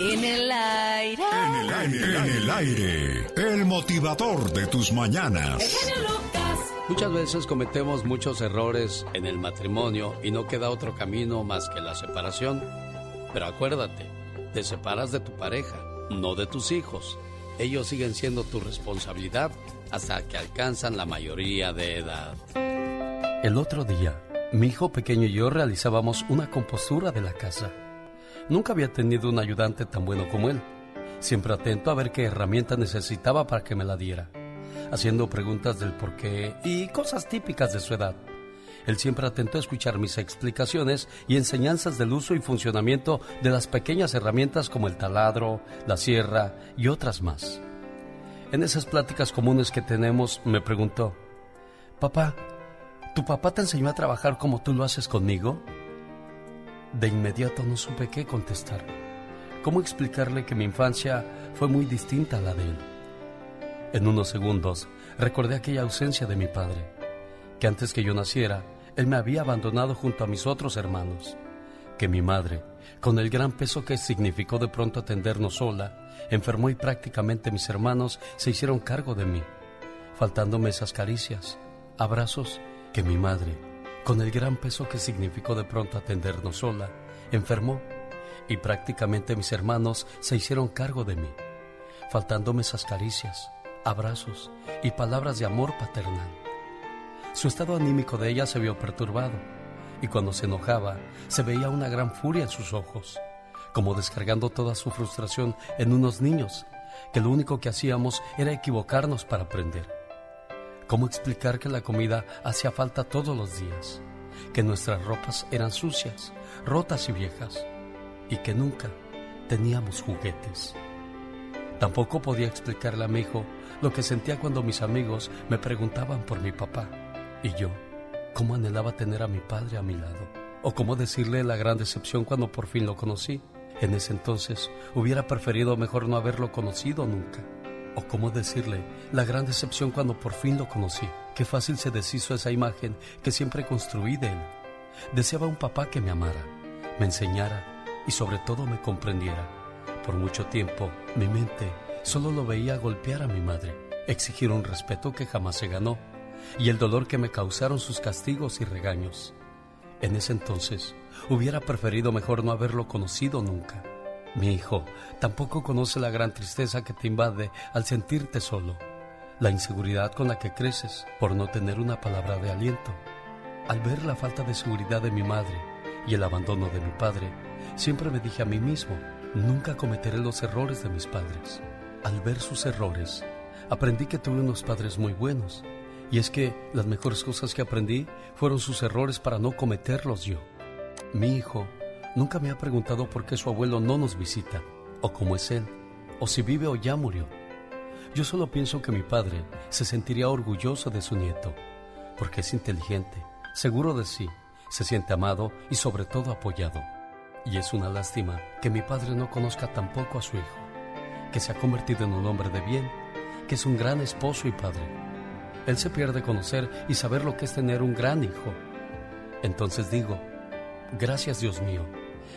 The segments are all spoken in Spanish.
En el aire. En el aire. En el aire. El motivador de tus mañanas. Muchas veces cometemos muchos errores en el matrimonio y no queda otro camino más que la separación. Pero acuérdate, te separas de tu pareja, no de tus hijos. Ellos siguen siendo tu responsabilidad hasta que alcanzan la mayoría de edad. El otro día, mi hijo pequeño y yo realizábamos una compostura de la casa. Nunca había tenido un ayudante tan bueno como él, siempre atento a ver qué herramienta necesitaba para que me la diera, haciendo preguntas del por qué y cosas típicas de su edad. Él siempre atento a escuchar mis explicaciones y enseñanzas del uso y funcionamiento de las pequeñas herramientas como el taladro, la sierra y otras más. En esas pláticas comunes que tenemos, me preguntó, Papá, ¿tu papá te enseñó a trabajar como tú lo haces conmigo? De inmediato no supe qué contestar. ¿Cómo explicarle que mi infancia fue muy distinta a la de él? En unos segundos recordé aquella ausencia de mi padre, que antes que yo naciera, él me había abandonado junto a mis otros hermanos, que mi madre, con el gran peso que significó de pronto atendernos sola, enfermó y prácticamente mis hermanos se hicieron cargo de mí, faltándome esas caricias, abrazos que mi madre, con el gran peso que significó de pronto atendernos sola, enfermó y prácticamente mis hermanos se hicieron cargo de mí, faltándome esas caricias, abrazos y palabras de amor paternal. Su estado anímico de ella se vio perturbado y cuando se enojaba se veía una gran furia en sus ojos, como descargando toda su frustración en unos niños, que lo único que hacíamos era equivocarnos para aprender. ¿Cómo explicar que la comida hacía falta todos los días? que nuestras ropas eran sucias, rotas y viejas, y que nunca teníamos juguetes. Tampoco podía explicarle a mi hijo lo que sentía cuando mis amigos me preguntaban por mi papá, y yo, cómo anhelaba tener a mi padre a mi lado, o cómo decirle la gran decepción cuando por fin lo conocí. En ese entonces hubiera preferido mejor no haberlo conocido nunca. O cómo decirle la gran decepción cuando por fin lo conocí. Qué fácil se deshizo esa imagen que siempre construí de él. Deseaba un papá que me amara, me enseñara y sobre todo me comprendiera. Por mucho tiempo, mi mente solo lo veía golpear a mi madre, exigir un respeto que jamás se ganó y el dolor que me causaron sus castigos y regaños. En ese entonces, hubiera preferido mejor no haberlo conocido nunca. Mi hijo tampoco conoce la gran tristeza que te invade al sentirte solo la inseguridad con la que creces por no tener una palabra de aliento. Al ver la falta de seguridad de mi madre y el abandono de mi padre, siempre me dije a mí mismo, nunca cometeré los errores de mis padres. Al ver sus errores, aprendí que tuve unos padres muy buenos, y es que las mejores cosas que aprendí fueron sus errores para no cometerlos yo. Mi hijo nunca me ha preguntado por qué su abuelo no nos visita, o cómo es él, o si vive o ya murió. Yo solo pienso que mi padre se sentiría orgulloso de su nieto, porque es inteligente, seguro de sí, se siente amado y sobre todo apoyado. Y es una lástima que mi padre no conozca tampoco a su hijo, que se ha convertido en un hombre de bien, que es un gran esposo y padre. Él se pierde conocer y saber lo que es tener un gran hijo. Entonces digo, gracias Dios mío,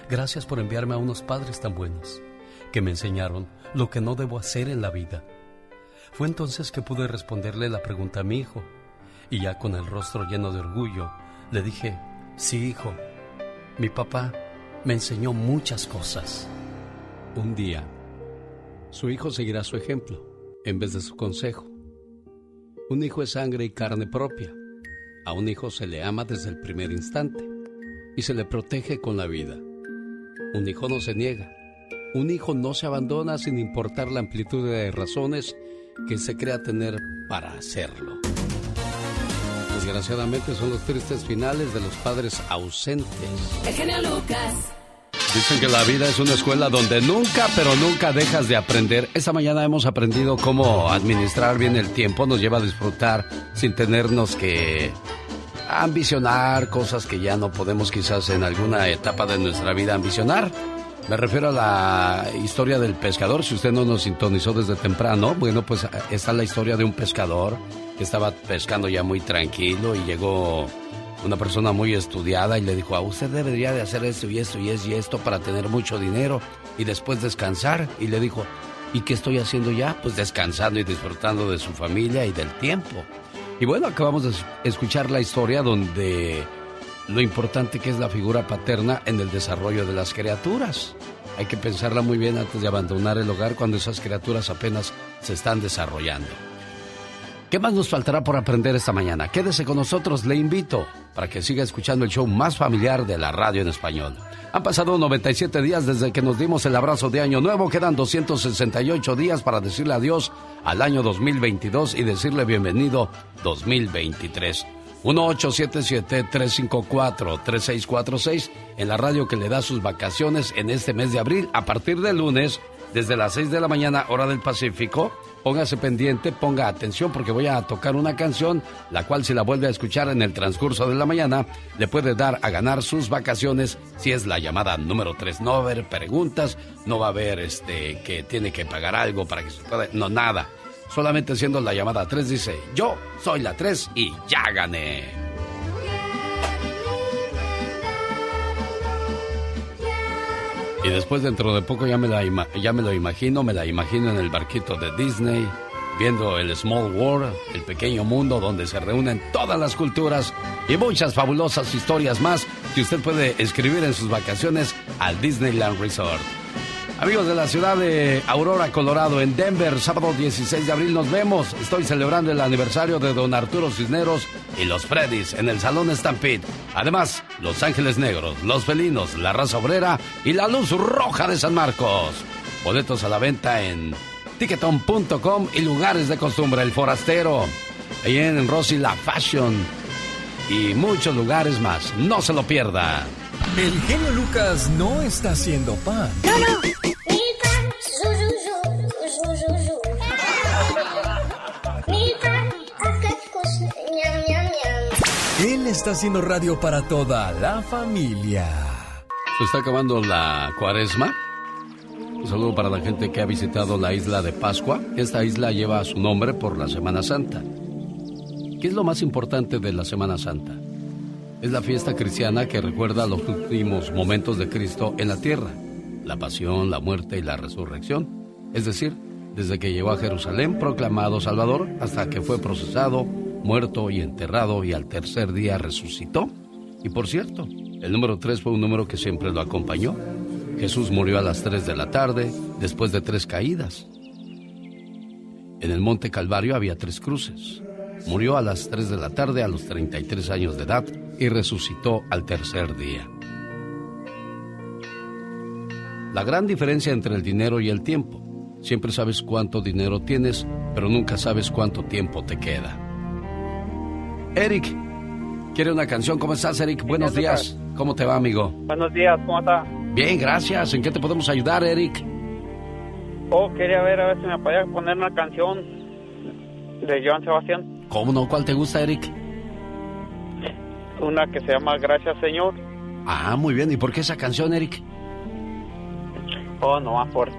gracias por enviarme a unos padres tan buenos, que me enseñaron lo que no debo hacer en la vida fue entonces que pude responderle la pregunta a mi hijo, y ya con el rostro lleno de orgullo, le dije, sí, hijo, mi papá me enseñó muchas cosas. Un día, su hijo seguirá su ejemplo en vez de su consejo. Un hijo es sangre y carne propia. A un hijo se le ama desde el primer instante y se le protege con la vida. Un hijo no se niega. Un hijo no se abandona sin importar la amplitud de razones que se crea tener para hacerlo. Desgraciadamente son los tristes finales de los padres ausentes. El Lucas. Dicen que la vida es una escuela donde nunca, pero nunca dejas de aprender. Esta mañana hemos aprendido cómo administrar bien el tiempo, nos lleva a disfrutar sin tenernos que ambicionar cosas que ya no podemos quizás en alguna etapa de nuestra vida ambicionar. Me refiero a la historia del pescador. Si usted no nos sintonizó desde temprano, bueno, pues está la historia de un pescador que estaba pescando ya muy tranquilo y llegó una persona muy estudiada y le dijo, a usted debería de hacer esto y esto y esto y esto para tener mucho dinero y después descansar. Y le dijo, ¿y qué estoy haciendo ya? Pues descansando y disfrutando de su familia y del tiempo. Y bueno, acabamos de escuchar la historia donde lo importante que es la figura paterna en el desarrollo de las criaturas. Hay que pensarla muy bien antes de abandonar el hogar cuando esas criaturas apenas se están desarrollando. ¿Qué más nos faltará por aprender esta mañana? Quédese con nosotros, le invito para que siga escuchando el show más familiar de la radio en español. Han pasado 97 días desde que nos dimos el abrazo de Año Nuevo, quedan 268 días para decirle adiós al año 2022 y decirle bienvenido 2023. 1877-354-3646 en la radio que le da sus vacaciones en este mes de abril a partir del lunes desde las 6 de la mañana hora del Pacífico póngase pendiente, ponga atención porque voy a tocar una canción, la cual si la vuelve a escuchar en el transcurso de la mañana, le puede dar a ganar sus vacaciones si es la llamada número 3. No va a haber preguntas, no va a haber este que tiene que pagar algo para que se pueda, no nada. Solamente siendo la llamada 3 dice, yo soy la 3 y ya gané. Y después dentro de poco ya me, la ya me lo imagino, me la imagino en el barquito de Disney, viendo el Small World, el pequeño mundo donde se reúnen todas las culturas y muchas fabulosas historias más que usted puede escribir en sus vacaciones al Disneyland Resort. Amigos de la ciudad de Aurora, Colorado, en Denver, sábado 16 de abril nos vemos. Estoy celebrando el aniversario de don Arturo Cisneros y los Freddys en el Salón Stampede. Además, Los Ángeles Negros, Los Felinos, La Raza Obrera y La Luz Roja de San Marcos. Boletos a la venta en ticketon.com y lugares de costumbre, El Forastero. Ahí en Rosy La Fashion y muchos lugares más. No se lo pierda. El genio Lucas no está haciendo pan. No, no. Él está haciendo radio para toda la familia. Se está acabando la cuaresma. Un saludo para la gente que ha visitado la isla de Pascua. Esta isla lleva su nombre por la Semana Santa. ¿Qué es lo más importante de la Semana Santa? Es la fiesta cristiana que recuerda los últimos momentos de Cristo en la tierra, la pasión, la muerte y la resurrección. Es decir, desde que llegó a Jerusalén proclamado Salvador hasta que fue procesado, muerto y enterrado y al tercer día resucitó. Y por cierto, el número tres fue un número que siempre lo acompañó. Jesús murió a las tres de la tarde después de tres caídas. En el monte Calvario había tres cruces. Murió a las 3 de la tarde a los 33 años de edad y resucitó al tercer día. La gran diferencia entre el dinero y el tiempo. Siempre sabes cuánto dinero tienes, pero nunca sabes cuánto tiempo te queda. Eric, ¿quiere una canción? ¿Cómo estás, Eric? Buenos días. ¿Cómo te va, amigo? Buenos días, ¿cómo está? Bien, gracias. ¿En qué te podemos ayudar, Eric? Oh, quería ver a ver si me podía poner una canción de Joan Sebastián. ¿Cómo no? ¿Cuál te gusta, Eric? Una que se llama Gracias Señor. Ah, muy bien. ¿Y por qué esa canción, Eric? Oh, no, por,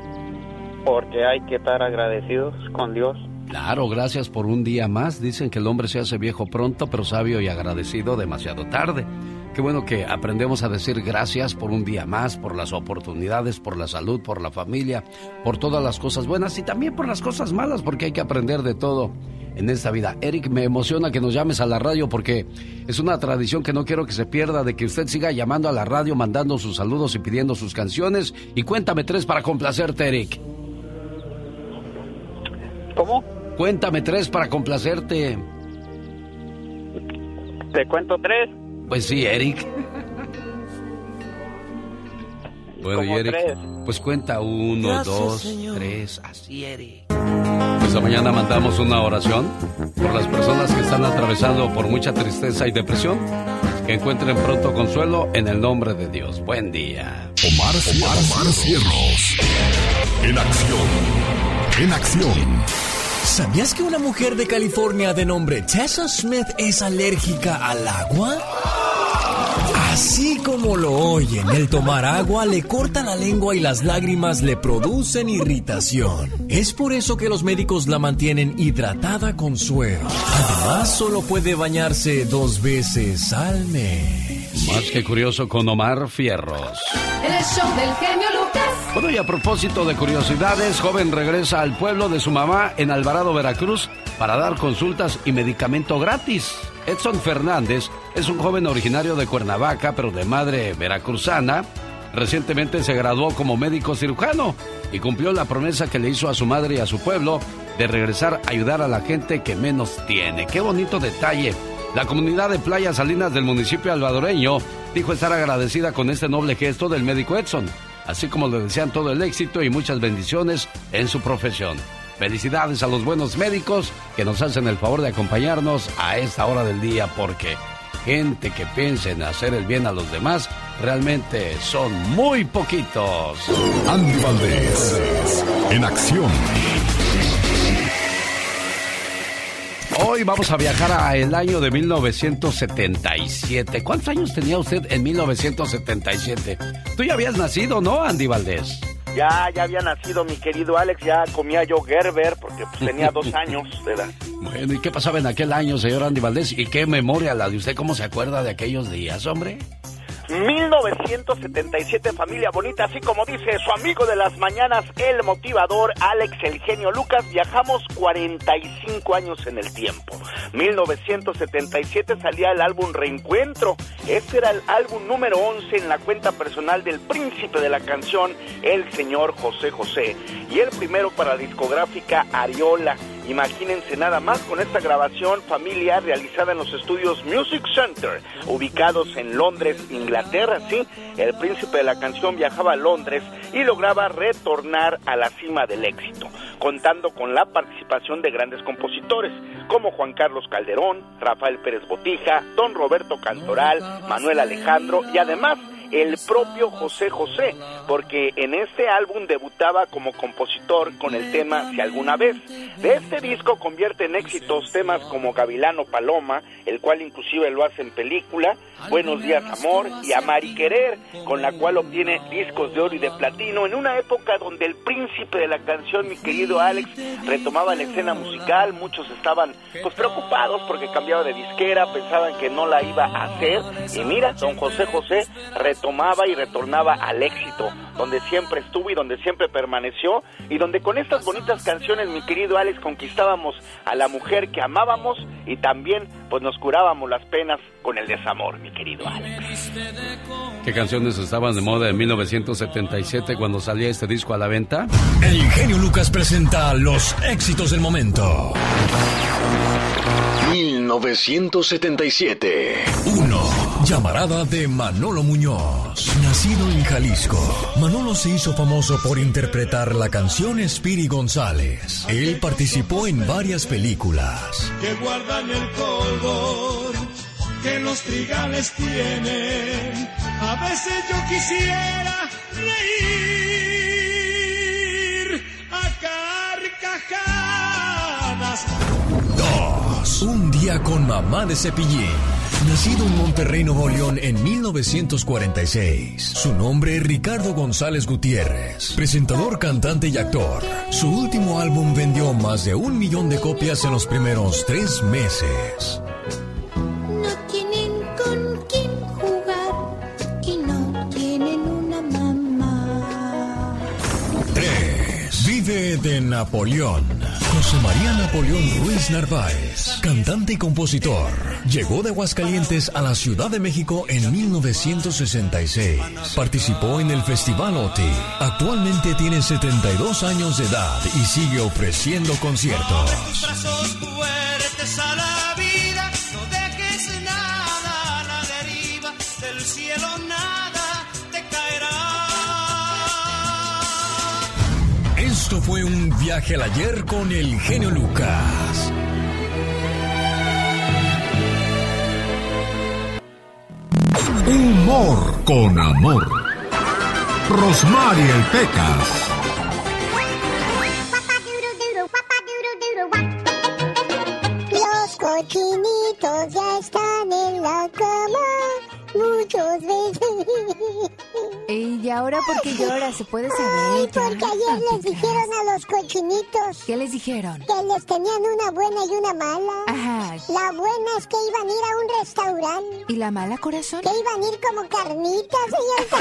porque hay que estar agradecidos con Dios. Claro, gracias por un día más. Dicen que el hombre se hace viejo pronto, pero sabio y agradecido demasiado tarde. Qué bueno que aprendemos a decir gracias por un día más, por las oportunidades, por la salud, por la familia, por todas las cosas buenas y también por las cosas malas, porque hay que aprender de todo en esta vida. Eric, me emociona que nos llames a la radio porque es una tradición que no quiero que se pierda de que usted siga llamando a la radio, mandando sus saludos y pidiendo sus canciones. Y cuéntame tres para complacerte, Eric. ¿Cómo? Cuéntame tres para complacerte. ¿Te cuento tres? Pues sí, Eric. Bueno, y Eric, pues cuenta uno, dos, tres, así, Eric. Esta mañana mandamos una oración por las personas que están atravesando por mucha tristeza y depresión. Que encuentren pronto consuelo en el nombre de Dios. Buen día. Omar, Omar, Cierros. En acción. En acción. ¿Sabías que una mujer de California de nombre Tessa Smith es alérgica al agua? Así como lo oyen, el tomar agua le corta la lengua y las lágrimas le producen irritación. Es por eso que los médicos la mantienen hidratada con suero. Además, solo puede bañarse dos veces al mes. Más que curioso con Omar Fierros. El show del genio Lucas. Bueno, y a propósito de curiosidades, joven regresa al pueblo de su mamá en Alvarado, Veracruz, para dar consultas y medicamento gratis. Edson Fernández es un joven originario de Cuernavaca, pero de madre veracruzana. Recientemente se graduó como médico cirujano y cumplió la promesa que le hizo a su madre y a su pueblo de regresar a ayudar a la gente que menos tiene. Qué bonito detalle. La comunidad de Playa Salinas del municipio alvadoreño dijo estar agradecida con este noble gesto del médico Edson, así como le desean todo el éxito y muchas bendiciones en su profesión. Felicidades a los buenos médicos que nos hacen el favor de acompañarnos a esta hora del día porque gente que piensa en hacer el bien a los demás realmente son muy poquitos. Andy Valdés, en acción. Hoy vamos a viajar a el año de 1977. ¿Cuántos años tenía usted en 1977? Tú ya habías nacido, ¿no, Andy Valdés? Ya, ya había nacido mi querido Alex, ya comía yo Gerber porque pues, tenía dos años de edad. Bueno, ¿y qué pasaba en aquel año, señor Andy Valdés? ¿Y qué memoria la de usted? ¿Cómo se acuerda de aquellos días, hombre? 1977, familia bonita, así como dice su amigo de las mañanas, el motivador Alex El Genio Lucas, viajamos 45 años en el tiempo. 1977 salía el álbum Reencuentro. Este era el álbum número 11 en la cuenta personal del príncipe de la canción, el señor José José. Y el primero para la discográfica Ariola. Imagínense nada más con esta grabación familiar realizada en los estudios Music Center, ubicados en Londres, Inglaterra, sí. El príncipe de la canción viajaba a Londres y lograba retornar a la cima del éxito, contando con la participación de grandes compositores como Juan Carlos Calderón, Rafael Pérez Botija, Don Roberto Cantoral, Manuel Alejandro y además el propio José José, porque en este álbum debutaba como compositor con el tema Si alguna vez. De este disco convierte en éxitos temas como Gavilano Paloma, el cual inclusive lo hace en película, Buenos días amor y Amar y Querer, con la cual obtiene discos de oro y de platino en una época donde el príncipe de la canción, mi querido Alex, retomaba la escena musical, muchos estaban pues preocupados porque cambiaba de disquera, pensaban que no la iba a hacer y mira, don José José retomaba y retornaba al éxito, donde siempre estuvo y donde siempre permaneció y donde con estas bonitas canciones, mi querido Alex, conquistábamos a la mujer que amábamos y también pues nos curábamos las penas con el desamor, mi querido Alex. ¿Qué canciones estaban de moda en 1977 cuando salía este disco a la venta? El genio Lucas presenta los éxitos del momento. 1977. 1. Llamarada de Manolo Muñoz. Nacido en Jalisco, Manolo se hizo famoso por interpretar la canción Spiri González. Él participó en varias películas. que guardan el color que los trigales tienen. A veces yo quisiera reír a carcajadas. 2. Un día con mamá de Cepillín. Nacido en Monterrey, Nuevo León en 1946. Su nombre es Ricardo González Gutiérrez. Presentador, cantante y actor. Su último álbum vendió más de un millón de copias en los primeros tres meses. No tienen con quién jugar y no tienen una mamá. 3. Vive de Napoleón. José María Napoleón Ruiz Narváez, cantante y compositor, llegó de Aguascalientes a la Ciudad de México en 1966. Participó en el Festival OTI. Actualmente tiene 72 años de edad y sigue ofreciendo conciertos. Cielo nada te caerá. Fue un viaje al ayer con el genio Lucas. Humor con amor. Rosmarie el Pecas. Los cochinitos ya están en la cama. Muchos ¿Y ahora por qué llora? ¿Se puede saber? Ay, porque ayer les dijeron a los cochinitos. ¿Qué les dijeron? Que les tenían una buena y una mala. Ajá. La buena es que iban a ir a un restaurante. ¿Y la mala, corazón? Que iban a ir como carnitas, señorita.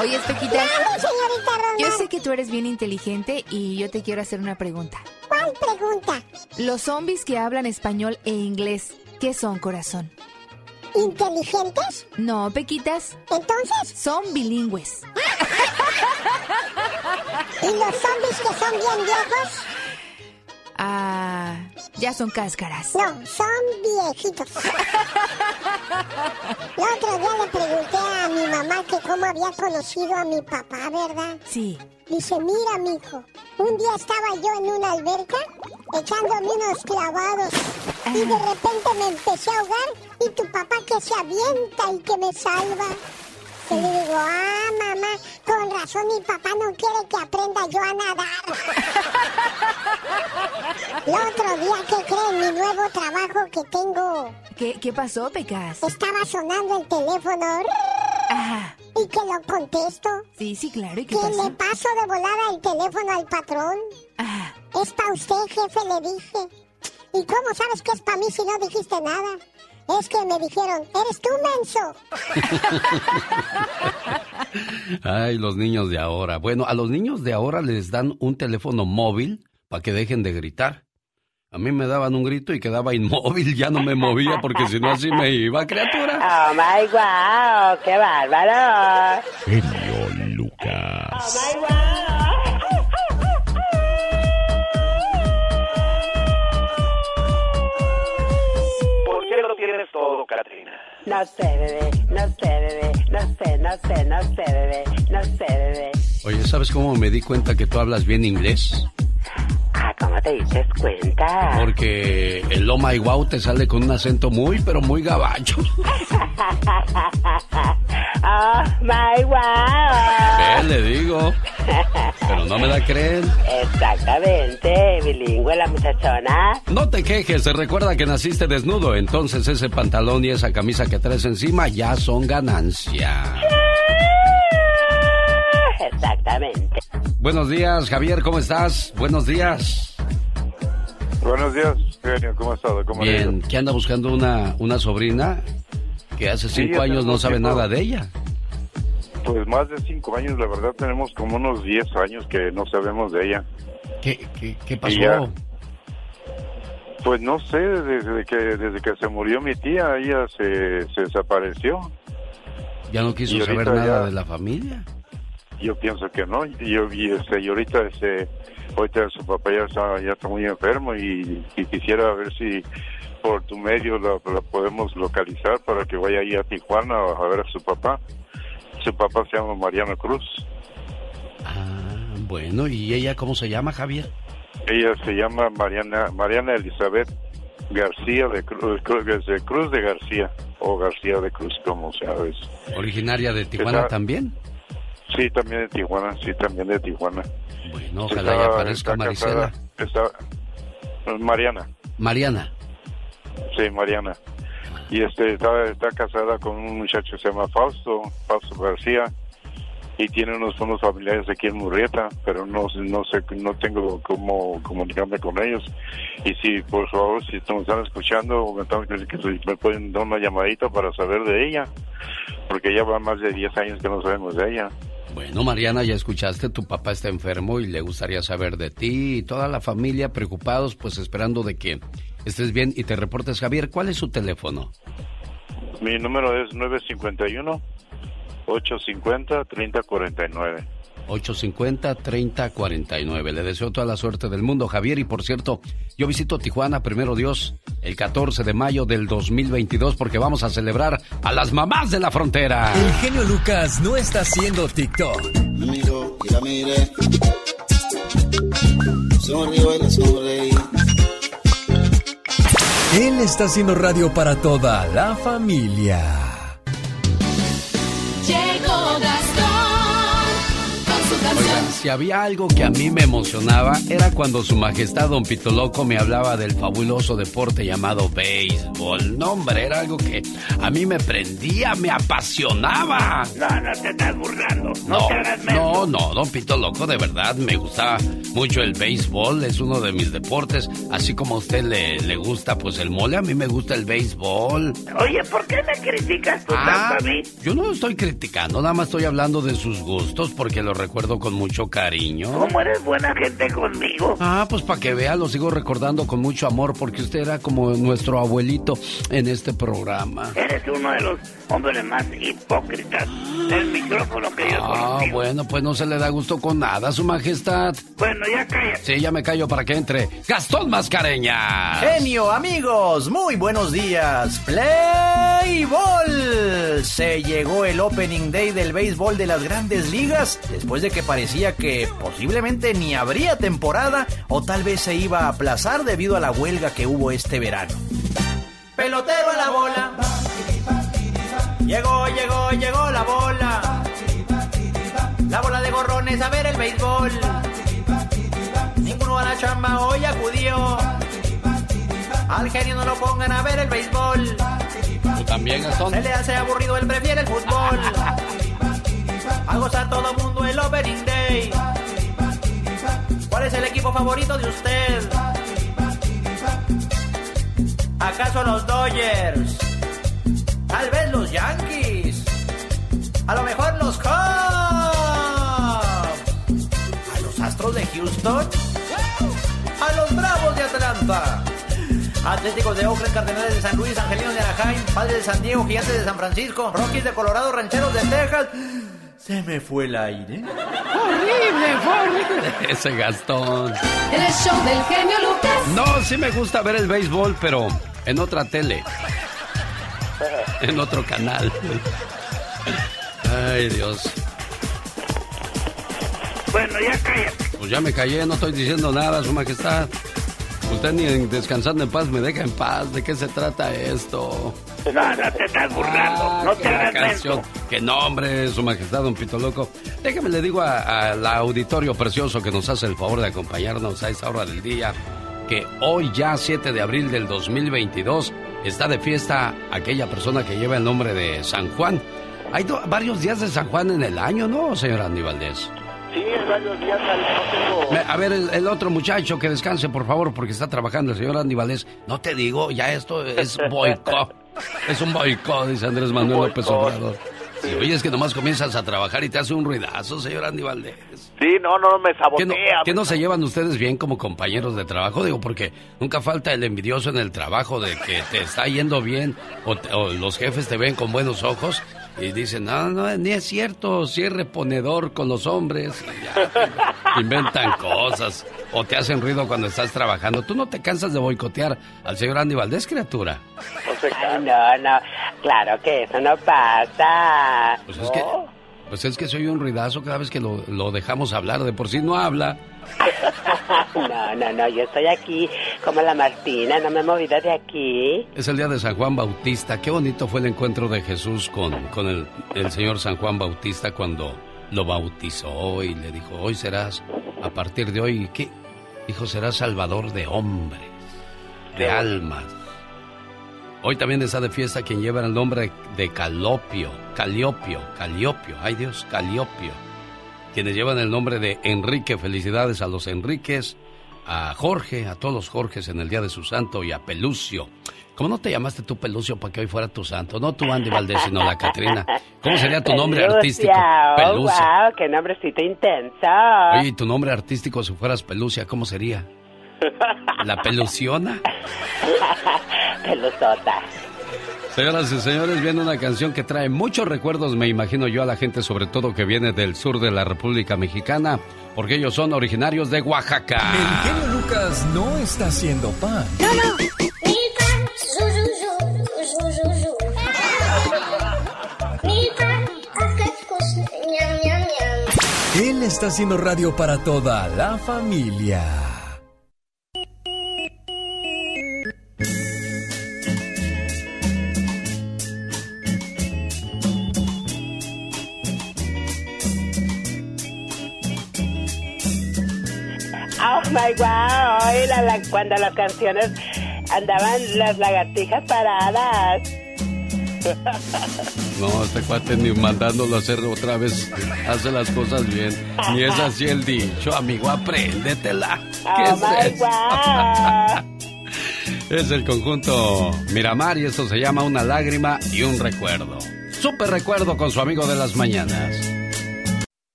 Oye, Pequita. Dale, señorita Román. Yo sé que tú eres bien inteligente y yo te quiero hacer una pregunta. ¿Cuál pregunta? Los zombies que hablan español e inglés, ¿qué son, corazón? ¿Inteligentes? No, Pequitas. ¿Entonces? Son bilingües. ¿Y los zombies que son bien viejos? Ah, ya son cáscaras. No, son viejitos. El otro día le pregunté a mi mamá que cómo había conocido a mi papá, ¿verdad? Sí. Dice, mira, mijo, un día estaba yo en una alberca echándome unos clavados y de repente me empecé a ahogar y tu papá que se avienta y que me salva. Y le digo, ah, mamá, con razón mi papá no quiere que aprenda yo a nadar. El otro día, ¿qué creen? Mi nuevo trabajo que tengo. ¿Qué, qué pasó, Pecas? Estaba sonando el teléfono. Ajá. Y que lo contesto. Sí, sí, claro. ¿Y qué Que pasó? le paso de volada el teléfono al patrón. Ajá. Es para usted, jefe, le dije. ¿Y cómo sabes que es para mí si no dijiste nada? Es que me dijeron, eres tú, menso. Ay, los niños de ahora. Bueno, a los niños de ahora les dan un teléfono móvil para que dejen de gritar. A mí me daban un grito y quedaba inmóvil, ya no me movía porque si no así me iba, criatura. Oh my wow, qué bárbaro. Genio Lucas. ¿Por No sé, bebé, no sé, bebé, no sé, no sé, no sé, bebé, no sé, bebé. Oye, ¿sabes cómo me di cuenta que tú hablas bien inglés? Ah, ¿cómo te diste cuenta? Porque el my wow te sale con un acento muy, pero muy gabacho. oh my wow. ¿Qué le digo? Pero no me la creen. Exactamente, bilingüe la muchachona. No te quejes, recuerda que naciste desnudo, entonces ese pantalón y esa camisa que traes encima ya son ganancia. Exactamente. Buenos días, Javier, ¿cómo estás? Buenos días. Buenos días, genio, ¿cómo estado? ¿Cómo Bien? ¿qué anda buscando una, una sobrina que hace cinco años no sabe tiempo. nada de ella? Pues más de cinco años, la verdad, tenemos como unos diez años que no sabemos de ella. ¿Qué, qué, qué pasó? Pues no sé, desde que desde que se murió mi tía, ella se, se desapareció. ¿Ya no quiso saber nada ya- de la familia? Yo pienso que no. Yo, y, este, y ahorita, este, ahorita su papá ya está, ya está muy enfermo y, y quisiera ver si por tu medio la, la podemos localizar para que vaya ahí a Tijuana a ver a su papá. Su papá se llama Mariano Cruz. Ah, bueno, ¿y ella cómo se llama, Javier? Ella se llama Mariana Mariana Elizabeth García de Cruz, de Cruz de García o García de Cruz, como sabes. ¿Originaria de Tijuana también? Sí, también de Tijuana, sí, también de Tijuana. Bueno, ojalá ya aparezca Marisela. Está, Mariana, Mariana. sí, Mariana. Y este está, está casada con un muchacho que se llama Fausto, Fausto García, y tiene unos, unos familiares aquí en Murrieta, pero no, no sé, no tengo cómo comunicarme con ellos. Y si, por favor, si nos están escuchando, o me, están- que si me pueden dar una llamadita para saber de ella, porque ya va más de 10 años que no sabemos de ella. Bueno, Mariana, ya escuchaste, tu papá está enfermo y le gustaría saber de ti y toda la familia preocupados, pues esperando de que estés bien y te reportes. Javier, ¿cuál es su teléfono? Mi número es 951 850 3049. 850-3049. Le deseo toda la suerte del mundo, Javier. Y por cierto, yo visito Tijuana, primero Dios, el 14 de mayo del 2022, porque vamos a celebrar a las mamás de la frontera. El genio Lucas no está haciendo TikTok. Amigo, y la mire. Él está haciendo radio para toda la familia. Si había algo que a mí me emocionaba era cuando su majestad don Pito Loco me hablaba del fabuloso deporte llamado béisbol. No, hombre, era algo que a mí me prendía, me apasionaba. No, no te estás burlando. No, No, te hagas no, no, don Pito Loco, de verdad me gusta mucho el béisbol, es uno de mis deportes, así como a usted le, le gusta pues el mole, a mí me gusta el béisbol. Oye, ¿por qué me criticas tú Ah, tanto a mí? yo no estoy criticando, nada más estoy hablando de sus gustos porque lo recuerdo con mucho cariño. ¿Cómo eres buena gente conmigo? Ah, pues para que vea, lo sigo recordando con mucho amor porque usted era como nuestro abuelito en este programa. Eres uno de los hombres más hipócritas del micrófono que yo Ah, conocido. bueno, pues no se le da gusto con nada, su majestad. Bueno, ya cállate. Sí, ya me callo para que entre Gastón Mascareña. Genio, amigos, muy buenos días. Play Ball. Se llegó el opening day del béisbol de las grandes ligas después de que parecía que posiblemente ni habría temporada o tal vez se iba a aplazar debido a la huelga que hubo este verano. Pelotero a la bola. Llegó, llegó, llegó la bola. La bola de gorrones a ver el béisbol. Ninguno a la chamba hoy acudió. Al genio no lo pongan a ver el béisbol. ¿Tú también, Gastón? Se le hace aburrido, él prefiere el fútbol. A gozar todo mundo el opening ¿Cuál es el equipo favorito de usted? ¿Acaso los Dodgers? Tal vez los Yankees. A lo mejor los Cubs. ¿A los Astros de Houston? A los Bravos de Atlanta. Atléticos de Oakland, Cardenales de San Luis, Angelinos de Anaheim, Padres de San Diego, Gigantes de San Francisco, Rockies de Colorado, Rancheros de Texas. Se me fue el aire. Horrible, horrible. Ese Gastón. El show del genio Lucas. No, sí me gusta ver el béisbol, pero en otra tele. En otro canal. Ay, Dios. Bueno, ya cállate. Pues ya me callé, no estoy diciendo nada, Su Majestad. Usted ni en descansando en paz me deja en paz. ¿De qué se trata esto? No, no te estás burlando. Ah, no te hagas canción. Que nombre, Su Majestad, don Pito Loco. Déjeme le digo al auditorio precioso que nos hace el favor de acompañarnos a esta hora del día que hoy ya 7 de abril del 2022 está de fiesta aquella persona que lleva el nombre de San Juan. Hay varios días de San Juan en el año, ¿no, señor Andy Valdés? Sí, varios días no tengo... A ver, el, el otro muchacho que descanse, por favor, porque está trabajando el señor Andy Valdés. No te digo, ya esto es boicot. Es un boicot, dice Andrés Manuel López Obrador. Sí, oye, es que nomás comienzas a trabajar y te hace un ruidazo, señor Andy Valdés. Sí, no, no, me ¿Qué sabotea. no, qué no se llevan ustedes bien como compañeros de trabajo? Digo, porque nunca falta el envidioso en el trabajo de que te está yendo bien o, te- o los jefes te ven con buenos ojos y dicen, no, no, ni es cierto, si es reponedor con los hombres. Ya, inventan cosas o te hacen ruido cuando estás trabajando. ¿Tú no te cansas de boicotear al señor Andy Valdés, criatura? Ay, no, no. Claro que eso no pasa. Pues es que, pues es que soy un ruidazo cada vez que lo, lo dejamos hablar. De por sí no habla. No, no, no. Yo estoy aquí como la Martina. No me he movido de aquí. Es el día de San Juan Bautista. Qué bonito fue el encuentro de Jesús con, con el, el señor San Juan Bautista cuando lo bautizó y le dijo, hoy serás, a partir de hoy, ¿qué? Dijo, serás salvador de hombres, de almas. Hoy también está de fiesta quien lleva el nombre de Calopio, Caliopio, Caliopio, ay Dios, Caliopio. Quienes llevan el nombre de Enrique, felicidades a los Enriques, a Jorge, a todos los Jorges en el día de su santo y a Pelucio. ¿Cómo no te llamaste tú Pelucio para que hoy fuera tu santo? No tú Andy Valdés, sino la Catrina. ¿Cómo sería tu nombre Pelucia, artístico? Oh, Pelucia. wow, qué nombrecito intenso. Oye, ¿y tu nombre artístico si fueras Pelucia, cómo sería? ¿La Peluciona? Peluzota. Señoras y señores, viene una canción que trae muchos recuerdos, me imagino yo, a la gente, sobre todo que viene del sur de la República Mexicana, porque ellos son originarios de Oaxaca. El genio Lucas no está haciendo pan. Él está haciendo radio para toda la familia. Oh my wow, y la- la- cuando las canciones andaban las lagartijas paradas. No, este cuate ni mandándolo a hacer otra vez hace las cosas bien. Ni es así el dicho, amigo, apréndetela. ¿Qué Oh es my eso? wow. Es el conjunto Miramar y esto se llama Una lágrima y un recuerdo. Super recuerdo con su amigo de las mañanas.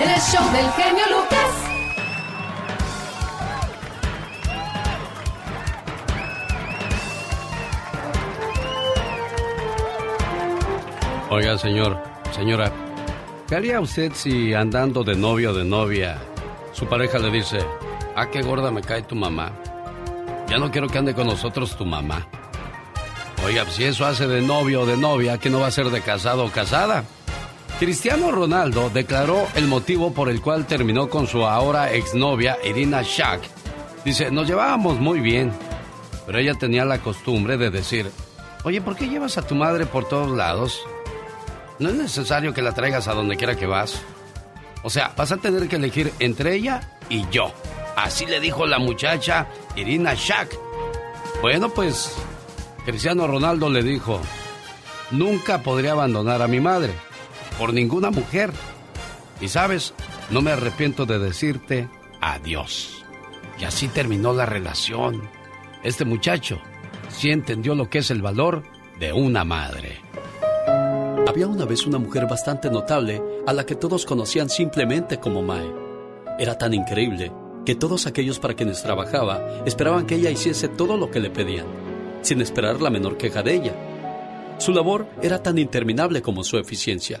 El show del genio Lucas. Oiga, señor, señora, ¿qué haría usted si andando de novio o de novia, su pareja le dice, ah, qué gorda me cae tu mamá? Ya no quiero que ande con nosotros tu mamá. Oiga, si eso hace de novio o de novia, ¿qué no va a ser de casado o casada? Cristiano Ronaldo declaró el motivo por el cual terminó con su ahora exnovia Irina Shayk. Dice, nos llevábamos muy bien, pero ella tenía la costumbre de decir, oye, ¿por qué llevas a tu madre por todos lados? No es necesario que la traigas a donde quiera que vas. O sea, vas a tener que elegir entre ella y yo. Así le dijo la muchacha Irina Shayk. Bueno, pues Cristiano Ronaldo le dijo, nunca podría abandonar a mi madre por ninguna mujer. Y sabes, no me arrepiento de decirte adiós. Y así terminó la relación. Este muchacho sí entendió lo que es el valor de una madre. Había una vez una mujer bastante notable a la que todos conocían simplemente como Mae. Era tan increíble que todos aquellos para quienes trabajaba esperaban que ella hiciese todo lo que le pedían, sin esperar la menor queja de ella. Su labor era tan interminable como su eficiencia.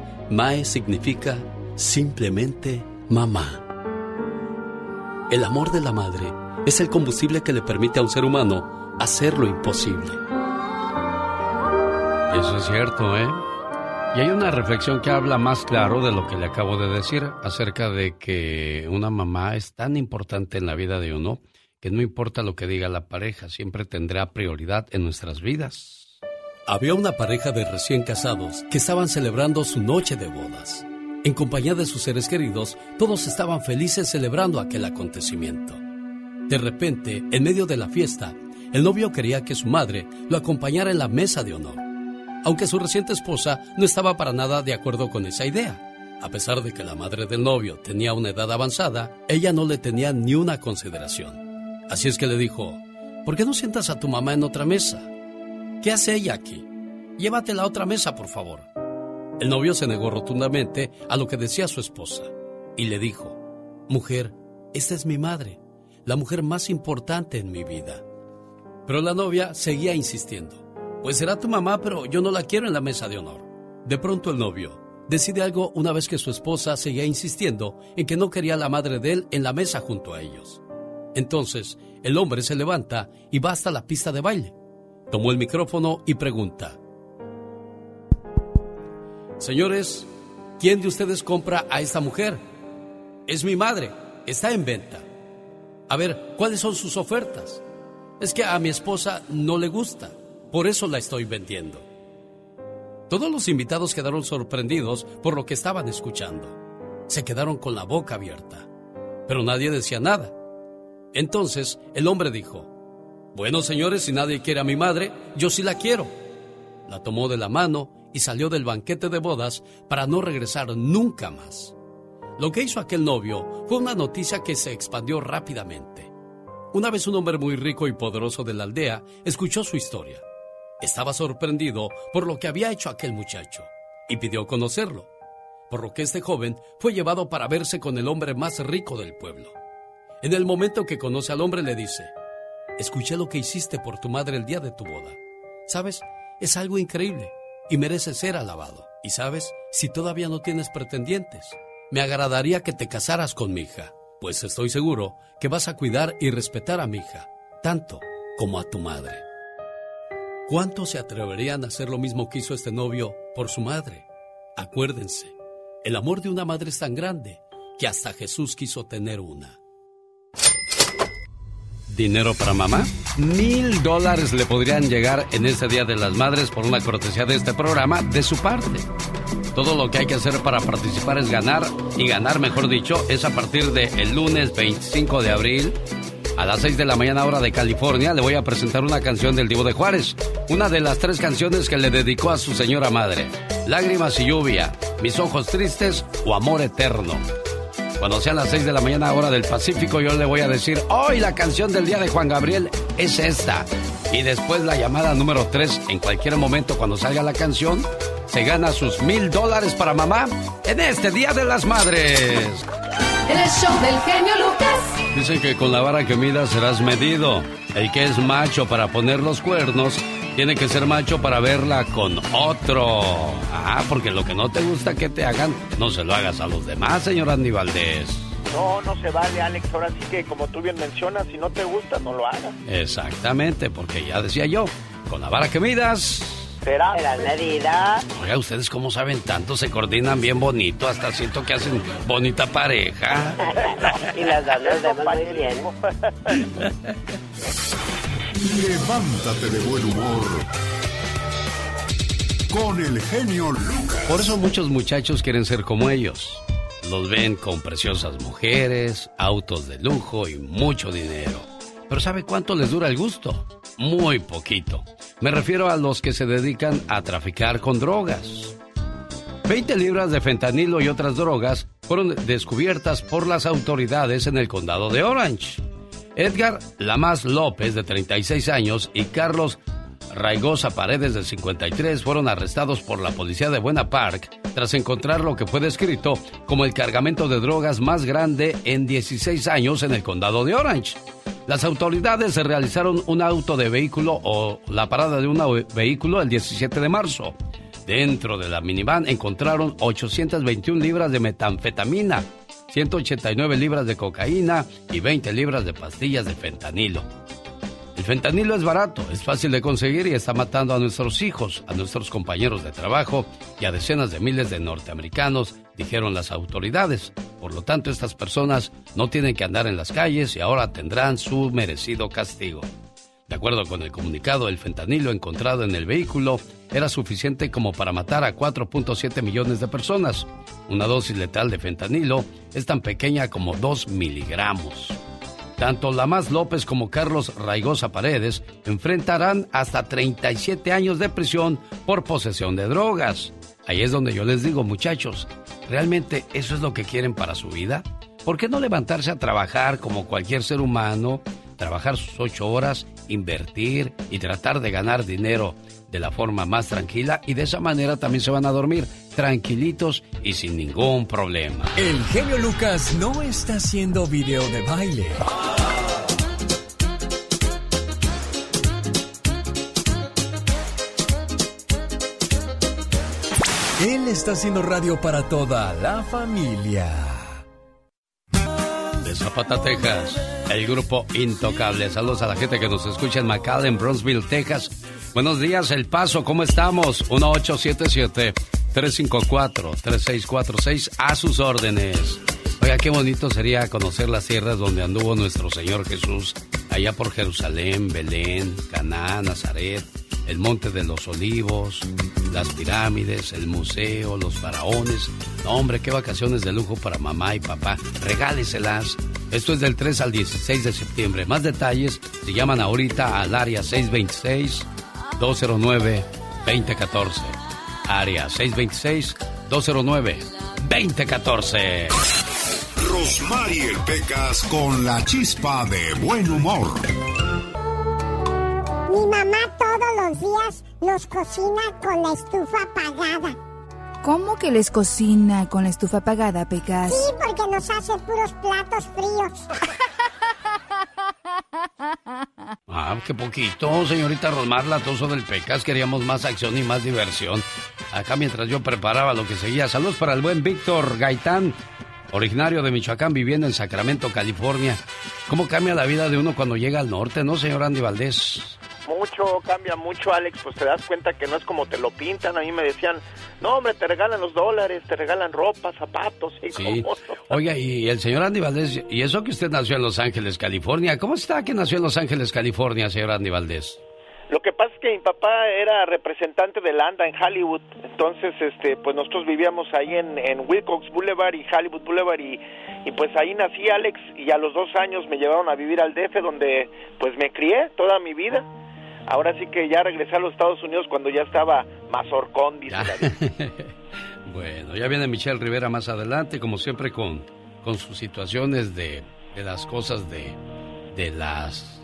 Mae significa simplemente mamá. El amor de la madre es el combustible que le permite a un ser humano hacer lo imposible. Eso es cierto, ¿eh? Y hay una reflexión que habla más claro de lo que le acabo de decir acerca de que una mamá es tan importante en la vida de uno que no importa lo que diga la pareja, siempre tendrá prioridad en nuestras vidas. Había una pareja de recién casados que estaban celebrando su noche de bodas. En compañía de sus seres queridos, todos estaban felices celebrando aquel acontecimiento. De repente, en medio de la fiesta, el novio quería que su madre lo acompañara en la mesa de honor, aunque su reciente esposa no estaba para nada de acuerdo con esa idea. A pesar de que la madre del novio tenía una edad avanzada, ella no le tenía ni una consideración. Así es que le dijo, ¿por qué no sientas a tu mamá en otra mesa? ¿Qué hace ella aquí? Llévatela a otra mesa, por favor. El novio se negó rotundamente a lo que decía su esposa y le dijo, Mujer, esta es mi madre, la mujer más importante en mi vida. Pero la novia seguía insistiendo, Pues será tu mamá, pero yo no la quiero en la mesa de honor. De pronto el novio decide algo una vez que su esposa seguía insistiendo en que no quería a la madre de él en la mesa junto a ellos. Entonces, el hombre se levanta y va hasta la pista de baile. Tomó el micrófono y pregunta, Señores, ¿quién de ustedes compra a esta mujer? Es mi madre, está en venta. A ver, ¿cuáles son sus ofertas? Es que a mi esposa no le gusta, por eso la estoy vendiendo. Todos los invitados quedaron sorprendidos por lo que estaban escuchando. Se quedaron con la boca abierta, pero nadie decía nada. Entonces el hombre dijo, bueno señores, si nadie quiere a mi madre, yo sí la quiero. La tomó de la mano y salió del banquete de bodas para no regresar nunca más. Lo que hizo aquel novio fue una noticia que se expandió rápidamente. Una vez un hombre muy rico y poderoso de la aldea escuchó su historia. Estaba sorprendido por lo que había hecho aquel muchacho y pidió conocerlo, por lo que este joven fue llevado para verse con el hombre más rico del pueblo. En el momento que conoce al hombre le dice, escuché lo que hiciste por tu madre el día de tu boda. ¿Sabes? Es algo increíble y merece ser alabado. Y sabes, si todavía no tienes pretendientes, me agradaría que te casaras con mi hija, pues estoy seguro que vas a cuidar y respetar a mi hija, tanto como a tu madre. ¿Cuántos se atreverían a hacer lo mismo que hizo este novio por su madre? Acuérdense, el amor de una madre es tan grande que hasta Jesús quiso tener una. ¿Dinero para mamá? Mil dólares le podrían llegar en este Día de las Madres por una cortesía de este programa de su parte. Todo lo que hay que hacer para participar es ganar, y ganar, mejor dicho, es a partir del el lunes 25 de abril a las 6 de la mañana hora de California le voy a presentar una canción del Divo de Juárez, una de las tres canciones que le dedicó a su señora madre. Lágrimas y lluvia, Mis ojos tristes o Amor eterno. Cuando sean las 6 de la mañana hora del Pacífico, yo le voy a decir, hoy la canción del día de Juan Gabriel es esta. Y después la llamada número 3, en cualquier momento cuando salga la canción, se gana sus mil dólares para mamá en este Día de las Madres. El show del genio Lucas. Dicen que con la vara que midas serás medido. El que es macho para poner los cuernos tiene que ser macho para verla con otro. Ah, porque lo que no te gusta que te hagan, no se lo hagas a los demás, señor Andy Valdés. No, no se vale, Alex. Ahora sí que, como tú bien mencionas, si no te gusta, no lo hagas. Exactamente, porque ya decía yo, con la vara que midas. Será. Será medida. Oiga, ustedes cómo saben tanto, se coordinan bien bonito, hasta siento que hacen bonita pareja. y las de muy bien. Levántate de buen humor. Con el genio Lucas. Por eso muchos muchachos quieren ser como ellos. Los ven con preciosas mujeres, autos de lujo y mucho dinero. Pero ¿sabe cuánto les dura el gusto? Muy poquito. Me refiero a los que se dedican a traficar con drogas. 20 libras de fentanilo y otras drogas fueron descubiertas por las autoridades en el condado de Orange. Edgar Lamas López, de 36 años, y Carlos Raigosa Paredes, de 53, fueron arrestados por la policía de Buena Park tras encontrar lo que fue descrito como el cargamento de drogas más grande en 16 años en el condado de Orange. Las autoridades realizaron un auto de vehículo o la parada de un vehículo el 17 de marzo. Dentro de la minivan encontraron 821 libras de metanfetamina, 189 libras de cocaína y 20 libras de pastillas de fentanilo. El fentanilo es barato, es fácil de conseguir y está matando a nuestros hijos, a nuestros compañeros de trabajo y a decenas de miles de norteamericanos, dijeron las autoridades. Por lo tanto, estas personas no tienen que andar en las calles y ahora tendrán su merecido castigo. De acuerdo con el comunicado, el fentanilo encontrado en el vehículo era suficiente como para matar a 4.7 millones de personas. Una dosis letal de fentanilo es tan pequeña como 2 miligramos. Tanto Lamas López como Carlos Raigosa Paredes enfrentarán hasta 37 años de prisión por posesión de drogas. Ahí es donde yo les digo, muchachos, ¿realmente eso es lo que quieren para su vida? ¿Por qué no levantarse a trabajar como cualquier ser humano, trabajar sus ocho horas, invertir y tratar de ganar dinero de la forma más tranquila y de esa manera también se van a dormir tranquilitos y sin ningún problema. El genio Lucas no está haciendo video de baile. Él está haciendo radio para toda la familia. Zapata, Texas, el grupo Intocable. Saludos a la gente que nos escucha en McAllen, Bronzeville, Texas. Buenos días, El Paso, ¿cómo estamos? 1877-354-3646, a sus órdenes. Oiga, qué bonito sería conocer las tierras donde anduvo nuestro Señor Jesús, allá por Jerusalén, Belén, Caná, Nazaret, el Monte de los Olivos, las pirámides, el museo, los faraones. No, hombre, qué vacaciones de lujo para mamá y papá. Regáleselas. Esto es del 3 al 16 de septiembre. Más detalles se llaman ahorita al área 626-209-2014. Área 626-209-2014. Rosmarie Pecas con la chispa de buen humor. Mi mamá todos los días nos cocina con la estufa apagada. ¿Cómo que les cocina con la estufa apagada, Pecas? Sí, porque nos hace puros platos fríos. Ah, qué poquito, señorita Rosmar Latoso del Pecas. Queríamos más acción y más diversión. Acá mientras yo preparaba lo que seguía. Saludos para el buen Víctor Gaitán, originario de Michoacán, viviendo en Sacramento, California. ¿Cómo cambia la vida de uno cuando llega al norte, no, señor Andy Valdés? Mucho, cambia mucho, Alex, pues te das cuenta que no es como te lo pintan. A mí me decían, no, hombre, te regalan los dólares, te regalan ropa, zapatos. ¿y Sí. cómo no? Oiga, y el señor Andy Valdés, y eso que usted nació en Los Ángeles, California, ¿cómo está que nació en Los Ángeles, California, señor Andy Valdés? Lo que pasa es que mi papá era representante de Landa en Hollywood, entonces este pues nosotros vivíamos ahí en, en Wilcox Boulevard y Hollywood Boulevard y, y pues ahí nací Alex y a los dos años me llevaron a vivir al DF donde pues me crié toda mi vida. Ahora sí que ya regresé a los Estados Unidos cuando ya estaba mazorcón, dice la vida. Bueno, ya viene Michelle Rivera más adelante, como siempre, con, con sus situaciones de, de las cosas de, de las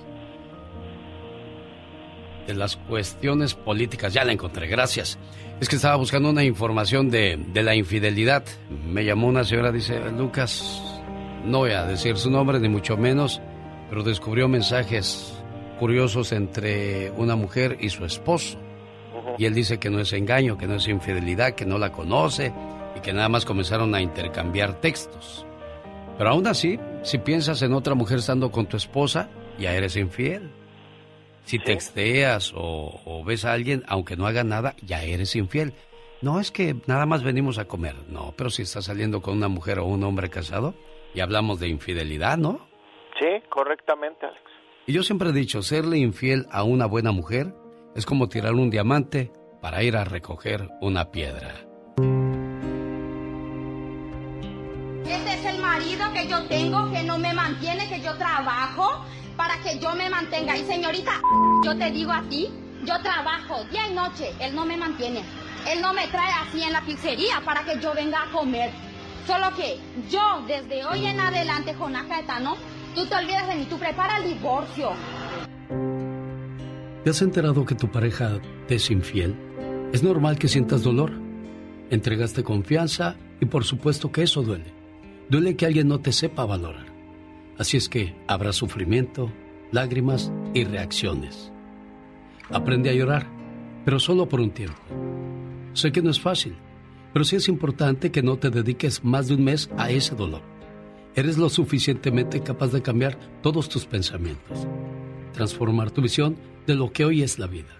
de las cuestiones políticas. Ya la encontré, gracias. Es que estaba buscando una información de, de la infidelidad. Me llamó una señora, dice, Lucas, no voy a decir su nombre, ni mucho menos, pero descubrió mensajes curiosos entre una mujer y su esposo. Y él dice que no es engaño, que no es infidelidad, que no la conoce y que nada más comenzaron a intercambiar textos. Pero aún así, si piensas en otra mujer estando con tu esposa, ya eres infiel. Si texteas o, o ves a alguien, aunque no haga nada, ya eres infiel. No es que nada más venimos a comer, no, pero si estás saliendo con una mujer o un hombre casado, y hablamos de infidelidad, ¿no? Sí, correctamente, Alex. Y yo siempre he dicho, serle infiel a una buena mujer es como tirar un diamante para ir a recoger una piedra. Este es el marido que yo tengo, que no me mantiene, que yo trabajo para que yo me mantenga. Y señorita, yo te digo a ti, yo trabajo día y noche, él no me mantiene. Él no me trae así en la pizzería para que yo venga a comer. Solo que yo, desde hoy en adelante, Jonás Caetano, tú te olvidas de mí, tú prepara el divorcio. ¿Te has enterado que tu pareja te es infiel? Es normal que sientas dolor. Entregaste confianza y por supuesto que eso duele. Duele que alguien no te sepa valorar. Así es que habrá sufrimiento, lágrimas y reacciones. Aprende a llorar, pero solo por un tiempo. Sé que no es fácil, pero sí es importante que no te dediques más de un mes a ese dolor. Eres lo suficientemente capaz de cambiar todos tus pensamientos, transformar tu visión de lo que hoy es la vida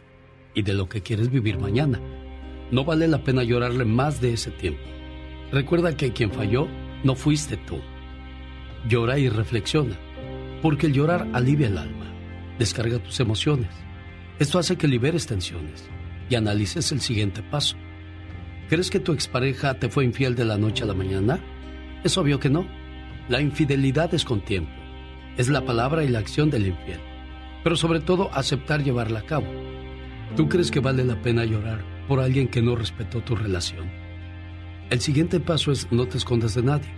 y de lo que quieres vivir mañana. No vale la pena llorarle más de ese tiempo. Recuerda que quien falló no fuiste tú. Llora y reflexiona, porque el llorar alivia el alma, descarga tus emociones. Esto hace que liberes tensiones y analices el siguiente paso. ¿Crees que tu expareja te fue infiel de la noche a la mañana? Es obvio que no. La infidelidad es con tiempo. Es la palabra y la acción del infiel. Pero sobre todo aceptar llevarla a cabo. ¿Tú crees que vale la pena llorar por alguien que no respetó tu relación? El siguiente paso es no te escondas de nadie.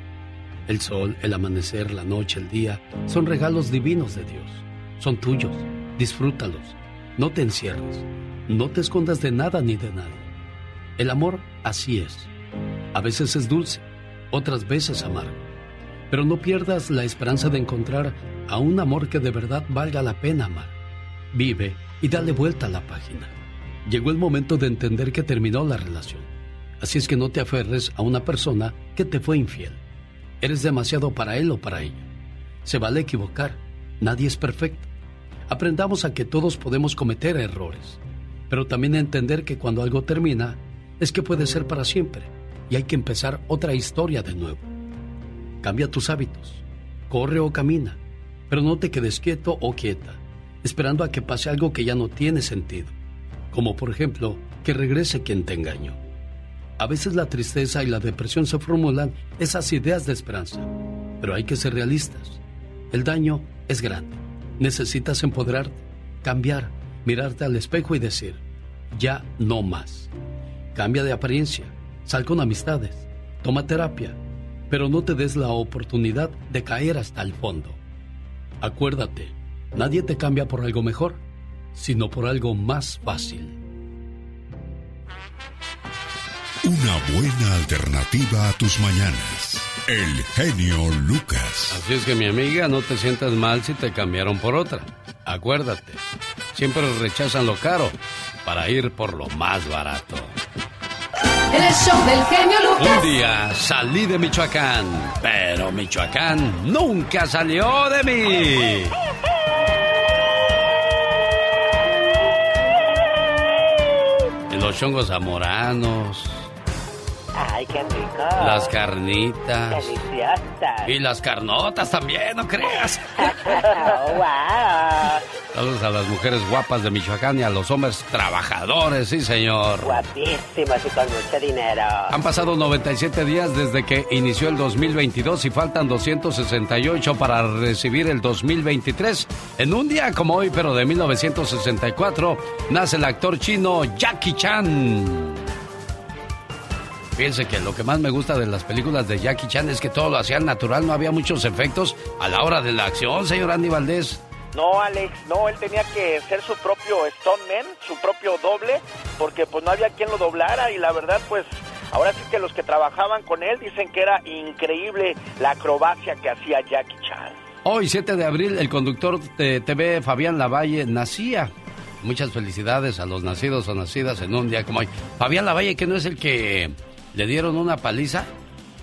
El sol, el amanecer, la noche, el día son regalos divinos de Dios. Son tuyos. Disfrútalos. No te encierres. No te escondas de nada ni de nadie. El amor así es. A veces es dulce, otras veces amargo. Pero no pierdas la esperanza de encontrar a un amor que de verdad valga la pena amar. Vive y dale vuelta a la página. Llegó el momento de entender que terminó la relación. Así es que no te aferres a una persona que te fue infiel. Eres demasiado para él o para ella. Se vale equivocar. Nadie es perfecto. Aprendamos a que todos podemos cometer errores, pero también a entender que cuando algo termina es que puede ser para siempre y hay que empezar otra historia de nuevo. Cambia tus hábitos, corre o camina, pero no te quedes quieto o quieta, esperando a que pase algo que ya no tiene sentido, como por ejemplo que regrese quien te engañó. A veces la tristeza y la depresión se formulan esas ideas de esperanza, pero hay que ser realistas. El daño es grande. Necesitas empoderarte, cambiar, mirarte al espejo y decir, ya no más. Cambia de apariencia, sal con amistades, toma terapia, pero no te des la oportunidad de caer hasta el fondo. Acuérdate, nadie te cambia por algo mejor, sino por algo más fácil. Una buena alternativa a tus mañanas. El genio Lucas. Así es que mi amiga, no te sientas mal si te cambiaron por otra. Acuérdate, siempre rechazan lo caro para ir por lo más barato. El show del genio Lucas. Un día salí de Michoacán, pero Michoacán nunca salió de mí. En los chongos zamoranos, Ay, qué rico. las carnitas Deliciosas. y las carnotas también, no creas. Oh, wow. Saludos a las mujeres guapas de Michoacán y a los hombres trabajadores, sí señor. Guapísimos y con mucho dinero. Han pasado 97 días desde que inició el 2022 y faltan 268 para recibir el 2023. En un día como hoy, pero de 1964, nace el actor chino Jackie Chan. Fíjense que lo que más me gusta de las películas de Jackie Chan es que todo lo hacían natural, no había muchos efectos a la hora de la acción, señor Andy Valdés. No, Alex, no, él tenía que ser su propio stuntman, su propio doble, porque pues no había quien lo doblara y la verdad pues ahora sí que los que trabajaban con él dicen que era increíble la acrobacia que hacía Jackie Chan. Hoy, 7 de abril, el conductor de TV Fabián Lavalle nacía. Muchas felicidades a los nacidos o nacidas en un día como hoy. Fabián Lavalle, que no es el que le dieron una paliza.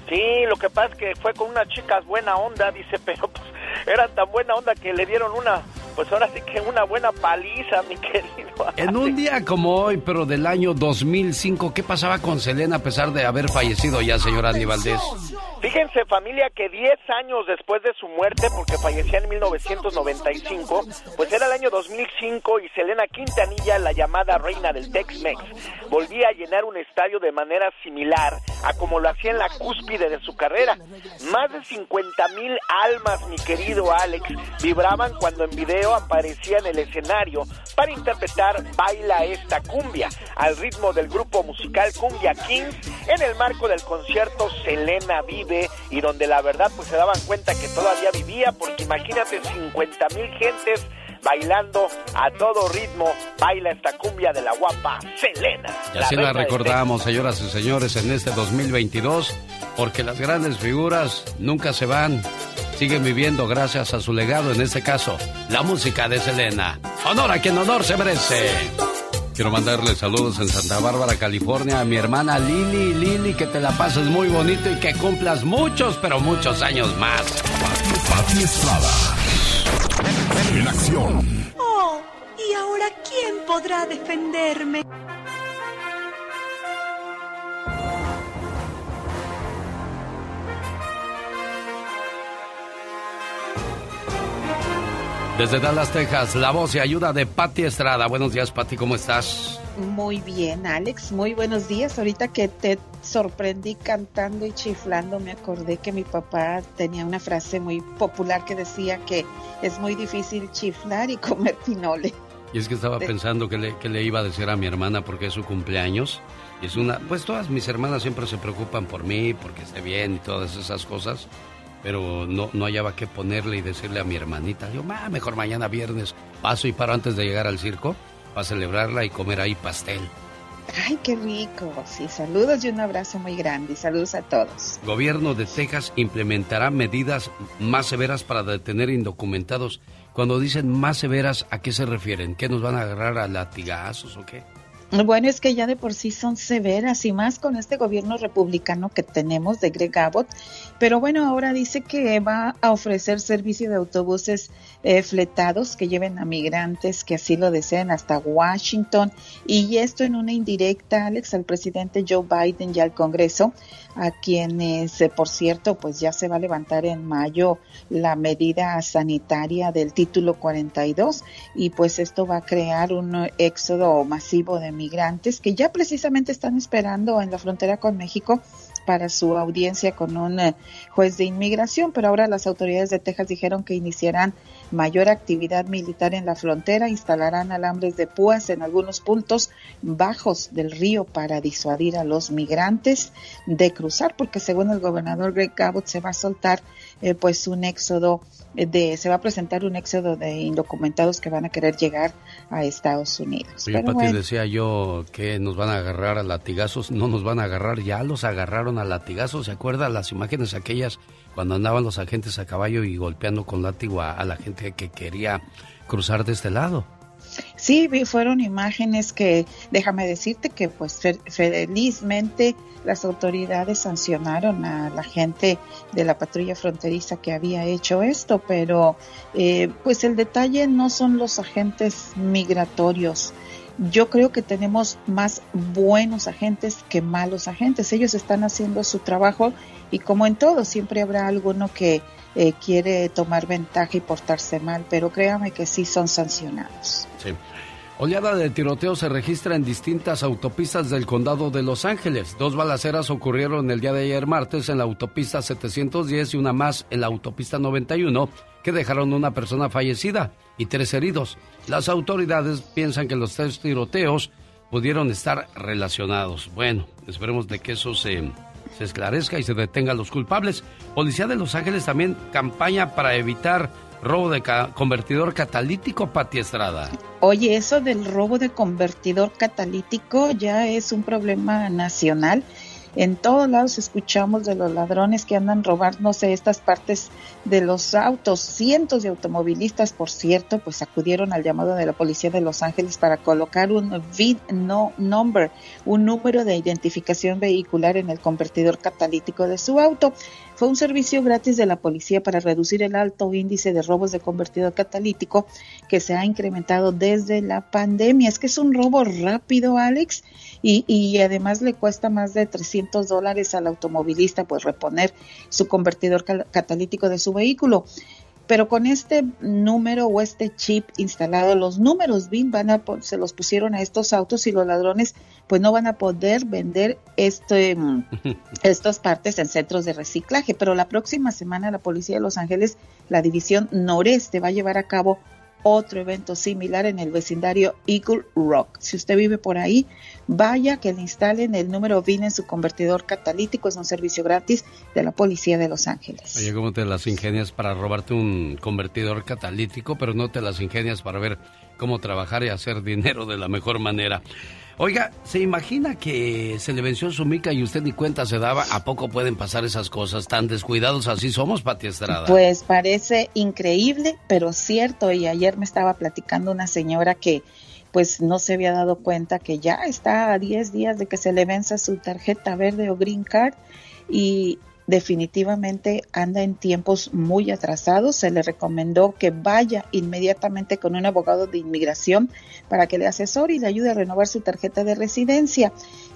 Sí, lo que pasa es que fue con unas chicas buena onda, dice, pero pues eran tan buena onda que le dieron una, pues ahora sí que una buena paliza, mi querido. En un día como hoy, pero del año 2005, ¿qué pasaba con Selena a pesar de haber fallecido ya, señor Andy Valdés? Fíjense familia que 10 años después de su muerte, porque fallecía en 1995, pues era el año 2005 y Selena Quintanilla, la llamada reina del Tex-Mex, volvía a llenar un estadio de manera similar a como lo hacía en la cúspide de su carrera. Más de 50 mil almas, mi querido Alex, vibraban cuando en video aparecía en el escenario para interpretar Baila esta cumbia al ritmo del grupo musical Cumbia Kings en el marco del concierto Selena Vive y donde la verdad pues se daban cuenta que todavía vivía porque imagínate 50 mil gentes bailando a todo ritmo baila esta cumbia de la guapa Selena. Y así la del recordamos, señoras y señores, en este 2022, porque las grandes figuras nunca se van, siguen viviendo gracias a su legado, en este caso, la música de Selena. Honor a quien honor se merece. Quiero mandarle saludos en Santa Bárbara, California, a mi hermana Lili. Lili, que te la pases muy bonito y que cumplas muchos, pero muchos años más. Pati Estrada. En acción. Oh, ¿y ahora quién podrá defenderme? Desde Dallas, Texas, la voz y ayuda de Patti Estrada. Buenos días, Patti, ¿cómo estás? Muy bien, Alex. Muy buenos días. Ahorita que te sorprendí cantando y chiflando, me acordé que mi papá tenía una frase muy popular que decía que es muy difícil chiflar y comer pinole. Y es que estaba pensando que le, que le iba a decir a mi hermana porque es su cumpleaños. Y es una, pues todas mis hermanas siempre se preocupan por mí, porque esté bien y todas esas cosas. Pero no, no hallaba qué ponerle y decirle a mi hermanita. Digo, "Ma, mejor mañana viernes paso y paro antes de llegar al circo para celebrarla y comer ahí pastel. Ay, qué rico. Sí, saludos y un abrazo muy grande. Y saludos a todos. Gobierno de Texas implementará medidas más severas para detener indocumentados. Cuando dicen más severas, ¿a qué se refieren? ¿Que nos van a agarrar a latigazos o qué? Bueno, es que ya de por sí son severas y más con este gobierno republicano que tenemos de Greg Abbott. Pero bueno, ahora dice que va a ofrecer servicio de autobuses eh, fletados que lleven a migrantes que así lo deseen hasta Washington. Y esto en una indirecta, Alex, al presidente Joe Biden y al Congreso, a quienes, eh, por cierto, pues ya se va a levantar en mayo la medida sanitaria del título 42 y pues esto va a crear un éxodo masivo de migrantes que ya precisamente están esperando en la frontera con México para su audiencia con un eh, juez de inmigración, pero ahora las autoridades de Texas dijeron que iniciarán mayor actividad militar en la frontera, instalarán alambres de púas en algunos puntos bajos del río para disuadir a los migrantes de cruzar, porque según el gobernador Greg Abbott se va a soltar eh, pues un éxodo de, se va a presentar un éxodo de indocumentados que van a querer llegar a Estados Unidos. Oye, Pati, decía yo que nos van a agarrar a latigazos, no nos van a agarrar, ya los agarraron a latigazos, ¿se acuerda las imágenes aquellas cuando andaban los agentes a caballo y golpeando con látigo a la gente que quería cruzar de este lado? Sí, fueron imágenes que, déjame decirte que pues felizmente las autoridades sancionaron a la gente de la patrulla fronteriza que había hecho esto, pero eh, pues el detalle no son los agentes migratorios. Yo creo que tenemos más buenos agentes que malos agentes. Ellos están haciendo su trabajo y como en todo, siempre habrá alguno que eh, quiere tomar ventaja y portarse mal, pero créame que sí son sancionados. Sí. Oleada de tiroteo se registra en distintas autopistas del condado de Los Ángeles. Dos balaceras ocurrieron el día de ayer martes en la autopista 710 y una más en la autopista 91 que dejaron una persona fallecida y tres heridos. Las autoridades piensan que los tres tiroteos pudieron estar relacionados. Bueno, esperemos de que eso se se esclarezca y se detenga a los culpables. Policía de Los Ángeles también campaña para evitar robo de convertidor catalítico, Pati Estrada. Oye, eso del robo de convertidor catalítico ya es un problema nacional en todos lados escuchamos de los ladrones que andan robándose estas partes de los autos. Cientos de automovilistas, por cierto, pues acudieron al llamado de la policía de Los Ángeles para colocar un VIN no number, un número de identificación vehicular en el convertidor catalítico de su auto. Fue un servicio gratis de la policía para reducir el alto índice de robos de convertidor catalítico que se ha incrementado desde la pandemia. Es que es un robo rápido, Alex, y, además le cuesta más de 300 dólares al automovilista pues reponer su convertidor catalítico de su vehículo. Pero con este número o este chip instalado, los números BIN van a, se los pusieron a estos autos y los ladrones pues no van a poder vender este, estas partes en centros de reciclaje. Pero la próxima semana la Policía de Los Ángeles, la División Noreste, va a llevar a cabo otro evento similar en el vecindario Eagle Rock. Si usted vive por ahí, vaya que le instalen el número VIN en su convertidor catalítico. Es un servicio gratis de la Policía de Los Ángeles. Oye, ¿cómo te las ingenias para robarte un convertidor catalítico, pero no te las ingenias para ver cómo trabajar y hacer dinero de la mejor manera? Oiga, ¿se imagina que se le venció su mica y usted ni cuenta se daba? ¿A poco pueden pasar esas cosas? Tan descuidados así somos, Pati Estrada. Pues parece increíble, pero cierto. Y ayer me estaba platicando una señora que pues no se había dado cuenta que ya está a 10 días de que se le venza su tarjeta verde o green card y definitivamente anda en tiempos muy atrasados. Se le recomendó que vaya inmediatamente con un abogado de inmigración para que le asesore y le ayude a renovar su tarjeta de residencia.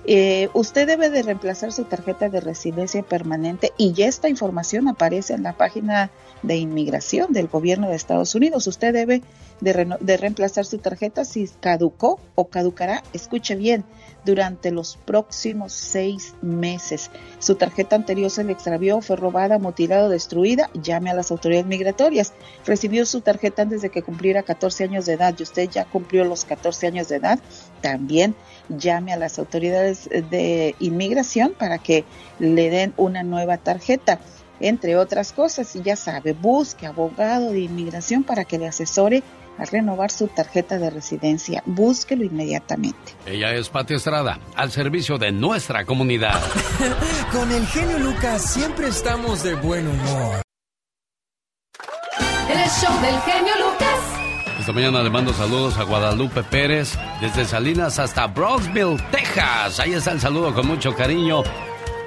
Eh, usted debe de reemplazar su tarjeta de residencia permanente y ya esta información aparece en la página de inmigración del gobierno de Estados Unidos. Usted debe de, de reemplazar su tarjeta si caducó o caducará, escuche bien, durante los próximos seis meses. Su tarjeta anterior se le extravió, fue robada, mutilada o destruida. Llame a las autoridades migratorias. Recibió su tarjeta antes de que cumpliera 14 años de edad y usted ya cumplió los 14 años de edad. También llame a las autoridades de inmigración para que le den una nueva tarjeta entre otras cosas. Y ya sabe, busque abogado de inmigración para que le asesore a renovar su tarjeta de residencia. Búsquelo inmediatamente. Ella es Pati Estrada, al servicio de nuestra comunidad. Con el genio Lucas siempre estamos de buen humor. El show del genio Lucas. Esta mañana le mando saludos a Guadalupe Pérez, desde Salinas hasta Brownsville, Texas. Ahí está el saludo con mucho cariño.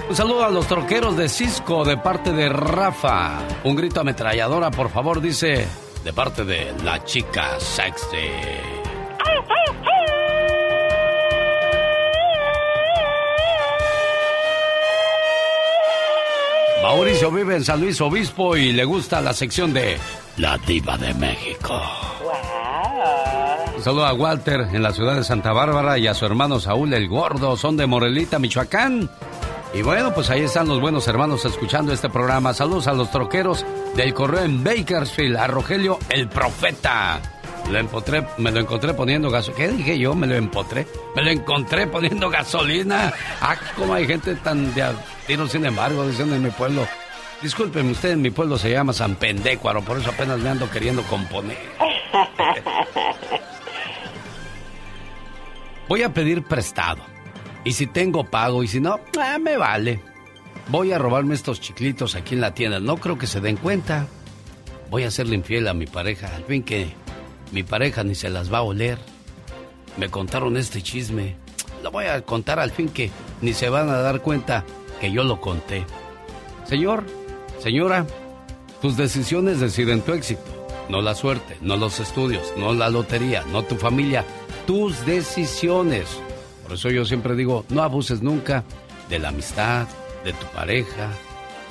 Un saludo a los troqueros de Cisco de parte de Rafa. Un grito ametralladora, por favor, dice de parte de la chica sexy. Mauricio vive en San Luis Obispo y le gusta la sección de La Diva de México. Un saludo a Walter en la ciudad de Santa Bárbara y a su hermano Saúl el Gordo. Son de Morelita, Michoacán. Y bueno, pues ahí están los buenos hermanos escuchando este programa. Saludos a los troqueros del correo en Bakersfield, a Rogelio el Profeta. Lo empotré, me lo encontré poniendo gasolina. ¿Qué dije yo? Me lo empotré. Me lo encontré poniendo gasolina. Ah, como hay gente tan de tiro, sin embargo, diciendo en mi pueblo. Discúlpeme, usted en mi pueblo se llama San Pendécuaro, por eso apenas me ando queriendo componer. Voy a pedir prestado. Y si tengo pago y si no, ah, me vale. Voy a robarme estos chiclitos aquí en la tienda. No creo que se den cuenta. Voy a hacerle infiel a mi pareja. Al fin que mi pareja ni se las va a oler. Me contaron este chisme. Lo voy a contar al fin que ni se van a dar cuenta que yo lo conté. Señor, señora, tus decisiones deciden tu éxito. No la suerte, no los estudios, no la lotería, no tu familia. Tus decisiones. Por eso yo siempre digo, no abuses nunca de la amistad, de tu pareja,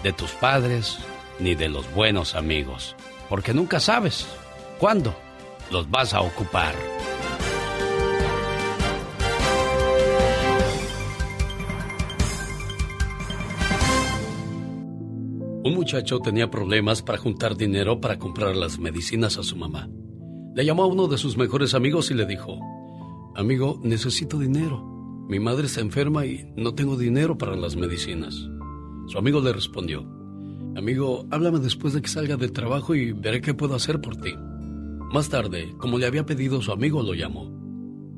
de tus padres, ni de los buenos amigos. Porque nunca sabes cuándo los vas a ocupar. Un muchacho tenía problemas para juntar dinero para comprar las medicinas a su mamá. Le llamó a uno de sus mejores amigos y le dijo, Amigo, necesito dinero. Mi madre está enferma y no tengo dinero para las medicinas. Su amigo le respondió, Amigo, háblame después de que salga del trabajo y veré qué puedo hacer por ti. Más tarde, como le había pedido su amigo, lo llamó.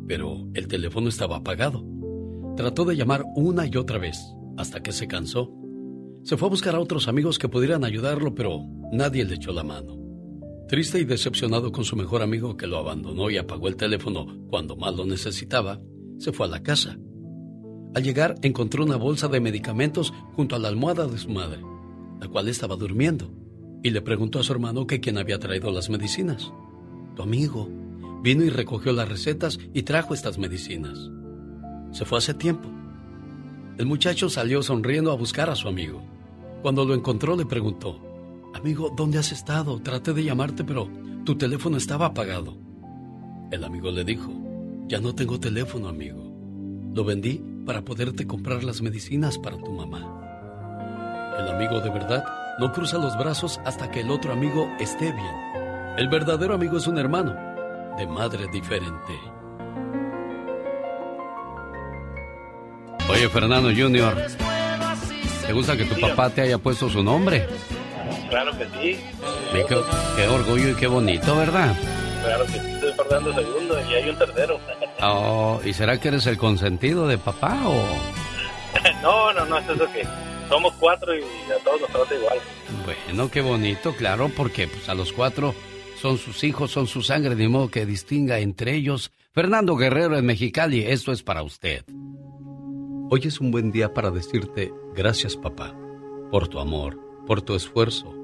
Pero el teléfono estaba apagado. Trató de llamar una y otra vez, hasta que se cansó. Se fue a buscar a otros amigos que pudieran ayudarlo, pero nadie le echó la mano. Triste y decepcionado con su mejor amigo que lo abandonó y apagó el teléfono cuando más lo necesitaba, se fue a la casa. Al llegar encontró una bolsa de medicamentos junto a la almohada de su madre, la cual estaba durmiendo, y le preguntó a su hermano que quién había traído las medicinas. Tu amigo vino y recogió las recetas y trajo estas medicinas. Se fue hace tiempo. El muchacho salió sonriendo a buscar a su amigo. Cuando lo encontró le preguntó, Amigo, ¿dónde has estado? Traté de llamarte, pero tu teléfono estaba apagado. El amigo le dijo, ya no tengo teléfono, amigo. Lo vendí para poderte comprar las medicinas para tu mamá. El amigo de verdad no cruza los brazos hasta que el otro amigo esté bien. El verdadero amigo es un hermano, de madre diferente. Oye, Fernando Junior, ¿te gusta que tu papá te haya puesto su nombre? Claro que sí. Qué, qué orgullo y qué bonito, ¿verdad? Claro que sí, estoy Fernando segundo y hay un tercero. Oh, ¿Y será que eres el consentido de papá o...? no, no, no, es eso que somos cuatro y a todos nos trata igual. Bueno, qué bonito, claro, porque pues, a los cuatro son sus hijos, son su sangre, de modo que distinga entre ellos. Fernando Guerrero en Mexicali, esto es para usted. Hoy es un buen día para decirte gracias, papá, por tu amor, por tu esfuerzo,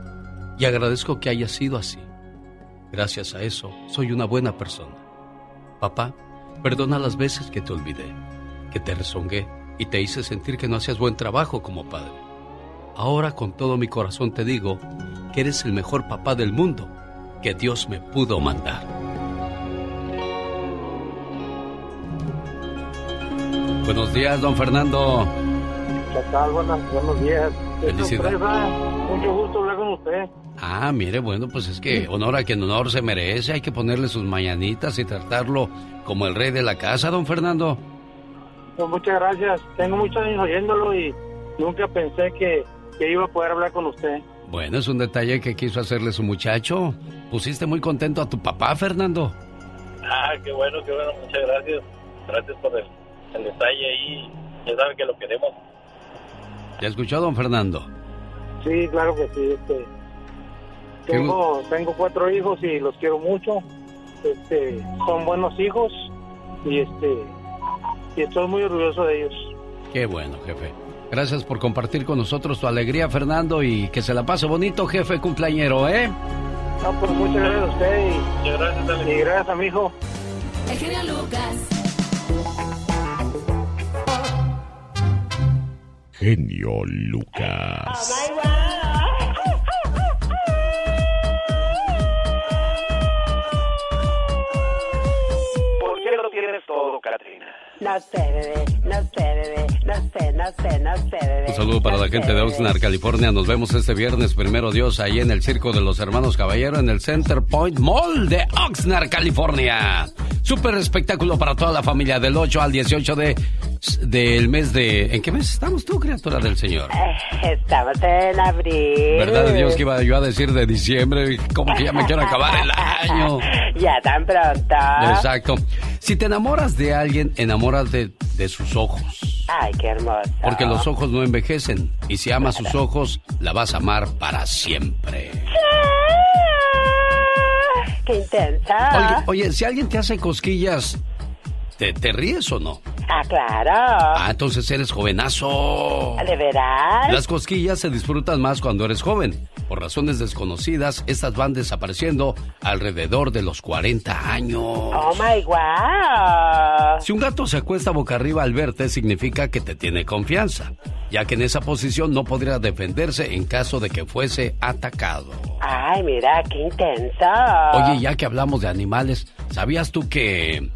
Y agradezco que haya sido así. Gracias a eso, soy una buena persona. Papá, perdona las veces que te olvidé, que te rezongué y te hice sentir que no hacías buen trabajo como padre. Ahora con todo mi corazón te digo que eres el mejor papá del mundo que Dios me pudo mandar. Buenos días, don Fernando. ¿Qué tal? Buenas, buenos días. Felicidades. Mucho gusto hablar con usted. Ah, mire, bueno, pues es que honor a quien honor se merece, hay que ponerle sus mañanitas y tratarlo como el rey de la casa, don Fernando. Pues muchas gracias. Tengo muchos años oyéndolo y nunca pensé que, que iba a poder hablar con usted. Bueno, es un detalle que quiso hacerle su muchacho. Pusiste muy contento a tu papá, Fernando. Ah, qué bueno, qué bueno. Muchas gracias. Gracias por el, el detalle ahí. Ya saben que lo queremos. ¿Ya escuchó, don Fernando? Sí, claro que sí. Este, tengo, tengo cuatro hijos y los quiero mucho. Este, son buenos hijos y este y estoy muy orgulloso de ellos. Qué bueno, jefe. Gracias por compartir con nosotros tu alegría, Fernando, y que se la pase bonito, jefe cumpleañero, ¿eh? No, pues muchas gracias a usted y, gracias, y gracias a mi hijo. El genio Lucas. Genio Lucas. ¿Por No sé, bebé, no sé, bebé, no sé, no sé, no sé, bebé. Un saludo para No la sé, gente de. Oxnard, California. Nos vemos este viernes, primero Dios, ahí en el Circo de los Hermanos Caballero, en el Center Point Mall de Oxnard, California. Súper espectáculo para toda la familia del 8 al 18 de, del mes de... ¿En qué mes estamos tú, criatura del Señor? Eh, Estamos en abril. ¿Verdad de Dios que iba yo a decir de diciembre? Como que ya me quiero acabar el año. Ya tan pronto. Exacto. Si te enamoras de alguien, enamórate de sus ojos. Ay, qué hermoso. Porque los ojos no envejecen. Y si amas sus ojos, la vas a amar para siempre. Qué intensa. Oye, oye, si alguien te hace cosquillas, ¿te, te ríes o no? Ah, claro. Ah, entonces eres jovenazo. ¿De veras? Las cosquillas se disfrutan más cuando eres joven. Por razones desconocidas, estas van desapareciendo alrededor de los 40 años. Oh my wow. Si un gato se acuesta boca arriba al verte, significa que te tiene confianza, ya que en esa posición no podría defenderse en caso de que fuese atacado. Ay, mira, qué intenso. Oye, ya que hablamos de animales, ¿sabías tú que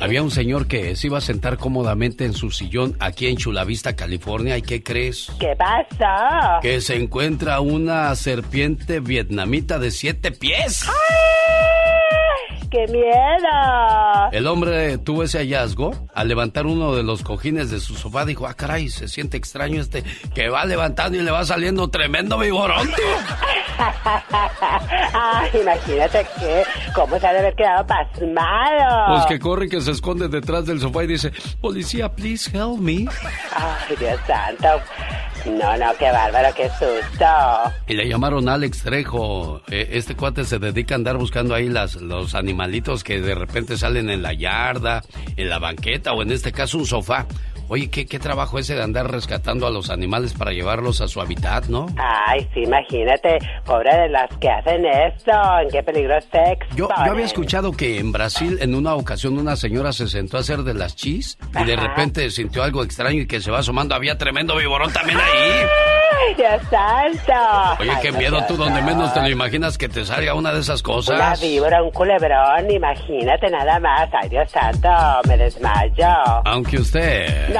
había un señor que se iba a sentar cómodamente en su sillón aquí en Chulavista, California? ¿Y qué crees? ¿Qué pasó? Que se encuentra una serpiente vietnamita de siete pies. ¡Ay, ¡Qué miedo! El hombre tuvo ese hallazgo al levantar uno de los cojines de su sofá. Dijo, ah, caray, se siente extraño este que va levantando y le va saliendo tremendo vigoronte. Ay, imagínate que cómo se ha de haber quedado pasmado. Pues que corre y que se esconde detrás del sofá y dice, policía, please help me. Ay, Dios santo. No, no, qué bárbaro, qué susto. Y le llamaron Alex Trejo. Eh, Este cuate se dedica a andar buscando ahí las, los animalitos que de repente salen en la yarda, en la banqueta o en este caso un sofá. Oye, ¿qué, qué trabajo ese de andar rescatando a los animales para llevarlos a su hábitat, ¿no? Ay, sí, imagínate, pobre de las que hacen esto, en qué peligro se Yo, yo había escuchado que en Brasil en una ocasión una señora se sentó a hacer de las chis y de repente sintió algo extraño y que se va asomando. Había tremendo viborón también ahí. ¡Ay, Dios santo! Oye, Ay, qué no, miedo Dios tú donde menos te lo imaginas que te salga una de esas Una cosas. víbora, un culebrón, imagínate nada más. Ay, Dios santo, me desmayo. Aunque usted... No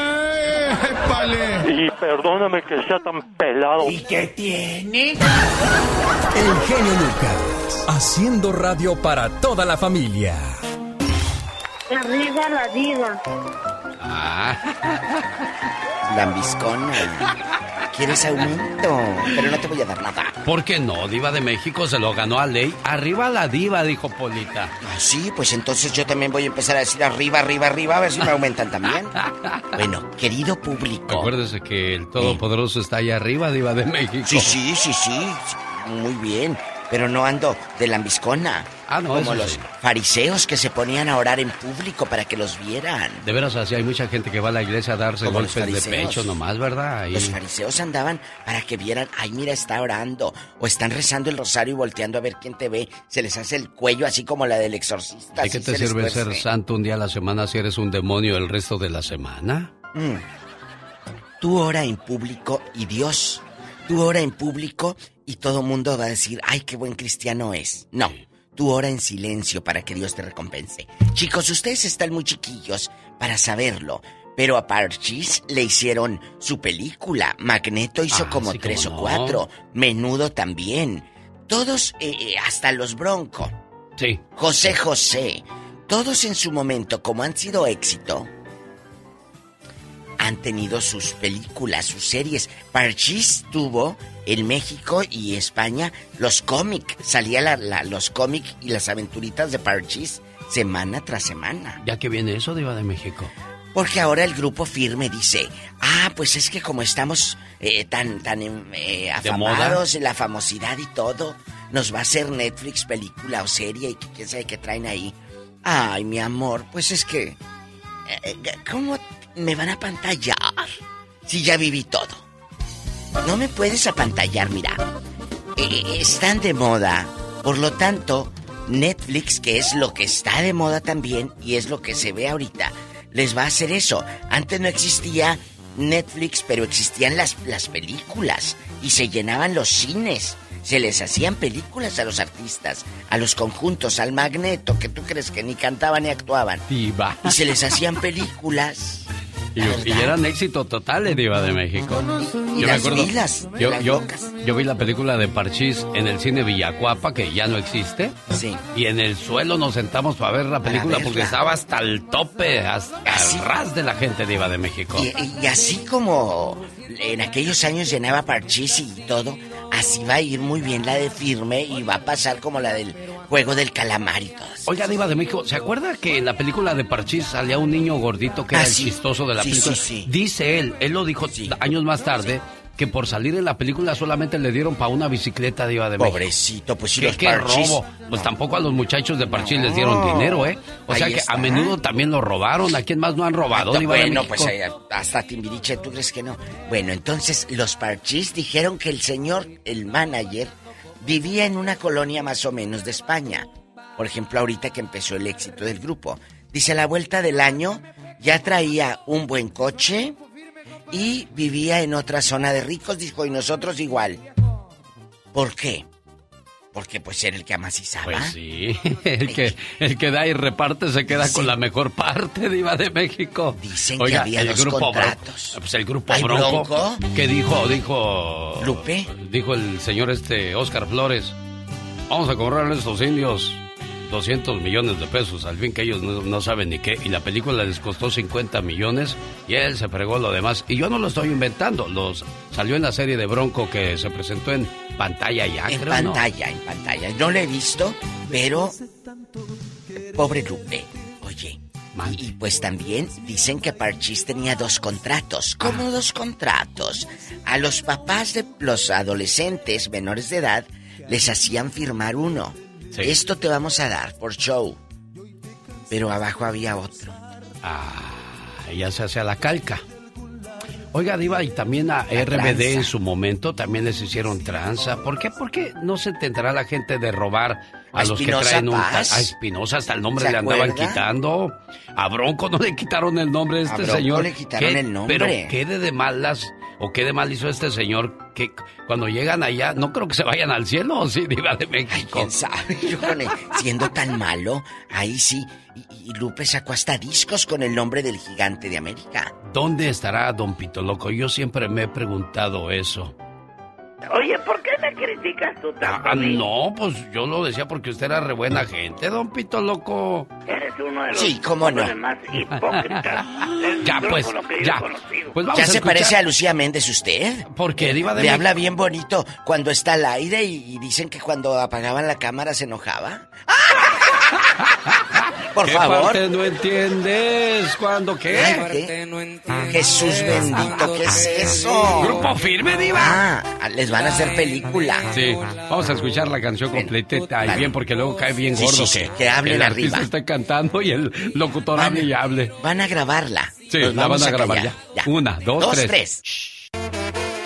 Y perdóname que sea tan pelado. ¿Y qué tiene? El genio Lucas, haciendo radio para toda la familia. Arriba la diva. Lambiscona. ¿Quieres aumento? Pero no te voy a dar nada. ¿Por qué no? Diva de México se lo ganó a ley. Arriba la diva, dijo Polita. Ah, sí, pues entonces yo también voy a empezar a decir arriba, arriba, arriba, a ver si me aumentan también. Bueno, querido público. Acuérdese que el Todopoderoso está allá arriba, Diva de México. Sí, sí, sí, sí. Muy bien. Pero no ando de lambiscona. Ah, no, Como los sí. fariseos que se ponían a orar en público para que los vieran. De veras, así hay mucha gente que va a la iglesia a darse Como golpes de pecho nomás, ¿verdad? Los fariseos andaban para que vieran, ay, mira, está orando. O están rezando el rosario y volteando a ver quién te ve. Se les hace el cuello así como la del exorcista. ¿De qué te se sirve ser santo un día a la semana si eres un demonio el resto de la semana? Mm. Tú ora en público y Dios. Tú ora en público y todo mundo va a decir, ay, qué buen cristiano es. No, tú ora en silencio para que Dios te recompense. Chicos, ustedes están muy chiquillos para saberlo. Pero a Parchis le hicieron su película. Magneto hizo Ah, como sí, tres o no. cuatro. Menudo también. Todos, eh, eh, hasta los Bronco. Sí. José José. Todos en su momento, como han sido éxito, han tenido sus películas, sus series. Parchís tuvo en México y España los cómics. Salía la, la- los cómics y las aventuritas de Parchís semana tras semana. Ya que viene eso, Diva de México. Porque ahora el grupo firme dice, ah, pues es que como estamos eh, tan, tan em, eh, afamados en la famosidad y todo, nos va a hacer Netflix película o serie y quién sabe qué traen ahí. Ay, mi amor, pues es que... ¿Cómo me van a pantallar? Si ya viví todo. No me puedes apantallar, mira. Eh, están de moda. Por lo tanto, Netflix, que es lo que está de moda también y es lo que se ve ahorita, les va a hacer eso. Antes no existía Netflix, pero existían las, las películas y se llenaban los cines. Se les hacían películas a los artistas, a los conjuntos, al magneto, que tú crees que ni cantaban ni actuaban. Diva. Y se les hacían películas. Y, y eran éxito total, Diva de México. Y las vilas, yo, las yo, locas. yo vi la película de Parchís en el cine Villacuapa, que ya no existe. Sí. Y en el suelo nos sentamos para ver la película verla. porque estaba hasta el tope, hasta el ras de la gente, Diva de México. Y, y así como en aquellos años llenaba Parchís y todo, así va a ir muy bien la de firme y va a pasar como la del juego del calamar y todo. Oiga, Diva de México, ¿se acuerda que en la película de Parchís salía un niño gordito que Ah, era el chistoso de la Sí, película? sí, sí. Dice él, él lo dijo años más tarde, que por salir en la película solamente le dieron para una bicicleta, de México. Pobrecito, pues si ¿Qué, los qué robo? Pues tampoco a los muchachos de Parchís les dieron No. dinero, ¿eh? O sea que está. a menudo también lo robaron. ¿A quién más no han robado, de bueno, pues eh, hasta Timbiriche, ¿tú crees que no? Bueno, entonces los Parchís dijeron que el señor, el manager, vivía en una colonia más o menos de España. Por ejemplo, ahorita que empezó el éxito del grupo. Dice, a la vuelta del año ya traía un buen coche y vivía en otra zona de ricos, dijo, y nosotros igual. ¿Por qué? Porque pues era el que amacizaba. Pues sí, el que, el que da y reparte se queda con la mejor parte, Diva de México. Dicen que había dos Bron- contratos. pues el grupo ¿Hay Bronco. Bronco? ¿Qué dijo? Dijo. ¿Lupe? Dijo el señor este, Oscar Flores. Vamos a cobrarle a estos indios 200 millones de pesos. Al fin que ellos no, no saben ni qué. Y la película les costó 50 millones y él se fregó lo demás. Y yo no lo estoy inventando. Los salió en la serie de Bronco que se presentó en pantalla ya, En creo, ¿no? pantalla, en pantalla. No lo he visto, pero. Pobre Lupe. Oye. Y, y pues también dicen que Parchís tenía dos contratos. ¿Cómo Ah. dos contratos? A los papás de los adolescentes menores de edad les hacían firmar uno. Esto te vamos a dar por show. Pero abajo había otro. Ah, ya se hace a la calca. Oiga, Diva, y también a La RBD tranza. en su momento también les hicieron tranza. ¿Por qué? ¿Por qué no se tendrá la gente de robar a, ¿A los que traen un... Paz? A Espinosa hasta el nombre ¿Se le andaban quitando. A Bronco no le quitaron el nombre a este Bronco señor. le quitaron ¿Qué? el nombre. Pero qué de, de malas o qué de mal hizo este señor que cuando llegan allá no creo que se vayan al cielo, ¿o sí, Diva de México. ¿Quién sabe? Yo con él, siendo tan malo, ahí sí. Y, y Lupe sacó hasta discos con el nombre del gigante de América. ¿Dónde estará Don Pito Loco? Yo siempre me he preguntado eso. Oye, ¿por qué me criticas tú tanto? Ah, a mí? no, pues yo lo decía porque usted era re buena gente, don Pito Loco. Eres uno de los Sí, cómo no. más hipócritas. Ya, pues, ya. Pues vamos ¿Ya a se escuchar- parece a Lucía Méndez usted? Porque Diva de Le habla bien bonito cuando está al aire y, y dicen que cuando apagaban la cámara se enojaba. Por ¿Qué favor. parte no entiendes? ¿Cuándo qué? Ay, ¿qué? Jesús bendito, ¿qué es eso? Grupo firme, Diva. Ah, les van a hacer película. Sí, vamos a escuchar la canción completita y vale. bien porque luego cae bien Sí, gordo sí, sí, que, que hablen el artista arriba. esté cantando y el locutor hable y hable. Van a grabarla. Sí, Nos la van a grabar ya. Una, dos, Dos, tres. tres.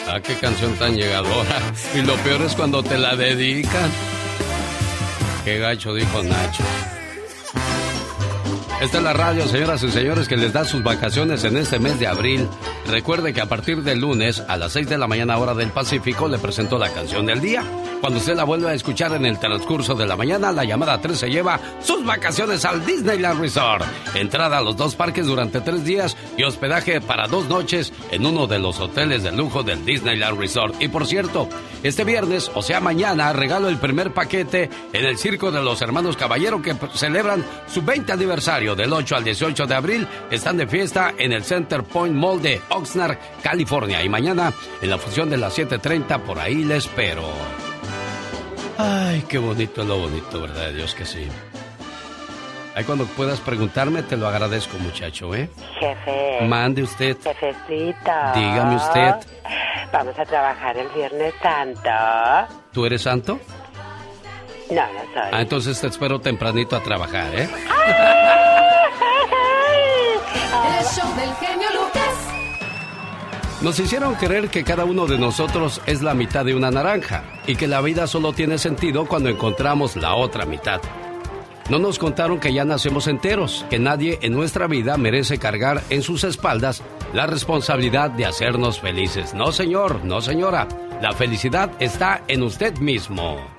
Ah, qué canción tan llegadora. Y lo peor es cuando te la dedican. Qué gacho dijo Nacho. Esta es la radio, señoras y señores, que les da sus vacaciones en este mes de abril. Recuerde que a partir del lunes a las 6 de la mañana hora del Pacífico le presento la canción del día. Cuando usted la vuelva a escuchar en el transcurso de la mañana, la llamada 3 se lleva sus vacaciones al Disneyland Resort. Entrada a los dos parques durante tres días y hospedaje para dos noches en uno de los hoteles de lujo del Disneyland Resort. Y por cierto, este viernes, o sea mañana, regalo el primer paquete en el Circo de los Hermanos Caballero que celebran su 20 aniversario. Del 8 al 18 de abril están de fiesta en el Center Point Mall de Oxnard, California. Y mañana en la función de las 7.30 por ahí les espero. Ay, qué bonito es lo bonito, ¿verdad? Dios que sí. Ahí cuando puedas preguntarme, te lo agradezco, muchacho, ¿eh? Jefe. Mande usted. Jefecito. Dígame usted. Vamos a trabajar el Viernes Santo. ¿Tú eres santo? No, no soy. Ah, entonces te espero tempranito a trabajar, ¿eh? El show del genio Lucas. Nos hicieron creer que cada uno de nosotros es la mitad de una naranja y que la vida solo tiene sentido cuando encontramos la otra mitad. No nos contaron que ya nacemos enteros, que nadie en nuestra vida merece cargar en sus espaldas la responsabilidad de hacernos felices. No, señor, no, señora. La felicidad está en usted mismo.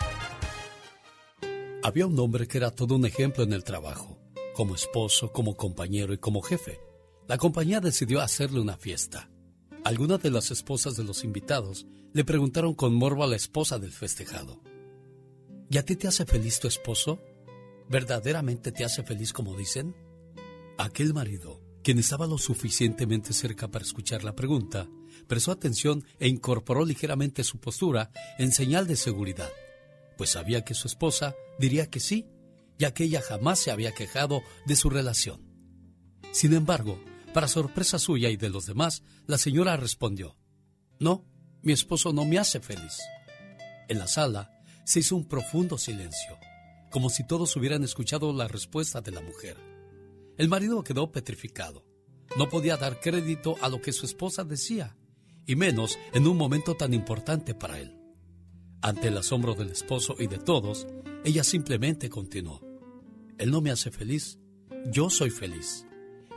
Había un hombre que era todo un ejemplo en el trabajo, como esposo, como compañero y como jefe. La compañía decidió hacerle una fiesta. Algunas de las esposas de los invitados le preguntaron con morbo a la esposa del festejado. ¿Y a ti te hace feliz tu esposo? ¿Verdaderamente te hace feliz como dicen? Aquel marido, quien estaba lo suficientemente cerca para escuchar la pregunta, prestó atención e incorporó ligeramente su postura en señal de seguridad, pues sabía que su esposa diría que sí, ya que ella jamás se había quejado de su relación. Sin embargo, para sorpresa suya y de los demás, la señora respondió, No, mi esposo no me hace feliz. En la sala se hizo un profundo silencio como si todos hubieran escuchado la respuesta de la mujer. El marido quedó petrificado. No podía dar crédito a lo que su esposa decía, y menos en un momento tan importante para él. Ante el asombro del esposo y de todos, ella simplemente continuó. Él no me hace feliz, yo soy feliz.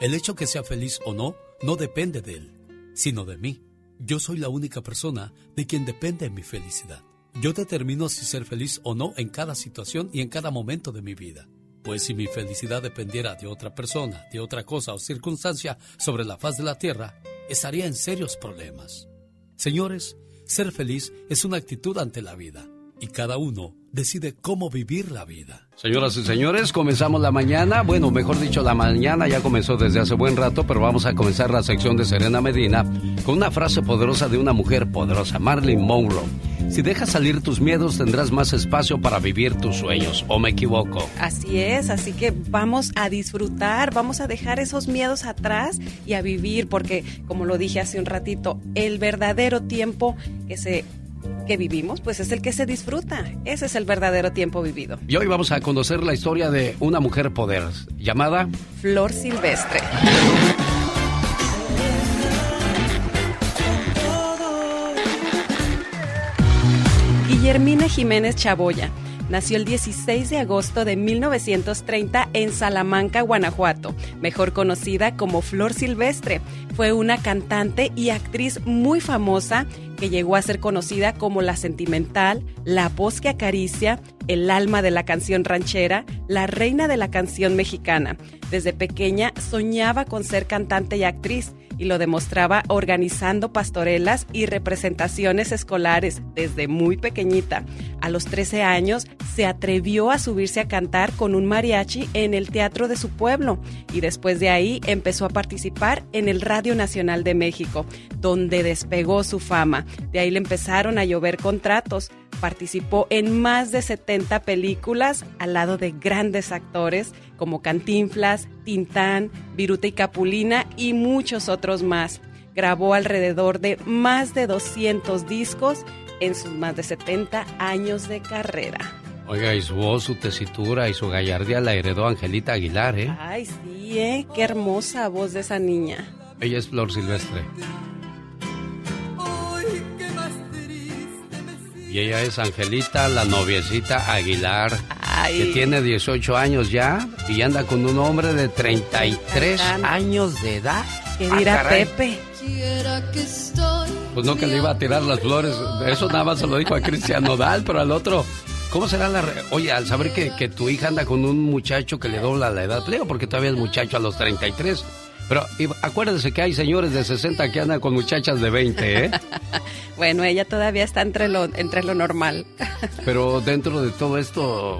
El hecho que sea feliz o no no depende de él, sino de mí. Yo soy la única persona de quien depende mi felicidad. Yo determino si ser feliz o no en cada situación y en cada momento de mi vida. Pues si mi felicidad dependiera de otra persona, de otra cosa o circunstancia sobre la faz de la tierra, estaría en serios problemas. Señores, ser feliz es una actitud ante la vida y cada uno decide cómo vivir la vida. Señoras y señores, comenzamos la mañana. Bueno, mejor dicho, la mañana ya comenzó desde hace buen rato, pero vamos a comenzar la sección de Serena Medina con una frase poderosa de una mujer poderosa, Marilyn Monroe. Si dejas salir tus miedos, tendrás más espacio para vivir tus sueños. ¿O me equivoco? Así es, así que vamos a disfrutar, vamos a dejar esos miedos atrás y a vivir, porque como lo dije hace un ratito, el verdadero tiempo que se que vivimos, pues es el que se disfruta. Ese es el verdadero tiempo vivido. Y hoy vamos a conocer la historia de una mujer poder llamada Flor Silvestre. Guillermina Jiménez Chaboya nació el 16 de agosto de 1930 en Salamanca, Guanajuato, mejor conocida como Flor Silvestre. Fue una cantante y actriz muy famosa que llegó a ser conocida como la sentimental, la voz que acaricia, el alma de la canción ranchera, la reina de la canción mexicana. Desde pequeña soñaba con ser cantante y actriz y lo demostraba organizando pastorelas y representaciones escolares desde muy pequeñita. A los 13 años se atrevió a subirse a cantar con un mariachi en el teatro de su pueblo y después de ahí empezó a participar en el Radio Nacional de México, donde despegó su fama. De ahí le empezaron a llover contratos. Participó en más de 70 películas al lado de grandes actores como Cantinflas, Tintán, Viruta y Capulina y muchos otros más. Grabó alrededor de más de 200 discos en sus más de 70 años de carrera. Oiga, y su voz, su tesitura y su gallardía la heredó Angelita Aguilar, ¿eh? Ay, sí, ¿eh? Qué hermosa voz de esa niña. Ella es Flor Silvestre. Y ella es Angelita, la noviecita Aguilar, que tiene 18 años ya y anda con un hombre de 33 años de edad. ¿Qué dirá Ah, Pepe? Pues no que le iba a tirar las flores, eso nada más se lo dijo a Cristian Nodal, pero al otro, ¿cómo será la... re- Oye, al saber que, que tu hija anda con un muchacho que le dobla la edad, Leo, porque todavía es muchacho a los 33, pero y acuérdese que hay señores de 60 que andan con muchachas de 20, ¿eh? Bueno, ella todavía está entre lo, entre lo normal. Pero dentro de todo esto,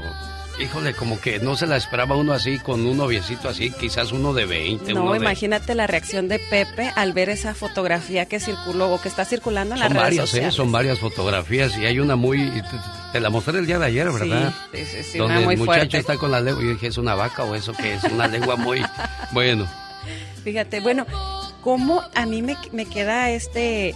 híjole, como que no se la esperaba uno así, con un noviecito así, quizás uno de 20. No, uno imagínate la reacción de Pepe al ver esa fotografía que circuló o que está circulando en las son redes varias, ¿eh? sociales. Son varias fotografías y hay una muy... Te, te la mostré el día de ayer, ¿verdad? Sí, sí, sí, Donde una muy el muchacho fuerte. está con la lengua. Yo dije, ¿es una vaca o eso que es? Una lengua muy... Bueno. Fíjate, bueno, cómo a mí me, me queda este,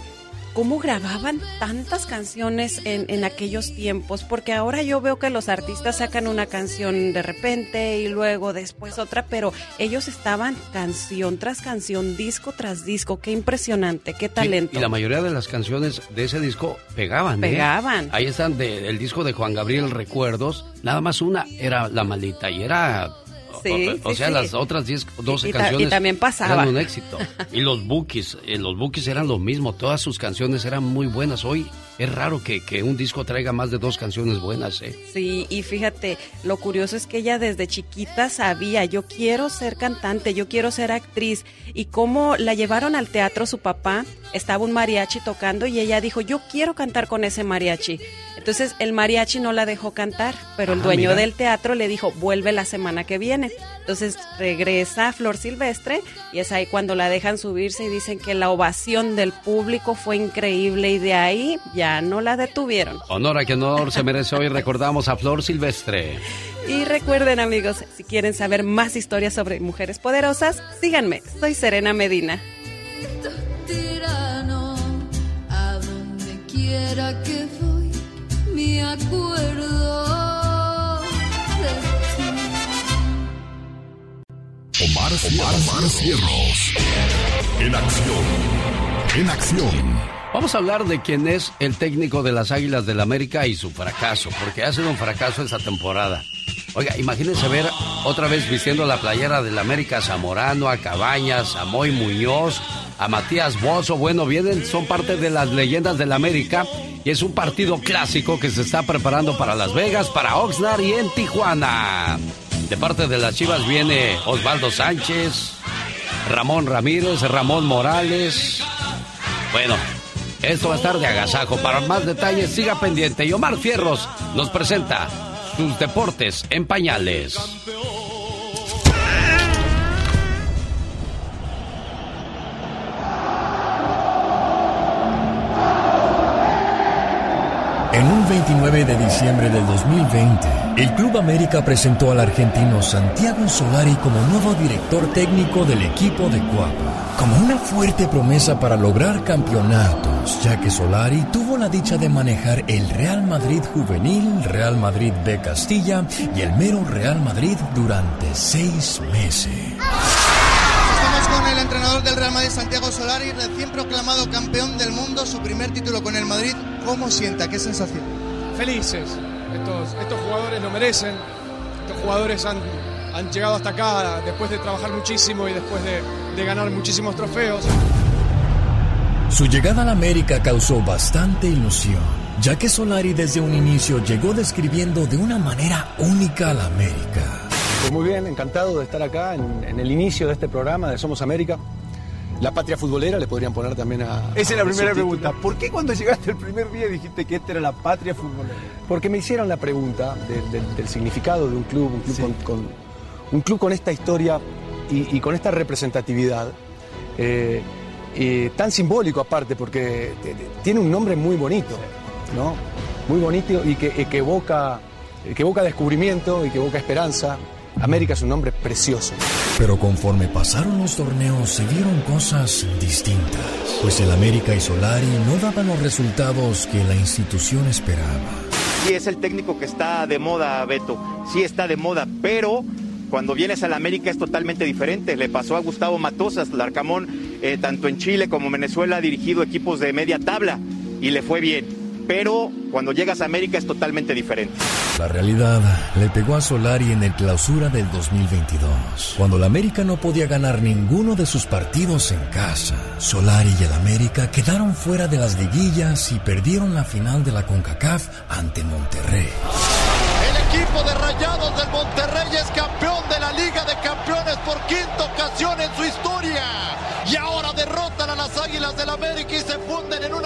cómo grababan tantas canciones en, en aquellos tiempos, porque ahora yo veo que los artistas sacan una canción de repente y luego después otra, pero ellos estaban canción tras canción, disco tras disco, qué impresionante, qué talento. Y la mayoría de las canciones de ese disco pegaban. ¿eh? Pegaban. Ahí están de- el disco de Juan Gabriel Recuerdos. Nada más una era La Maldita y era. Sí, o, o sí, sea, sí. las otras 10, 12 Y ta- canciones y también pasaba. eran un éxito. Y los Bookies, eh, los Bookies eran lo mismo. Todas sus canciones eran muy buenas. Hoy es raro que, que un disco traiga más de dos canciones buenas, ¿eh? Sí, y fíjate, lo curioso es que ella desde chiquita sabía, yo quiero ser cantante, yo quiero ser actriz. Y cómo la llevaron al teatro su papá, estaba un mariachi tocando y ella dijo, yo quiero cantar con ese mariachi. Entonces el mariachi no la dejó cantar, pero el Ah, dueño mira. del teatro le dijo, vuelve la semana que viene. Entonces regresa Flor Silvestre y es ahí cuando la dejan subirse y dicen que la ovación del público fue increíble y de ahí ya no la detuvieron. Honor a que honor se merece hoy. Recordamos a Flor Silvestre. Y recuerden amigos, si quieren saber más historias sobre mujeres poderosas, síganme. Soy Serena Medina. tirano, a donde quiera que voy, me acuerdo Omar, Omar, Cierros. En acción. En acción. Vamos a hablar de quién es el técnico de las Águilas del América y su fracaso, porque ha sido un fracaso esa temporada. Oiga, imagínense ver otra vez vistiendo la playera del América a Zamorano, a Cabañas, a Moy Muñoz, a Matías Bozo. Bueno, vienen, son parte de las leyendas del América y es un partido clásico que se está preparando para Las Vegas, para Oxnard y en Tijuana. De parte de las Chivas viene Osvaldo Sánchez, Ramón Ramírez, Ramón Morales. Bueno, esto va a estar de agasajo. Para más detalles, siga pendiente. Y Omar Fierros nos presenta sus deportes en pañales. En un 29 de diciembre del 2020, el Club América presentó al argentino Santiago Solari como nuevo director técnico del equipo de Cuapa, como una fuerte promesa para lograr campeonatos, ya que Solari tuvo la dicha de manejar el Real Madrid Juvenil, Real Madrid B Castilla y el mero Real Madrid durante seis meses. Con el entrenador del Real Madrid, Santiago Solari, recién proclamado campeón del mundo, su primer título con el Madrid. ¿Cómo sienta? ¿Qué sensación? Felices. Estos, estos jugadores lo merecen. Estos jugadores han, han llegado hasta acá después de trabajar muchísimo y después de, de ganar muchísimos trofeos. Su llegada al América causó bastante ilusión, ya que Solari desde un inicio llegó describiendo de una manera única al América. Pues muy bien, encantado de estar acá en, en el inicio de este programa de Somos América. La patria futbolera le podrían poner también a. Esa es la primera pregunta. ¿Por qué cuando llegaste el primer día dijiste que esta era la patria futbolera? Porque me hicieron la pregunta del- del- del significado de un club, un club, con, con- un club con esta historia y, y con esta representatividad. eh, eh, tan simbólico aparte, porque tiene un nombre muy bonito, ¿no? Muy bonito y que, y que evoca, que evoca descubrimiento y que evoca esperanza. América es un nombre precioso. Pero conforme pasaron los torneos se vieron cosas distintas, pues el América y Solari no daban los resultados que la institución esperaba. Sí es el técnico que está de moda, Beto. Sí está de moda, pero cuando vienes al América es totalmente diferente. Le pasó a Gustavo Matosas, Larcamón, eh, tanto en Chile como en Venezuela ha dirigido equipos de media tabla y le fue bien. Pero cuando llegas a América es totalmente diferente. La realidad le pegó a Solari en el clausura del 2022, cuando el América no podía ganar ninguno de sus partidos en casa. Solari y el América quedaron fuera de las liguillas y perdieron la final de la CONCACAF ante Monterrey. El equipo de Rayados del Monterrey es campeón de la Liga de Campeones por quinta ocasión en su historia. Y ahora derrotan a las Águilas del América y se funden en un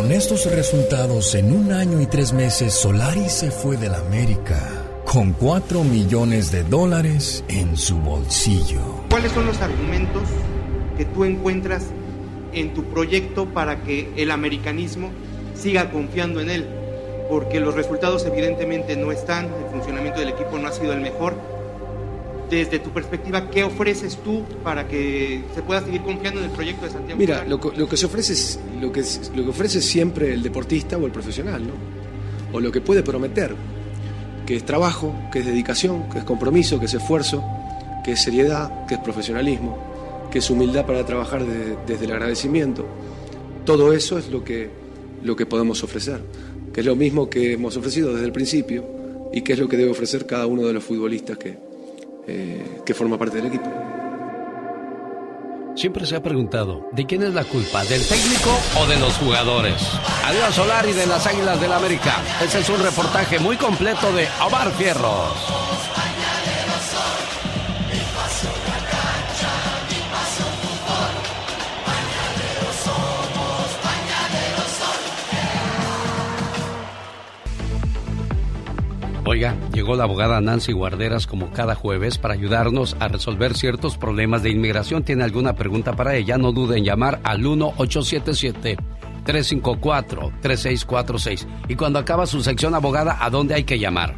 Con estos resultados, en un año y tres meses, Solari se fue de la América con 4 millones de dólares en su bolsillo. ¿Cuáles son los argumentos que tú encuentras en tu proyecto para que el americanismo siga confiando en él? Porque los resultados evidentemente no están, el funcionamiento del equipo no ha sido el mejor desde tu perspectiva, ¿qué ofreces tú para que se pueda seguir confiando en el proyecto de Santiago? Mira, lo, lo, que se ofrece es lo que, lo que ofrece siempre el deportista o el profesional, ¿no? O lo que puede prometer, que es trabajo, que es dedicación, que es compromiso, que es esfuerzo, que es seriedad, que es profesionalismo, que es humildad para trabajar desde el agradecimiento. Todo eso es lo que, lo que podemos ofrecer, que es lo mismo que hemos ofrecido desde el principio y que es lo que debe ofrecer cada uno de los futbolistas que, eh, que forma parte del equipo. Siempre se ha preguntado, ¿de quién es la culpa? ¿Del técnico o de los jugadores? Adiós Solari de las Águilas del América. Ese es un reportaje muy completo de Omar Fierros. Oiga, llegó la abogada Nancy Guarderas como cada jueves para ayudarnos a resolver ciertos problemas de inmigración. ¿Tiene alguna pregunta para ella? No dude en llamar al 1-877-354-3646. Y cuando acaba su sección abogada, ¿a dónde hay que llamar?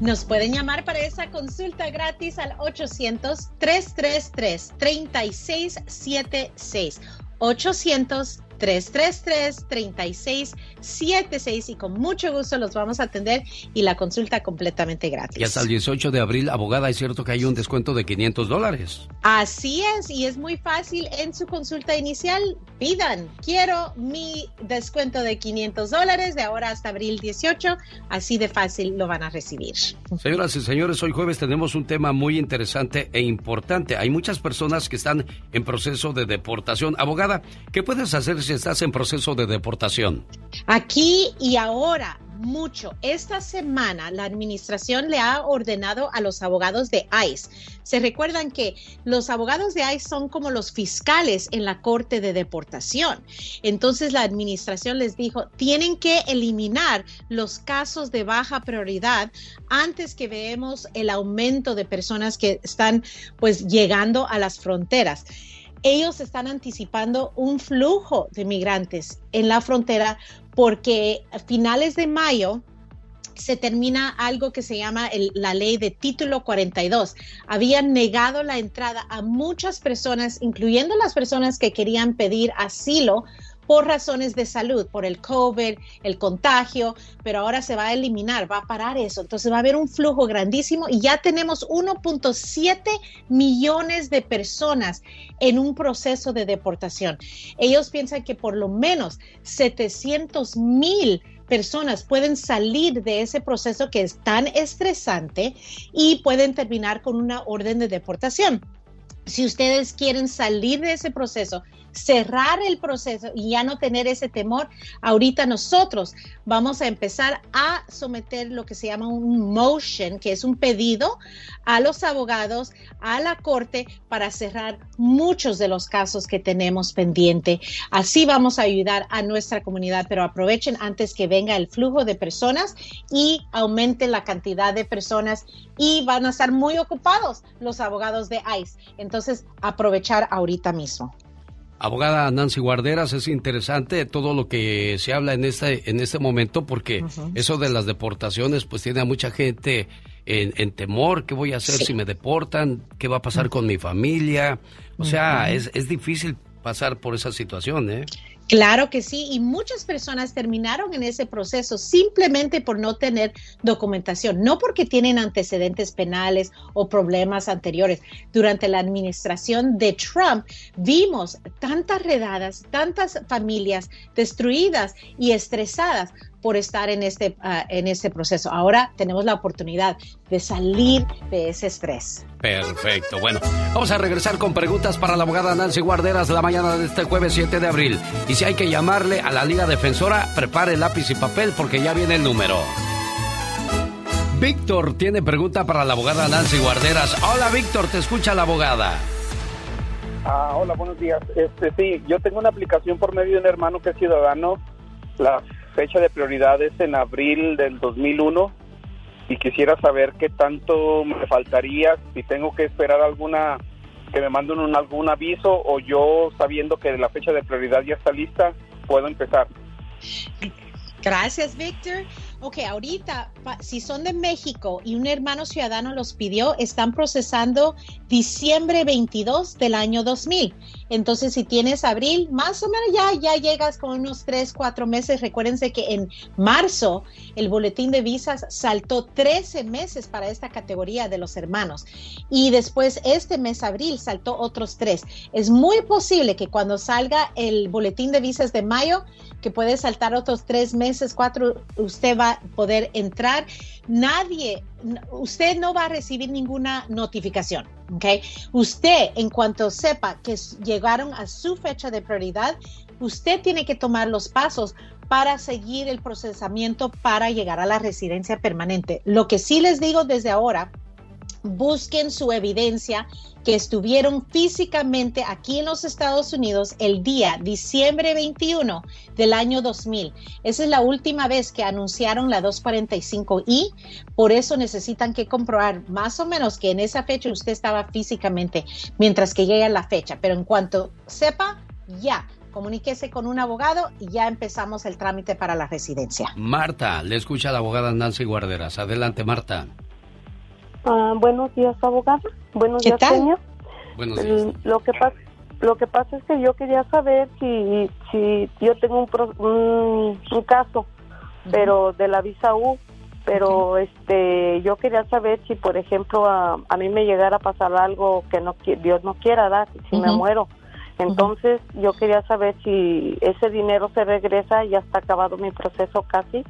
Nos pueden llamar para esa consulta gratis al 800-333-3676. 800 333-3676 y con mucho gusto los vamos a atender y la consulta completamente gratis. Y hasta el 18 de abril, abogada, es cierto que hay un descuento de 500 dólares. Así es, y es muy fácil en su consulta inicial. Pidan, quiero mi descuento de 500 dólares de ahora hasta abril 18, así de fácil lo van a recibir. Señoras y señores, hoy jueves tenemos un tema muy interesante e importante. Hay muchas personas que están en proceso de deportación. Abogada, ¿qué puedes hacer estás en proceso de deportación? Aquí y ahora, mucho. Esta semana la administración le ha ordenado a los abogados de ICE. Se recuerdan que los abogados de ICE son como los fiscales en la corte de deportación. Entonces la administración les dijo, tienen que eliminar los casos de baja prioridad antes que veamos el aumento de personas que están pues llegando a las fronteras ellos están anticipando un flujo de migrantes en la frontera porque a finales de mayo se termina algo que se llama la ley de título 42. Habían negado la entrada a muchas personas, incluyendo las personas que querían pedir asilo por razones de salud, por el COVID, el contagio, pero ahora se va a eliminar, va a parar eso. Entonces va a haber un flujo grandísimo y ya tenemos 1.7 millones de personas en un proceso de deportación. Ellos piensan que por lo menos 700 mil personas pueden salir de ese proceso que es tan estresante y pueden terminar con una orden de deportación. Si ustedes quieren salir de ese proceso, cerrar el proceso y ya no tener ese temor, ahorita nosotros vamos a empezar a someter lo que se llama un motion, que es un pedido a los abogados, a la corte, para cerrar muchos de los casos que tenemos pendiente. Así vamos a ayudar a nuestra comunidad, pero aprovechen antes que venga el flujo de personas y aumente la cantidad de personas y van a estar muy ocupados los abogados de ICE. Entonces, aprovechar ahorita mismo. Abogada Nancy Guarderas, es interesante todo lo que se habla en este, en este momento porque eso de las deportaciones pues tiene a mucha gente en, temor, ¿qué voy a hacer si me deportan? ¿Qué va a pasar con mi familia? O sea, es, es difícil pasar por esa situación, ¿eh? Claro que sí, y muchas personas terminaron en ese proceso simplemente por no tener documentación, no porque tienen antecedentes penales o problemas anteriores. Durante la administración de Trump vimos tantas redadas, tantas familias destruidas y estresadas por estar en este, ah, en este proceso. Ahora tenemos la oportunidad de salir de ese estrés. Perfecto. Bueno, vamos a regresar con preguntas para la abogada Nancy Guarderas la mañana de este jueves 7 de abril. Y si hay que llamarle a la Liga Defensora, prepare lápiz y papel porque ya viene el número. Víctor tiene pregunta para la abogada Nancy Guarderas. Hola Víctor, te escucha la abogada. Ah, hola, buenos días. Este, sí, yo tengo una aplicación por medio de un hermano que es ciudadano la fecha de prioridad es en abril del 2001 y quisiera saber qué tanto me faltaría, si tengo que esperar alguna, que me manden algún aviso o yo sabiendo que la fecha de prioridad ya está lista, puedo empezar. Gracias, Víctor. Ok, ahorita, si son de México y un hermano ciudadano los pidió, están procesando diciembre 22 del año 2000. Entonces, si tienes abril, más o menos ya, ya llegas con unos 3, 4 meses. Recuérdense que en marzo el boletín de visas saltó 13 meses para esta categoría de los hermanos. Y después este mes, abril, saltó otros 3. Es muy posible que cuando salga el boletín de visas de mayo, que puede saltar otros 3 meses, 4, usted va poder entrar. Nadie, usted no va a recibir ninguna notificación, ¿ok? Usted, en cuanto sepa que llegaron a su fecha de prioridad, usted tiene que tomar los pasos para seguir el procesamiento para llegar a la residencia permanente. Lo que sí les digo desde ahora, busquen su evidencia que estuvieron físicamente aquí en los Estados Unidos el día diciembre 21 del año 2000. Esa es la última vez que anunciaron la 245 por eso necesitan que comprobar más o menos que en esa fecha usted estaba físicamente mientras que llega la fecha. Pero en cuanto sepa, ya, comuníquese con un abogado y ya empezamos el trámite para la residencia. Marta, le escucha la abogada Nancy Guarderas. Adelante, Marta. Ah, buenos días, abogada. Buenos días, señor. Buenos días. Lo que pasa lo que pasa es que yo quería saber si si yo tengo un, un, caso, pero de la visa U, pero este yo quería saber si por ejemplo a, a, mí me llegara a pasar algo que no Dios no quiera dar, si me muero. Entonces yo quería saber si ese dinero se regresa, ya está acabado mi proceso casi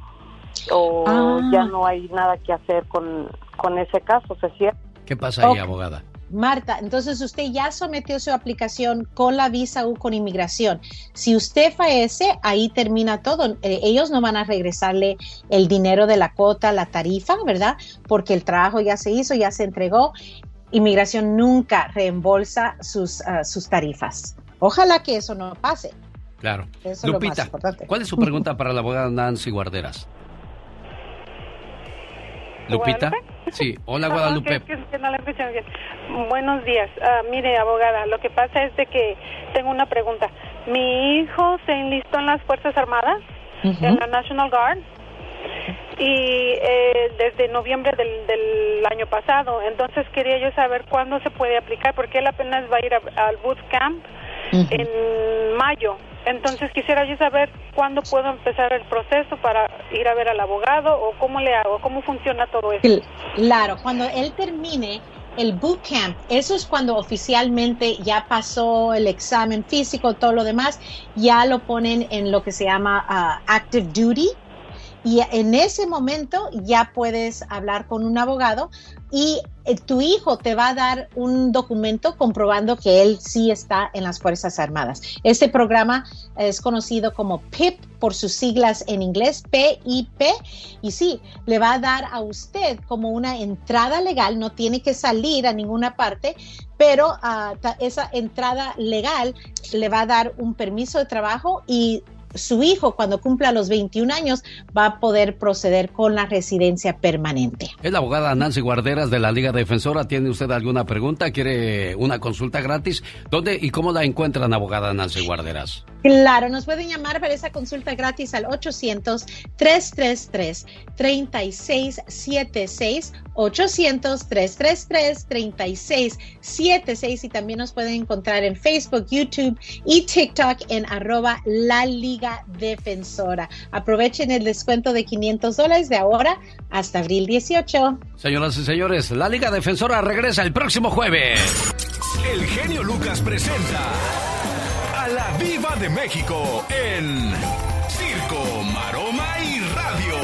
o ah. ya no hay nada que hacer con, con ese caso, ¿se cierra? ¿Qué pasa ahí, abogada? Marta, entonces usted ya sometió su aplicación con la visa U con inmigración. Si usted fallece, ahí termina todo. Eh, ellos no van a regresarle el dinero de la cuota, la tarifa, ¿verdad? Porque el trabajo ya se hizo, ya se entregó. Inmigración nunca reembolsa sus, ah, sus tarifas. Ojalá que eso no pase. Claro. Lupita, ¿cuál es su pregunta para la abogada Nancy Guarderas? Lupita. Sí, hola Guadalupe. Buenos días. Ah, mire, abogada, lo que pasa es de que tengo una pregunta. Mi hijo se enlistó en las Fuerzas Armadas, en la National Guard, y eh, desde noviembre del, del, año pasado. Entonces quería yo saber cuándo se puede aplicar, porque él apenas va a ir al boot camp en mayo. Entonces quisiera yo saber cuándo puedo empezar el proceso para ir a ver al abogado o cómo le hago, cómo funciona todo eso. Claro, cuando él termine el bootcamp, eso es cuando oficialmente ya pasó el examen físico, todo lo demás, ya lo ponen en lo que se llama ah, active duty y en ese momento ya puedes hablar con un abogado y eh, tu hijo te va a dar un documento comprobando que él sí está en las Fuerzas Armadas. Este programa es conocido como PIP por sus siglas en inglés, PIP, y sí, le va a dar a usted como una entrada legal, no tiene que salir a ninguna parte, pero ah, esa entrada legal le va a dar un permiso de trabajo y su hijo cuando cumpla los 21 años va a poder proceder con la residencia permanente. Es la abogada Nancy Guarderas de la Liga Defensora. ¿Tiene usted alguna pregunta? ¿Quiere una consulta gratis? ¿Dónde y cómo la encuentran, abogada Nancy Guarderas? Claro, nos pueden llamar para esa consulta gratis al 800-333-3676. 800-333-3676 y también nos pueden encontrar en Facebook, YouTube y TikTok en arroba la Liga Defensora. Aprovechen el descuento de 500 dólares de ahora hasta abril 18. Señoras y señores, la Liga Defensora regresa el próximo jueves. El genio Lucas presenta la Viva de México en Circo, Maroma y Radio.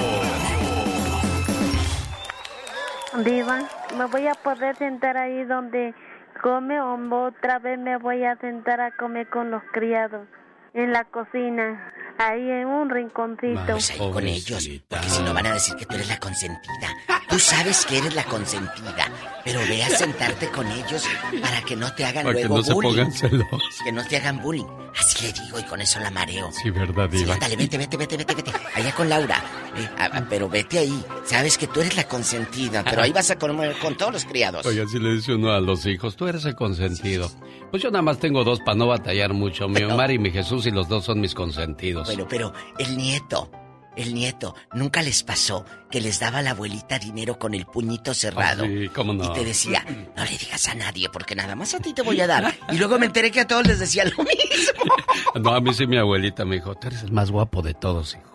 Viva, me voy a poder sentar ahí donde come o otra vez me voy a sentar a comer con los criados en la cocina, ahí en un rinconcito. Vamos ahí con ellos, porque si no van a decir que tú eres la consentida. Tú sabes que eres la consentida, pero ve a sentarte con ellos para que no te hagan para luego que no bullying. se pongan celos. Que no te hagan bullying. Así le digo y con eso la mareo. Sí, verdad, Sí, Diva. ándale, vete, vete, vete, vete, vete. Allá con Laura. Eh, ah, ah, pero vete ahí. Sabes que tú eres la consentida, pero ahí vas a comer con todos los criados. Oye, así le dice uno a los hijos, tú eres el consentido. Pues yo nada más tengo dos para no batallar mucho, mi Omar y mi Jesús, y los dos son mis consentidos. Bueno, pero el nieto, el nieto, ¿nunca les pasó que les daba la abuelita dinero con el puñito cerrado? Ah, sí, cómo no. Y te decía, no le digas a nadie porque nada más a ti te voy a dar. Y luego me enteré que a todos les decía lo mismo. No, a mí sí mi abuelita me dijo, tú eres el más guapo de todos, hijo.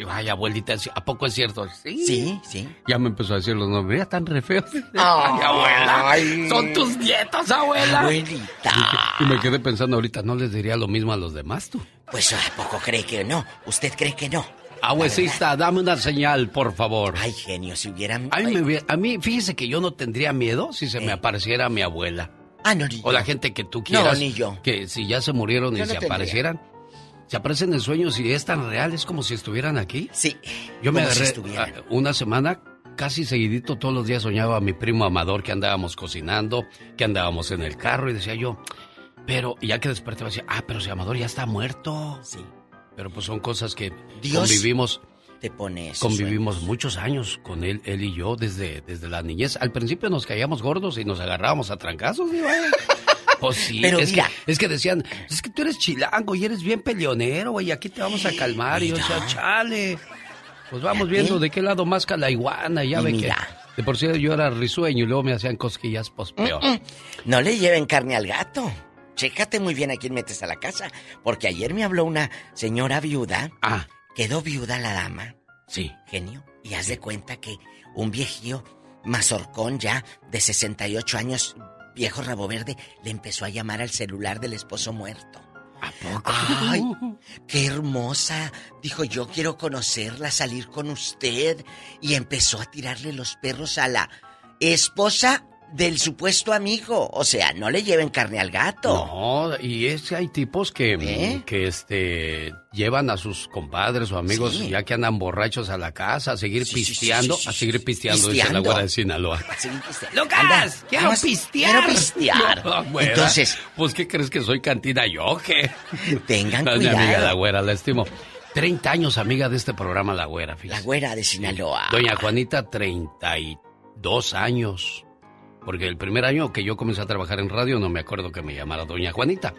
Digo, ay, abuelita, ¿a poco es cierto? Sí. Sí, sí. Ya me empezó a decir los nombres, mira, tan re feos. Ay, abuela, son tus nietos, abuela. Abuelita. Y me quedé pensando ahorita, ¿no les diría lo mismo a los demás tú? Pues ¿a poco cree que no? ¿Usted cree que no? Abuesista, dame una señal, por favor. Ay, genio, si hubieran... A mí, me a mí, fíjese que yo no tendría miedo si se me apareciera mi abuela. Ah, no, ni O la gente que tú quieras. ni yo. Que si ya se murieron y Yo no se tendría. aparecieran. Se aparecen en sueños y es tan real, es como si estuvieran aquí. Sí. Yo me si agarré ah, una semana, casi seguidito, todos los días soñaba a mi primo Amador que andábamos cocinando, que andábamos en el carro y decía yo, pero ya que desperté decía, ah, pero si Amador ya está muerto. Sí. Pero pues son cosas que Dios convivimos. Te pone esos Convivimos sueños. muchos años con él, él y yo, desde, desde la niñez. Al principio nos caíamos gordos y nos agarrábamos a trancazos, digo, eh. Pues sí, Pero es, mira. que, es que decían, es que tú eres chilango y eres bien peleonero, güey, aquí te vamos a calmar. Y yo decía, chale, pues vamos Fíjate. viendo de qué lado más la iguana, ya Y ve mira. que... De por sí yo era risueño y luego me hacían cosquillas, pues peor. Mm, No le lleven carne al gato. Chécate muy bien a quién metes a la casa. Porque ayer me habló una señora viuda. Ah. Quedó viuda la dama. Sí. Genio. Y haz de cuenta que un viejío mazorcón ya de 68 años, viejo rabo verde, le empezó a llamar al celular del esposo muerto. ¿A poco? Ay, qué hermosa. Dijo, yo quiero conocerla, salir con usted. Y empezó a tirarle los perros a la esposa del supuesto amigo. O sea, no le lleven carne al gato. No, y es que hay tipos que, ¿Eh? que este llevan a sus compadres o amigos Sí. ya que andan borrachos a la casa a seguir Sí, pisteando, sí, a seguir pisteando, dice la Pisteando. güera de Sinaloa. ¡Lucas! anda, ¡Quiero vamos, pistear! Quiero pistear. No, güera, Entonces, Pues, ¿qué crees que soy cantina yo, qué? tengan No, es mi amiga cuidado. la güera, la estimo. 30 años amiga de este programa, la güera, La fíjate. güera de Sinaloa. Doña Juanita, 32 años. Porque el primer año que yo comencé a trabajar en radio, no me acuerdo que me llamara Doña Juanita.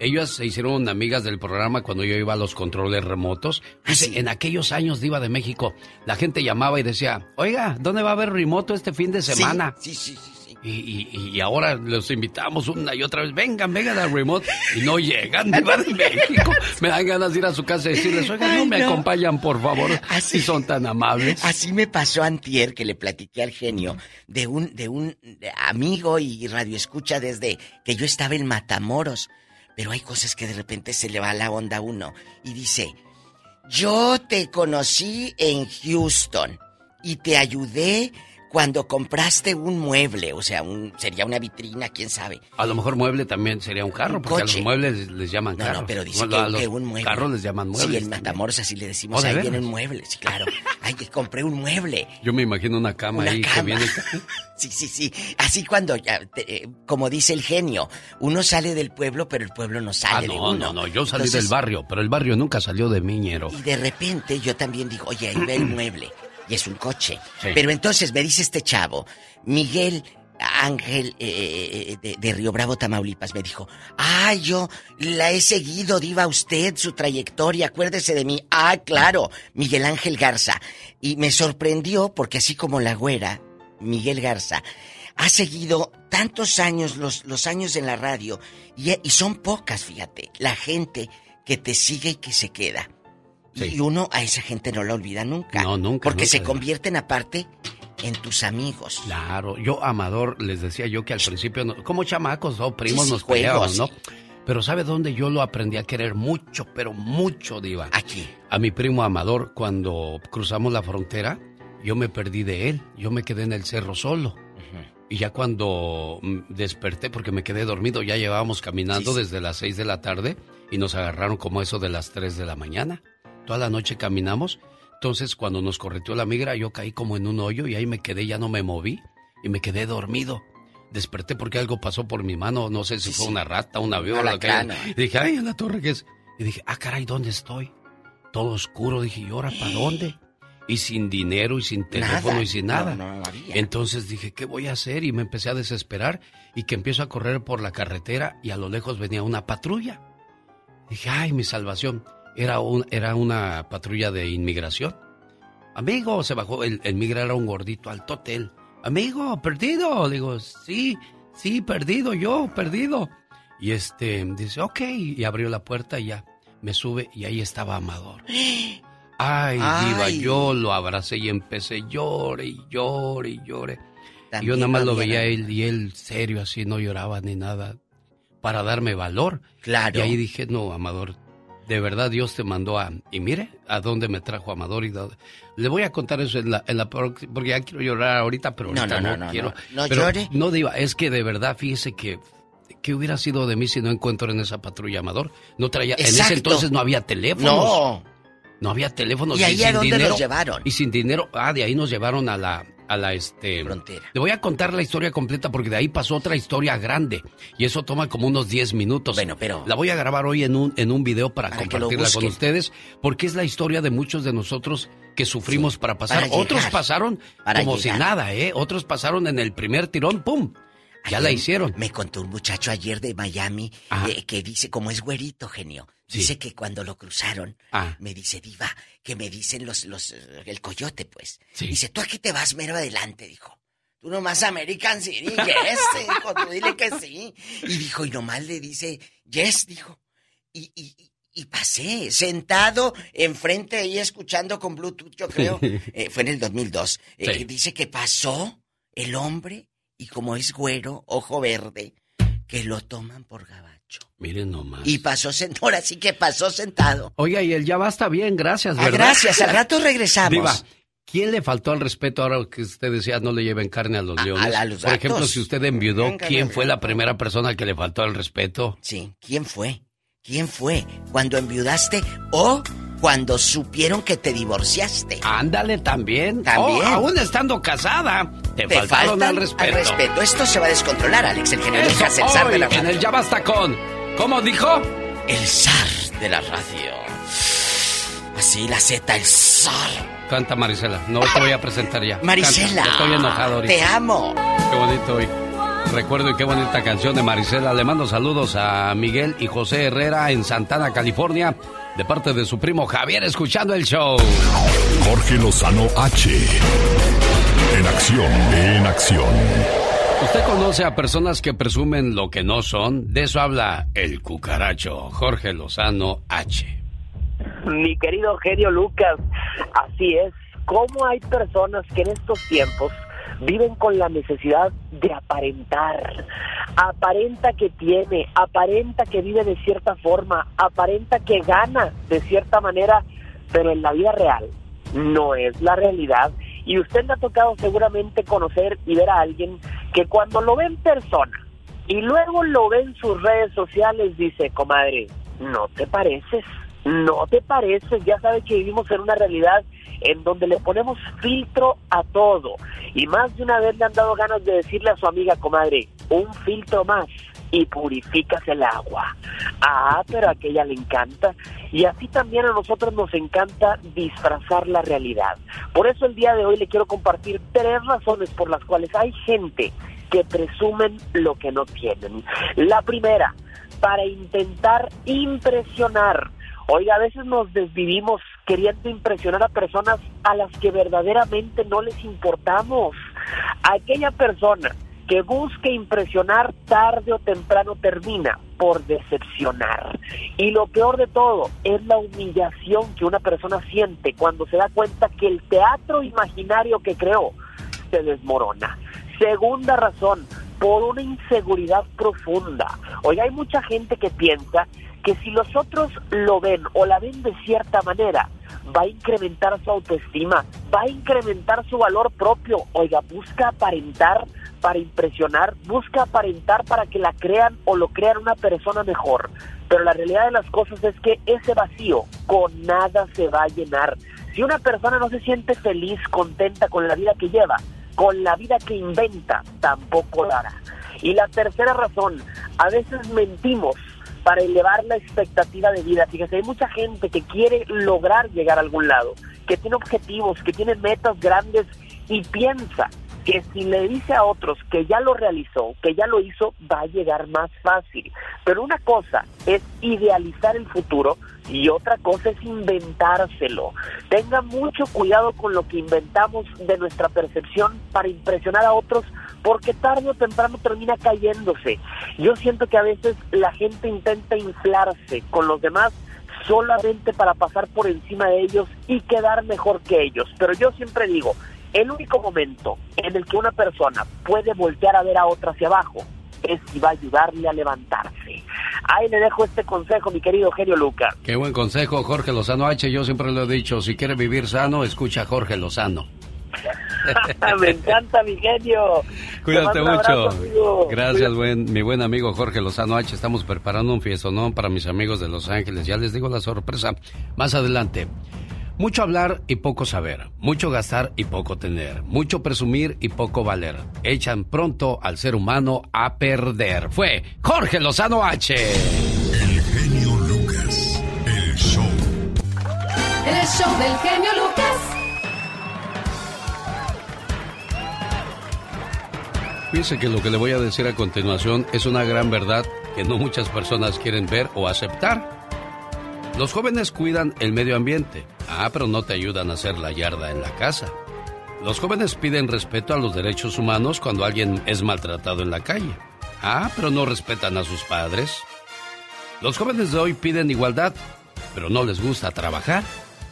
Ellas se hicieron amigas del programa cuando yo iba a los controles remotos. Dice, En aquellos años de Iba de México, la gente llamaba y decía, oiga, ¿dónde va a haber remoto este fin de semana? Sí, sí, sí. Y, y- y ahora los invitamos una y otra vez, vengan, vengan al remote. Y no llegan, Diva de México. Me dan ganas de ir a su casa y decirles, oigan, no me no. acompañan, por favor. Así- Si son tan amables. Así me pasó antier que le platiqué al genio de un, de un amigo y radioescucha desde que yo estaba en Matamoros. Pero hay cosas que de repente se le va la onda a uno. Y dice, yo te conocí en Houston y te ayudé cuando compraste un mueble. O sea, un, sería una vitrina, quién sabe. A lo mejor mueble también sería un carro, Un porque a los muebles les llaman No, carro. no, pero dice Bueno, que, a los que un mueble. carros les llaman muebles. Sí, en. Matamoros así le decimos, ¿Oh, de ahí veras? vienen muebles, sí, claro. Ay, que compré un mueble. Yo me imagino una cama Una ahí que viene... Sí, sí, sí. Así cuando, ya, te- eh, como dice el genio, uno sale del pueblo, pero el pueblo no Ah, sale de no, uno. no, no, yo salí Entonces, del barrio, pero el barrio nunca salió de Miñero. Y de repente yo también digo, oye, ahí ve el mueble. Y es un coche. Sí. Pero entonces me dice este chavo, Miguel Ángel eh, de, de Río Bravo, Tamaulipas, me dijo, ah, yo la he seguido, diva usted, su trayectoria, acuérdese de mí. Ah, claro, Miguel Ángel Garza. Y me sorprendió porque así como la güera, Miguel Garza, ha seguido tantos años, los, los años en la radio, y, y son pocas, fíjate, la gente que te sigue y que se queda. Y uno a esa gente no la olvida nunca. No, nunca, Porque nunca, se convierten aparte en tus amigos. Claro, yo Amador les decía yo que al principio, no- como chamacos. Primos Sí, sí, nos peleábamos, ¿no? Pero ¿sabe dónde yo lo aprendí a querer mucho, pero mucho, Diva? Aquí. A mi primo Amador, cuando cruzamos la frontera, yo me perdí de él. Yo me quedé en el cerro solo. Y ya cuando mm, desperté, porque me quedé dormido, ya llevábamos caminando sí. desde las 6 de la tarde y nos agarraron como eso de las 3 de la mañana. Toda la noche caminamos. Entonces, cuando nos correteó la migra, yo caí como en un hoyo y ahí me quedé, ya no me moví y me quedé dormido. Desperté porque algo pasó por mi mano, no sé si fue una rata, una viola. Y dije, ay, en la torre que es. Y dije, ah, caray, ¿dónde estoy? Todo oscuro. Dije, ¿y ahora para dónde? Y sin dinero y sin teléfono y sin nada. Entonces dije, ¿qué voy a hacer? Y me empecé a desesperar y que empiezo a correr por la carretera y a lo lejos venía una patrulla. Dije, ay, mi salvación. Era, un, era una patrulla de inmigración. Amigo, se bajó, el, el migra era un gordito alto hotel. Amigo, perdido. Digo, sí, sí, perdido, yo, perdido. Y este, dice, ok, y abrió la puerta y ya me sube y ahí estaba Amador. Ay, diva, yo lo abracé y empecé, llore y llore y llore. Y yo nada más lo veía él y él serio así, no lloraba ni nada, para darme valor. Claro. Y ahí dije, no, Amador, de verdad Dios te mandó a... Y mire, a dónde me trajo Amador y Le voy a contar eso en la, en la... Porque ya quiero llorar ahorita, pero ahorita no, no, no quiero. No, llore. No, Diva, es que de verdad, fíjese que... ¿Qué hubiera sido de mí si no encuentro en esa patrulla Amador? No traía... En ese entonces no había teléfonos. No. No había teléfonos. ¿Y ahí a dónde dinero, llevaron? Y sin dinero. Ah, de ahí nos llevaron a la, a la este frontera. Le voy a contar la historia completa porque de ahí pasó otra historia grande y eso toma como unos 10 minutos. Bueno, pero la voy a grabar hoy en un en un video para, compartirla con ustedes porque es la historia de muchos de nosotros que sufrimos para pasar. Otros pasaron como si nada, ¿eh? Otros pasaron en el primer tirón, ¡pum! Ya la hicieron. Me contó un muchacho ayer de Miami eh, que dice, como es güerito, genio, dice que cuando lo cruzaron, ah. me dice, diva, que me dicen los, los, el coyote, pues. Dice, tú aquí te vas mero adelante, dijo. Tú nomás American City, yes, dijo, tú dile que sí. Y dijo, y nomás le dice, yes, dijo. Y, y, y pasé, sentado enfrente ahí escuchando con Bluetooth, yo creo. Eh, fue en el 2002. Eh, dice que pasó el hombre y como es güero, ojo verde, que lo toman por gabacho. Miren nomás. Y pasó sentado, ahora sí que pasó sentado. Oiga, y él ya va, está bien, gracias, ah, ¿verdad? gracias, al rato regresamos. Diva, ¿quién le faltó al respeto ahora que usted decía no le lleven carne a los leones? A, los Por ejemplo, si usted enviudó, ¿quién fue la primera persona que le faltó al respeto? Sí, ¿quién fue? ¿Quién fue? ¿Cuando enviudaste o cuando supieron que te divorciaste. Ándale también. También. Oh, aún estando casada. Te, te faltaron al respeto. respeto. Esto se va a descontrolar, Alex, el genio Lucas, el zar de la radio. En el Ya Basta con. ¿Cómo dijo? El zar de la radio. Así la Z, el zar. Canta Marisela. No te voy a presentar ya. Marisela. Estoy enojado ahorita. Te amo. Qué bonito hoy. Recuerdo y qué bonita canción de Marisela. Le mando saludos a Miguel y José Herrera en Santana, California de parte de su primo Javier escuchando el show. Jorge Lozano H. En acción, en acción. ¿Usted conoce a personas que presumen lo que no son? De eso habla el cucaracho Jorge Lozano H. Mi querido genio Lucas, así es. ¿Cómo hay personas que en estos tiempos viven con la necesidad de aparentar. Aparenta que tiene, aparenta que vive de cierta forma, aparenta que gana de cierta manera, pero en la vida real no es la realidad. Y usted le ha tocado seguramente conocer y ver a alguien que cuando lo ve en persona y luego lo ve en sus redes sociales dice, comadre, no te pareces, no te pareces, ya sabes que vivimos en una realidad en donde le ponemos filtro a todo. Y más de una vez le han dado ganas de decirle a su amiga, comadre, un filtro más y purificas el agua. Ah, pero a aquella le encanta. Y así también a nosotros nos encanta disfrazar la realidad. Por eso el día de hoy le quiero compartir tres razones por las cuales hay gente que presumen lo que no tienen. La primera, para intentar impresionar. Oiga, a veces nos desvivimos queriendo impresionar a personas a las que verdaderamente no les importamos. Aquella persona que busque impresionar tarde o temprano termina por decepcionar. Y lo peor de todo es la humillación que una persona siente cuando se da cuenta que el teatro imaginario que creó se desmorona. Segunda razón, por una inseguridad profunda. Hoy hay mucha gente que piensa que si los otros lo ven o la ven de cierta manera, va a incrementar su autoestima, va a incrementar su valor propio. Oiga, busca aparentar para impresionar, busca aparentar para que la crean o lo crean una persona mejor. Pero la realidad de las cosas es que ese vacío con nada se va a llenar. Si una persona no se siente feliz, contenta con la vida que lleva, con la vida que inventa, tampoco lo hará. Y la tercera razón, a veces mentimos para elevar la expectativa de vida. Fíjese, hay mucha gente que quiere lograr llegar a algún lado, que tiene objetivos, que tiene metas grandes y piensa que si le dice a otros que ya lo realizó, que ya lo hizo, va a llegar más fácil. Pero una cosa es idealizar el futuro y otra cosa es inventárselo. Tenga mucho cuidado con lo que inventamos de nuestra percepción para impresionar a otros porque tarde o temprano termina cayéndose. Yo siento que a veces la gente intenta inflarse con los demás solamente para pasar por encima de ellos y quedar mejor que ellos. Pero yo siempre digo, el único momento en el que una persona puede voltear a ver a otra hacia abajo es si va a ayudarle a levantarse. Ahí le dejo este consejo, mi querido genio Lucas. Qué buen consejo, Jorge Lozano H. Yo siempre le he dicho, si quiere vivir sano, escucha a Jorge Lozano. Me encanta, mi genio. Cuídate mucho. Gracias, buen, mi buen amigo Jorge Lozano H. Estamos preparando un fiestonón para mis amigos de Los Ángeles. Ya les digo la sorpresa más adelante. Mucho hablar y poco saber, mucho gastar y poco tener, mucho presumir y poco valer. Echan pronto al ser humano a perder. Fue Jorge Lozano H. El genio Lucas, el show. El show del genio Lucas. Piense que lo que le voy a decir a continuación es una gran verdad que no muchas personas quieren ver o aceptar. Los jóvenes cuidan el medio ambiente, ah, pero no te ayudan a hacer la yarda en la casa. Los jóvenes piden respeto a los derechos humanos cuando alguien es maltratado en la calle, ah, pero no respetan a sus padres. Los jóvenes de hoy piden igualdad, pero no les gusta trabajar.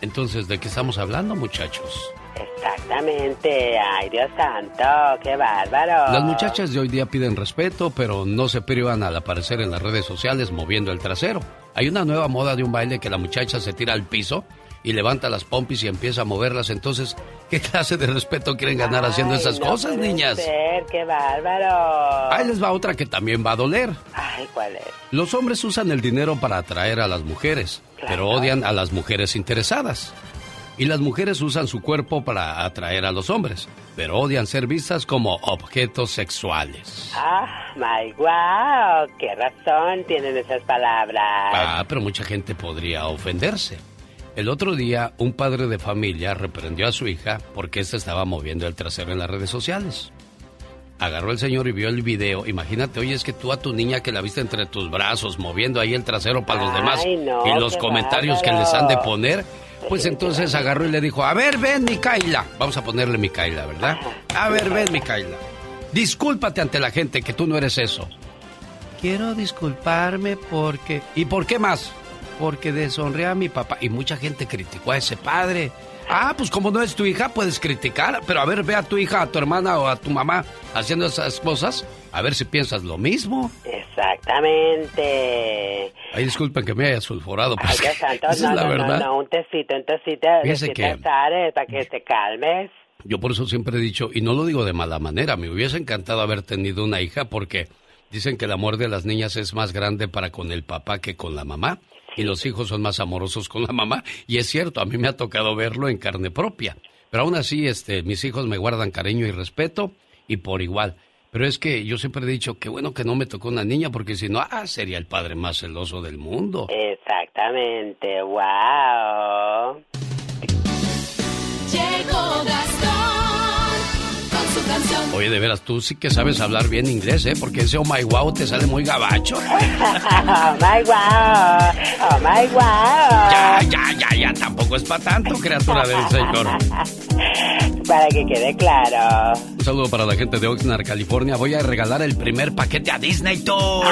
Entonces, ¿de qué estamos hablando, muchachos? Exactamente, ay Dios santo, qué bárbaro. Las muchachas de hoy día piden respeto, pero no se privan al aparecer en las redes sociales moviendo el trasero. Hay una nueva moda de un baile que la muchacha se tira al piso y levanta las pompis y empieza a moverlas. Entonces, ¿qué clase de respeto quieren ganar haciendo esas cosas, niñas? Ser, ¡Qué bárbaro! Ahí les va otra que también va a doler. Ay, ¿cuál es? Los hombres usan el dinero para atraer a las mujeres, pero odian a las mujeres interesadas. Y las mujeres usan su cuerpo para atraer a los hombres, pero odian ser vistas como objetos sexuales. Ah, my wow, qué razón tienen esas palabras. Ah, pero mucha gente podría ofenderse. El otro día, un padre de familia reprendió a su hija porque ésta estaba moviendo el trasero en las redes sociales. Agarró el señor y vio el video. Imagínate, oye, es que tú a tu niña que la viste entre tus brazos, moviendo ahí el trasero para los demás. y los comentarios que les han de poner. Pues entonces agarró y le dijo, a ver, ven, Micaela. Vamos a ponerle Micaela, ¿verdad? A ver, ven, Micaela. Discúlpate ante la gente que tú no eres eso. Quiero disculparme porque... ¿Y por qué más? Porque deshonré a mi papá. Y mucha gente criticó a ese padre. Ah, pues como no es tu hija, puedes criticar. Pero a ver, ve a tu hija, a tu hermana o a tu mamá haciendo esas cosas. A ver si piensas lo mismo. Exactamente. Ay, disculpen que me haya sulforado. Ay, Dios santo, no, es la no, verdad. No, un tecito, un tecito. Fíjese que... para que te calmes. Yo por eso siempre he dicho, y no lo digo de mala manera, me hubiese encantado haber tenido una hija porque dicen que el amor de las niñas es más grande para con el papá que con la mamá. Y los hijos son más amorosos con la mamá. Y es cierto, a mí me ha tocado verlo en carne propia. Pero aún así, este, mis hijos me guardan cariño y respeto y por igual. Pero es que yo siempre he dicho que bueno que no me tocó una niña porque si no, ah, sería el padre más celoso del mundo. Exactamente, wow. Llegó Gastón canción. Oye, de veras, tú sí que sabes hablar bien inglés, ¿eh? Porque ese oh my wow te sale muy gabacho. oh my wow, oh my wow. Ya, ya, ya, ya, tampoco es para tanto, criatura del Señor. Para que quede claro. Un saludo para la gente de Oxnard, California. Voy a regalar el primer paquete a Disney Tour.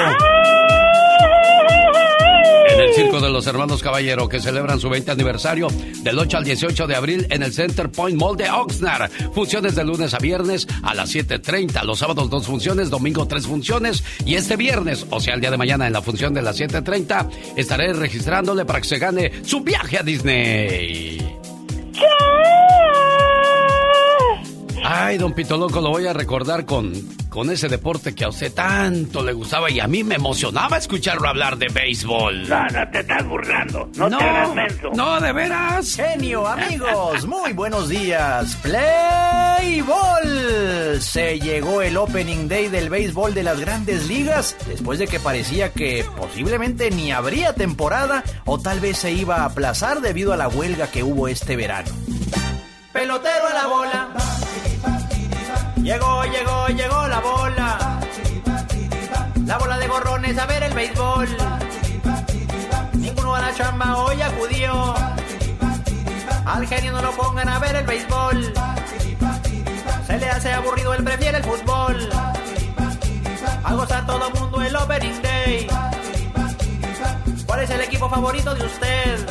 En el Circo de los Hermanos Caballero, que celebran su 20 aniversario del 8 al 18 de abril en el Center Point Mall de Oxnard. Funciones de lunes a viernes a las 7.30. Los sábados dos funciones, domingo tres funciones. Y este viernes, o sea, el día de mañana en la función de las 7.30, estaré registrándole para que se gane su viaje a Disney. Ay, don Pito Loco, lo voy a recordar con, con ese deporte que a usted tanto le gustaba y a mí me emocionaba escucharlo hablar de béisbol. No, no te estás burlando. No, te hagas menso. No, de veras. Genio, amigos, muy buenos días. Play Ball. Se llegó el Opening Day del béisbol de las grandes ligas después de que parecía que posiblemente ni habría temporada o tal vez se iba a aplazar debido a la huelga que hubo este verano. Pelotero a la bola. Llegó, llegó, llegó la bola. La bola de gorrones a ver el béisbol. Ninguno a la chamba hoy acudió. Al genio no lo pongan a ver el béisbol. Se le hace aburrido, él prefiere el fútbol. A todo mundo el opening day. ¿Cuál es el equipo favorito de usted?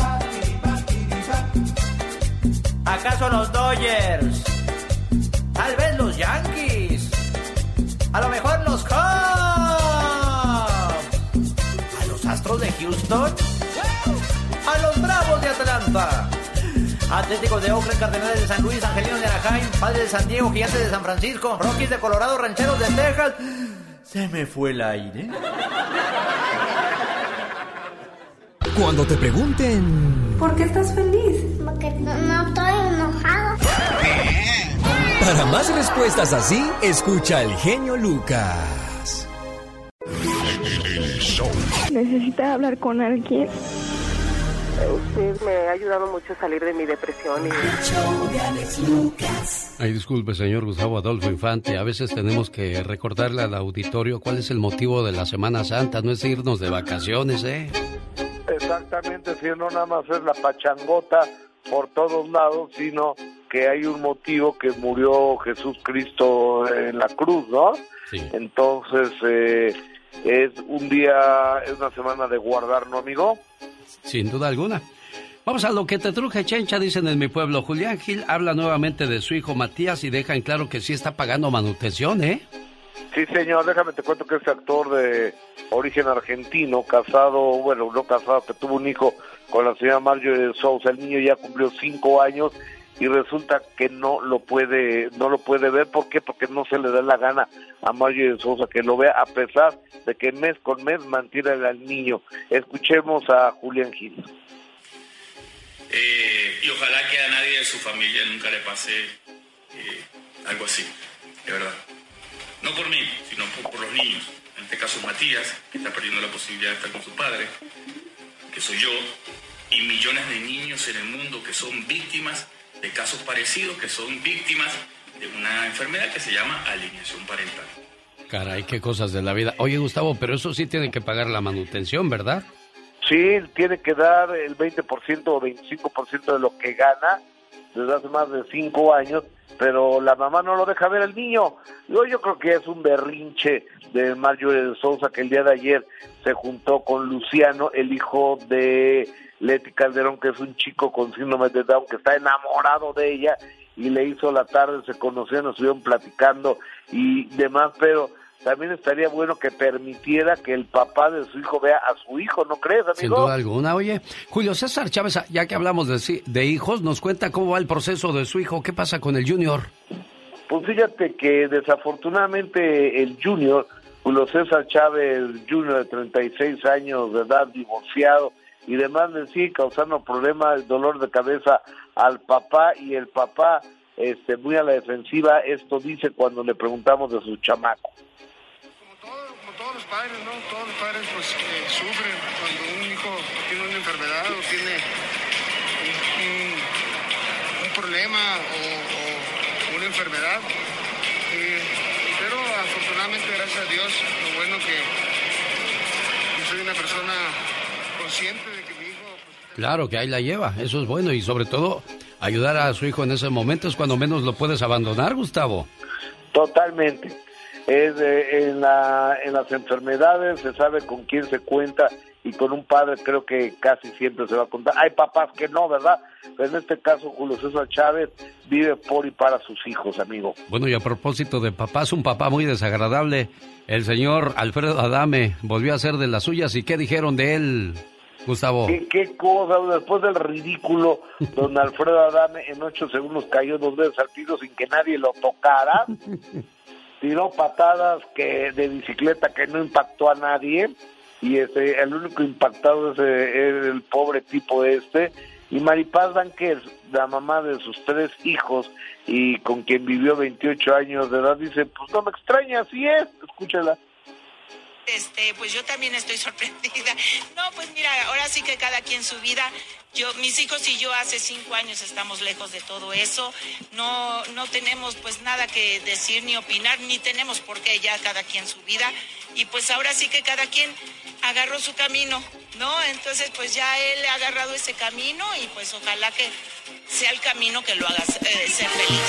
¿Acaso los Dodgers? Tal vez los Yankees. A lo mejor los Cubs. ¿A los Astros de Houston? A los Bravos de Atlanta. Atléticos de Oakland, Cardenales de San Luis, Angelinos de Anaheim, Padres de San Diego, Gigantes de San Francisco, Rockies de Colorado, Rancheros de Texas. Se me fue el aire. Cuando te pregunten... ¿Por qué estás feliz? Porque no, estoy enojado. Para más respuestas así, escucha al genio Lucas. Necesita hablar con alguien. Usted me ha ayudado mucho a salir de mi depresión. Y... Ay, disculpe, señor Gustavo Adolfo Infante. A veces tenemos que recordarle al auditorio cuál es el motivo de la Semana Santa. No es irnos de vacaciones, ¿eh? Exactamente, si no nada más es la pachangota por todos lados, sino que hay un motivo que murió Jesús Cristo en la cruz, ¿no? Sí. Entonces, eh, es un día, es una semana de guardar, ¿no, amigo? Sin duda alguna. Vamos a lo que te truje, Chencha, dicen en mi pueblo. Julián Gil habla nuevamente de su hijo Matías y deja en claro que sí está pagando manutención, ¿eh? Sí, señor, déjame te cuento que este actor de origen argentino, casado, bueno, no casado, que tuvo un hijo con la señora Marjorie Sousa, el niño ya cumplió cinco años y resulta que no lo puede no lo puede ver. ¿por qué? porque no se le da la gana a Mario de Sosa que lo vea a pesar de que mes con mes mantiene al niño. Escuchemos a Julián Gil. Eh, y ojalá que a nadie de su familia nunca le pase eh, algo así de verdad. No por mí sino por, por los niños. En este caso Matías que está perdiendo la posibilidad de estar con su padre que soy yo y millones de niños en el mundo que son víctimas de casos parecidos que son víctimas de una enfermedad que se llama alineación parental. Caray, qué cosas de la vida. Oye, Gustavo, pero eso sí tiene que pagar la manutención, ¿verdad? Sí, tiene que dar el 20% o 25% de lo que gana desde hace más de cinco años, pero la mamá no lo deja ver al niño. Yo, yo creo que es un berrinche de Mario de Sousa que el día de ayer se juntó con Luciano, el hijo de Leti Calderón, que es un chico con síndrome de Down, que está enamorado de ella y le hizo la tarde, se conocieron, estuvieron platicando y demás, pero también estaría bueno que permitiera que el papá de su hijo vea a su hijo, ¿no crees, amigo? Sin duda alguna. Oye, Julio César Chávez, ya que hablamos de, de hijos, nos cuenta cómo va el proceso de su hijo, qué pasa con el Junior. Pues fíjate que desafortunadamente el Junior, Julio César Chávez Junior de 36 años de edad, divorciado, y demás de sí causando problemas, dolor de cabeza al papá y el papá este muy a la defensiva, esto dice cuando le preguntamos de su chamaco. Como, todos los padres, ¿no? Todos los padres pues eh, sufren cuando un hijo tiene una enfermedad o tiene un, problema o, una enfermedad. Eh, pero afortunadamente, gracias a Dios, lo bueno que soy una persona consciente de que mi hijo... Pues, claro que ahí la lleva, eso es bueno y sobre todo ayudar a su hijo en ese momento es cuando menos lo puedes abandonar, Gustavo. Totalmente. Es, en, la, en las enfermedades se sabe con quién se cuenta y con un padre creo que casi siempre se va a contar. Hay papás que no, ¿verdad? Pero en este caso Julio César Chávez vive por y para sus hijos, amigo. Bueno, y a propósito de papás, un papá muy desagradable, el señor Alfredo Adame volvió a ser de las suyas y ¿qué dijeron de él? Gustavo. ¿Qué, cosa? Después del ridículo, don Alfredo Adame en ocho segundos cayó dos veces al piso sin que nadie lo tocara. Tiró patadas que de bicicleta que no impactó a nadie. Y este, el único impactado es, el pobre tipo este. Y Maripaz es la mamá de sus tres hijos y con quien vivió 28 años de edad, dice, pues no me extraña, así es. Escúchala este, pues yo también estoy sorprendida. No, pues mira, ahora sí que cada quien su vida. Yo, mis hijos y yo hace cinco años estamos lejos de todo eso. No, no tenemos pues nada que decir ni opinar, ni tenemos por qué ya cada quien su vida. Y pues ahora sí que cada quien agarró su camino, ¿no? Entonces pues ya él ha agarrado ese camino y pues ojalá que sea el camino que lo haga eh, ser feliz.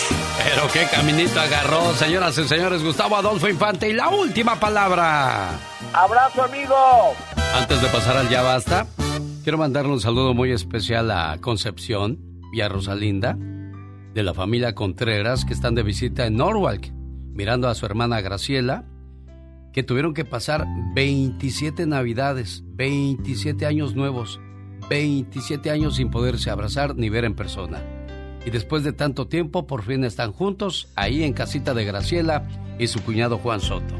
Pero qué caminito agarró, señoras y señores, Gustavo Adolfo Infante. Y la última palabra. Abrazo, amigo. Antes de pasar al ya basta, quiero mandarle un saludo muy especial a Concepción y a Rosalinda de la familia Contreras que están de visita en Norwalk, mirando a su hermana Graciela, que tuvieron que pasar 27 navidades, 27 años nuevos 27 años sin poderse abrazar ni ver en persona. Y después de tanto tiempo, por fin están juntos, ahí en casita de Graciela y su cuñado Juan Soto.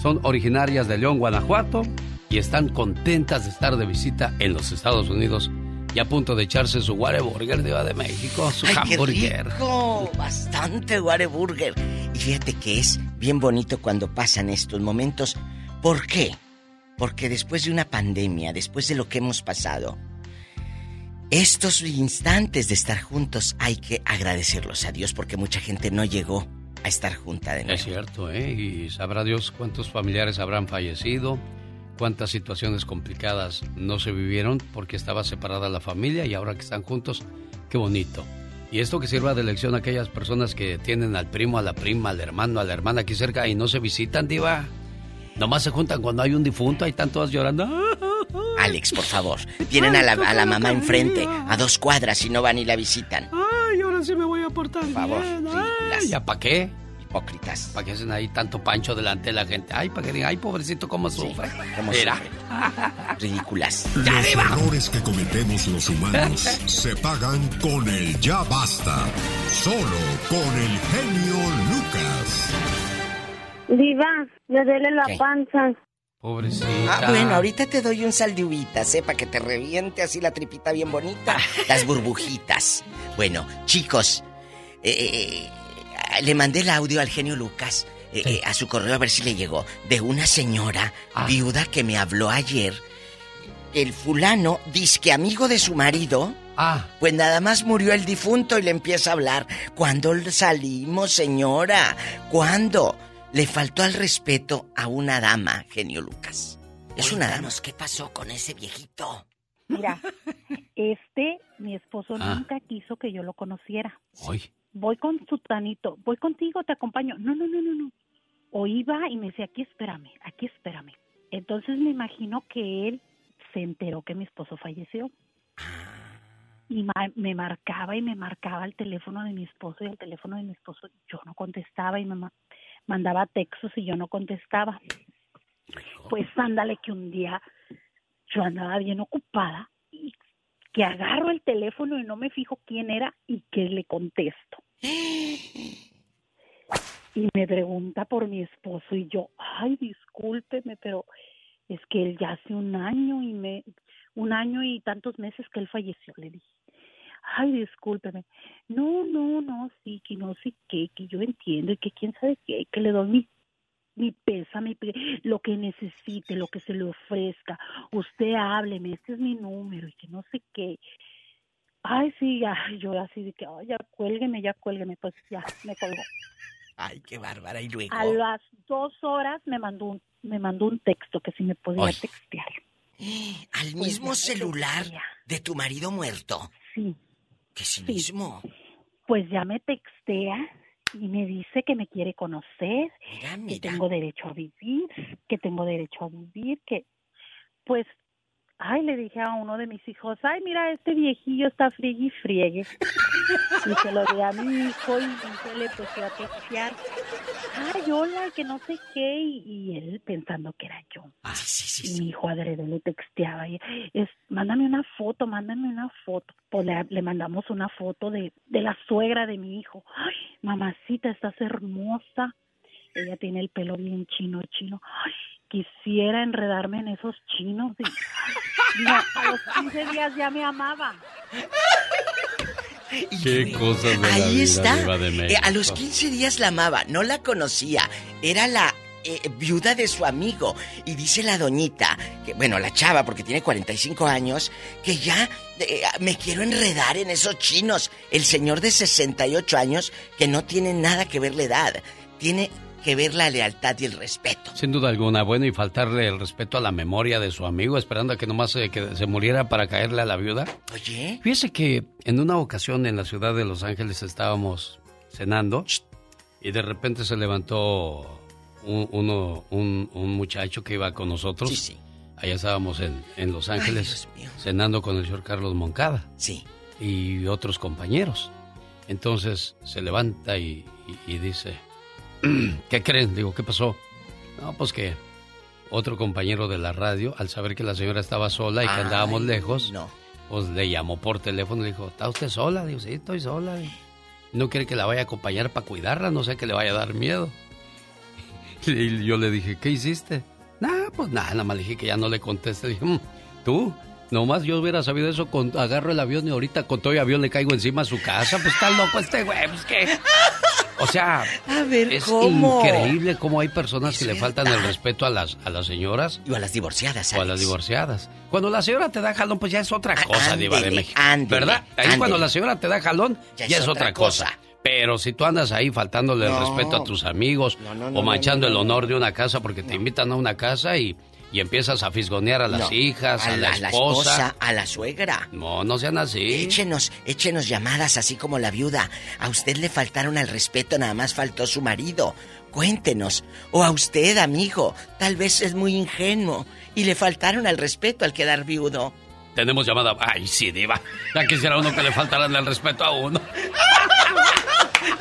Son originarias de León, Guanajuato, y están contentas de estar de visita en los Estados Unidos y a punto de echarse su Whataburger de de México, su hamburger. Qué Bastante Whataburger. Y fíjate que es bien bonito cuando pasan estos momentos. ¿Por qué? Porque después de una pandemia, después de lo que hemos pasado, estos instantes de estar juntos hay que agradecerlos a Dios porque mucha gente no llegó a estar junta de nuevo. Es cierto, ¿eh? Y sabrá Dios cuántos familiares habrán fallecido, cuántas situaciones complicadas no se vivieron porque estaba separada la familia y ahora que están juntos, qué bonito. Y esto que sirva de lección a aquellas personas que tienen al primo, a la prima, al hermano, a la hermana aquí cerca y no se visitan, diva. Nomás se juntan cuando hay un difunto, ahí están todas llorando. Alex, por favor. Tienen a la, a la mamá enfrente, a dos cuadras y no van y la visitan. Ay, ahora sí me voy a portar por favor, ¿Ya para qué? Hipócritas. ¿Para qué hacen ahí tanto pancho delante de la gente? Ay, para que digan, ay, pobrecito, cómo sufre. ¿cómo Mira. Ridículas. Los errores que cometemos los humanos se pagan con el ya basta. Solo con el genio Lucas. Diva, me duele la panza. Pobrecita. Ah, bueno, ahorita te doy un sal de uvitas, ¿eh? Para que te reviente así la tripita bien bonita. Las burbujitas. Bueno, chicos, eh, eh, eh, le mandé el audio al genio Lucas. a su correo a ver si le llegó. De una señora ah. viuda que me habló ayer. El fulano, que amigo de su marido. Ah. Pues nada más murió el difunto y le empieza a hablar. ¿Cuándo salimos, señora? ¿Cuándo? le faltó al respeto a una dama, genio Lucas. Es una dama. ¿Qué pasó con ese viejito? Mira, este, mi esposo ah. nunca quiso que yo lo conociera. Voy con su tanito, voy contigo, te acompaño. No, no, no, no, no. O iba y me decía, aquí espérame, aquí espérame. Entonces me imagino que él se enteró que mi esposo falleció. Y me marcaba y me marcaba el teléfono de mi esposo y el teléfono de mi esposo yo no contestaba y mamá mandaba textos y yo no contestaba. Pues ándale que un día yo andaba bien ocupada que agarro el teléfono y no me fijo quién era y que le contesto. Y me pregunta por mi esposo y yo, ay, discúlpeme, pero es que él ya hace un año y me un año y tantos meses que él falleció, le dije ay, discúlpeme. No, no, no, sí, que no sé qué, que yo entiendo y que quién sabe qué, que le doy mi, mi pésame, lo que necesite, lo que se le ofrezca. Usted hábleme, este es mi número y que no sé qué. Ay, sí, ya, yo así de que, ay, ya cuélgueme, ya cuélgueme, pues ya, me colgó. Ay, qué bárbara, y luego. A las dos horas me mandó un, me mandó un texto que si me podía textear. ¿Al pues mismo celular de tu marido muerto? Sí. ¿Qué cinismo? Pues ya me textea y me dice que me quiere conocer, que tengo derecho a vivir, que tengo derecho a vivir, que pues Ay, le dije a uno de mis hijos, ay, mira, este viejillo está friegue y friegue. y se lo di a mi hijo y se le empezó a textear. Ay, hola, que no sé qué. Y, él pensando que era yo. Ah, sí, sí, y mi hijo adrede le texteaba. Y, es, mándame una foto, mándame una foto. Pues le, le mandamos una foto de, de la suegra de mi hijo. Ay, mamacita, estás hermosa. Ella tiene el pelo bien chino, chino. Ay, quisiera enredarme en esos chinos. Y, no, a los 15 días ya me amaba. Qué cosas de Ahí la está. vida, Diva de Eh, a los 15 días la amaba, no la conocía. Era la eh, viuda de su amigo. Y dice la doñita, que bueno, la chava, porque tiene 45 años, que ya eh, me quiero enredar en esos chinos. El señor de 68 años, que no tiene nada que ver la edad, tiene que ver la lealtad y el respeto. Sin duda alguna, bueno, y faltarle el respeto a la memoria de su amigo, esperando a que nomás se, que se muriera para caerle a la viuda. Oye. Fíjese que en una ocasión en la ciudad de Los Ángeles estábamos cenando y de repente se levantó un, uno, un, un muchacho que iba con nosotros. Sí, sí. Allá estábamos en, en Los Ángeles cenando con el señor Carlos Moncada. Sí. Y otros compañeros. Entonces se levanta y, y- y dice, ¿qué creen? Digo, ¿qué pasó? No, pues que otro compañero de la radio, al saber que la señora estaba sola y que Ay, andábamos lejos, no. pues le llamó por teléfono y le dijo, ¿está usted sola? Digo, sí, estoy sola. No quiere que la vaya a acompañar para cuidarla, no sé que le vaya a dar miedo. Y yo le dije, ¿qué hiciste? Nada, pues nada, nada más le dije que ya no le conteste. Dije, "Mm, tú, nomás yo hubiera sabido eso, con, agarro el avión y ahorita con todo el avión le caigo encima a su casa. Pues está loco este güey, pues qué. O sea, A ver, es ¿cómo? increíble cómo hay personas que le faltan el respeto a las, a las señoras. Y a las divorciadas, O a Alex. las divorciadas. Cuando la señora te da jalón, pues ya es otra cosa, Diva de ándele, México. ándele, ¿Verdad? Ahí ándele. cuando la señora te da jalón, ya, es, otra cosa. Pero si tú andas ahí faltándole el respeto a tus amigos No, no, o manchando el no. honor de una casa porque te invitan a una casa y, y empiezas a fisgonear a las No, hijas, a, la, a la esposa. esposa, a la suegra. No, no sean así. Échenos, échenos llamadas así como la viuda. A usted le faltaron al respeto, nada más faltó su marido. Cuéntenos. O a usted, amigo, tal vez es muy ingenuo y le faltaron al respeto al quedar viudo. Tenemos llamada. Ay, sí, Diva. Ya quisiera uno que le faltaran el respeto a uno.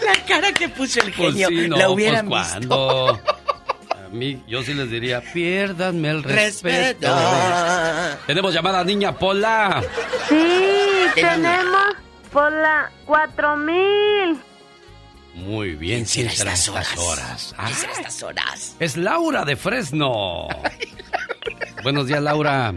La cara que puso el Pues genio, sí, no, la hubieran pues visto. Mí, yo sí les diría, piérdanme el respeto. Respeto. Tenemos llamada niña Pola. Sí, ¿Qué tenemos por la 4000. Muy bien, ¿quién será estas estas horas? ¿Qué será estas horas? Es Laura de Fresno. Buenos días, Laura.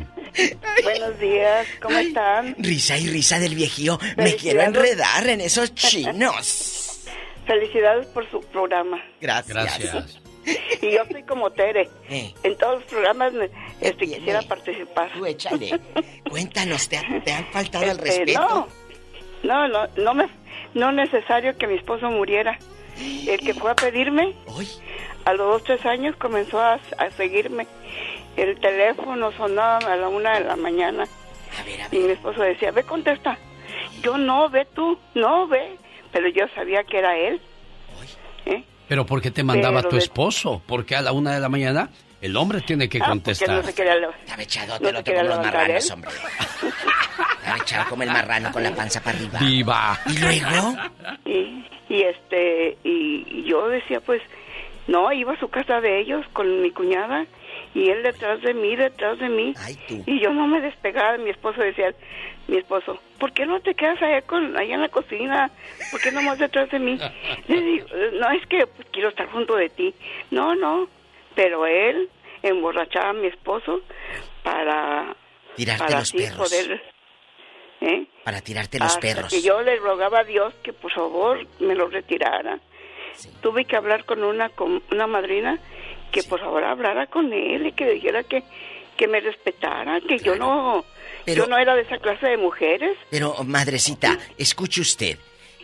Buenos días, ¿cómo están? Risa y risa del viejío. Me quiero enredar en esos chinos. Felicidades por su programa. Gracias. Gracias. Y yo soy como Tere. Eh. En todos los programas este, quisiera participar. Tú échale. Cuéntanos, ¿te, han- te han faltado al Este, respeto? No, no, no, no, me, no es necesario que mi esposo muriera. El que fue a pedirme, a los dos, tres años comenzó a, a seguirme. El teléfono sonaba a la una de la mañana. Y mi esposo decía, ve, contesta. Yo no, ve tú, no, ve. Pero yo sabía que era él. ¿Eh? Pero ¿por qué te mandaba Pero tu de- esposo? Porque a la una de la mañana el hombre tiene que Ah, contestar. no se quería levantar. Estaba echado, No te lo como los levantar marranos, él. hombre. Estaba echado como el marrano con la panza para arriba. Viva. ¿Y luego? Y, y este y, y yo decía pues no iba a su casa de ellos con mi cuñada y él detrás de mí detrás de mí y yo no me despegaba mi esposo decía mi esposo ¿por qué no te quedas allá con allá en la cocina? ¿por qué no más detrás de mí? le digo no es que pues, quiero estar junto de ti no no pero él emborrachaba a mi esposo para Tirarte para los perros. poder ¿eh? Para tirarte los Hasta perros. que yo le rogaba a Dios que por favor me lo retirara. Tuve que hablar con una con una madrina que por favor hablara con él y que dijera que que me respetara, que yo no Pero- yo no era de esa clase de mujeres. Pero, madrecita, escuche usted.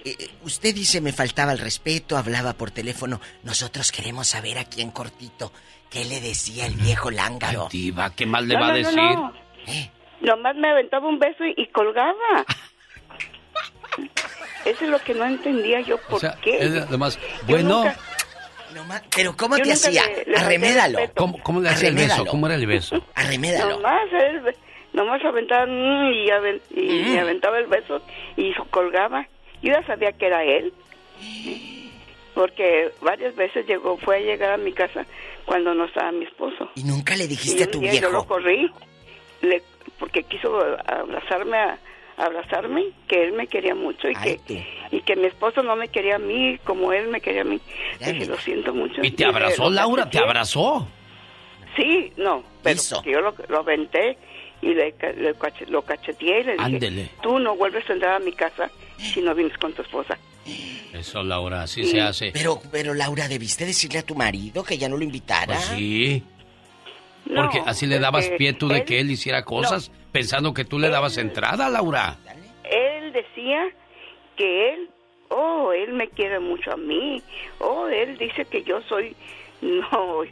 Eh, eh, usted dice me faltaba el respeto, hablaba por teléfono. Nosotros queremos saber aquí en cortito qué le decía el viejo lángaro. Diva, ¿qué más le No, va a no, no, decir? no. Nomás me aventaba un beso y, y colgaba. Eso es lo que no entendía yo por O sea, qué. es además, Yo bueno, nunca- Pero ¿cómo Yo te hacía? le- Arremédalo. ¿cómo, cómo le hacía el beso? ¿Cómo era el beso? Arremédalo. Nomás él nomás aventaba mm, y, y mm. aventaba el beso y colgaba. Yo ya sabía que era él. Porque varias veces llegó, fue a llegar a mi casa cuando no estaba mi esposo. ¿Y nunca le dijiste a tu viejo? Yo lo corrí, le, porque quiso abrazarme a, abrazarme, que él me quería mucho y que y que mi esposo no me quería a mí como él me quería a mí. Dije, lo siento mucho. ¿Y te abrazó, Laura? ¿Te abrazó? Sí, no, pero yo lo, lo aventé y le, lo cacheteé y le dije, tú no vuelves a entrar a mi casa si no vienes con tu esposa. Eso, Laura, así se hace. Pero, pero, Laura, ¿debiste decirle a tu marido que ya no lo invitara? Pues sí. Porque así le dabas pie tú de que él hiciera cosas pensando que tú le dabas entrada, Laura. Él decía que él, oh, él me quiere mucho a mí. Oh, él dice que yo soy, no,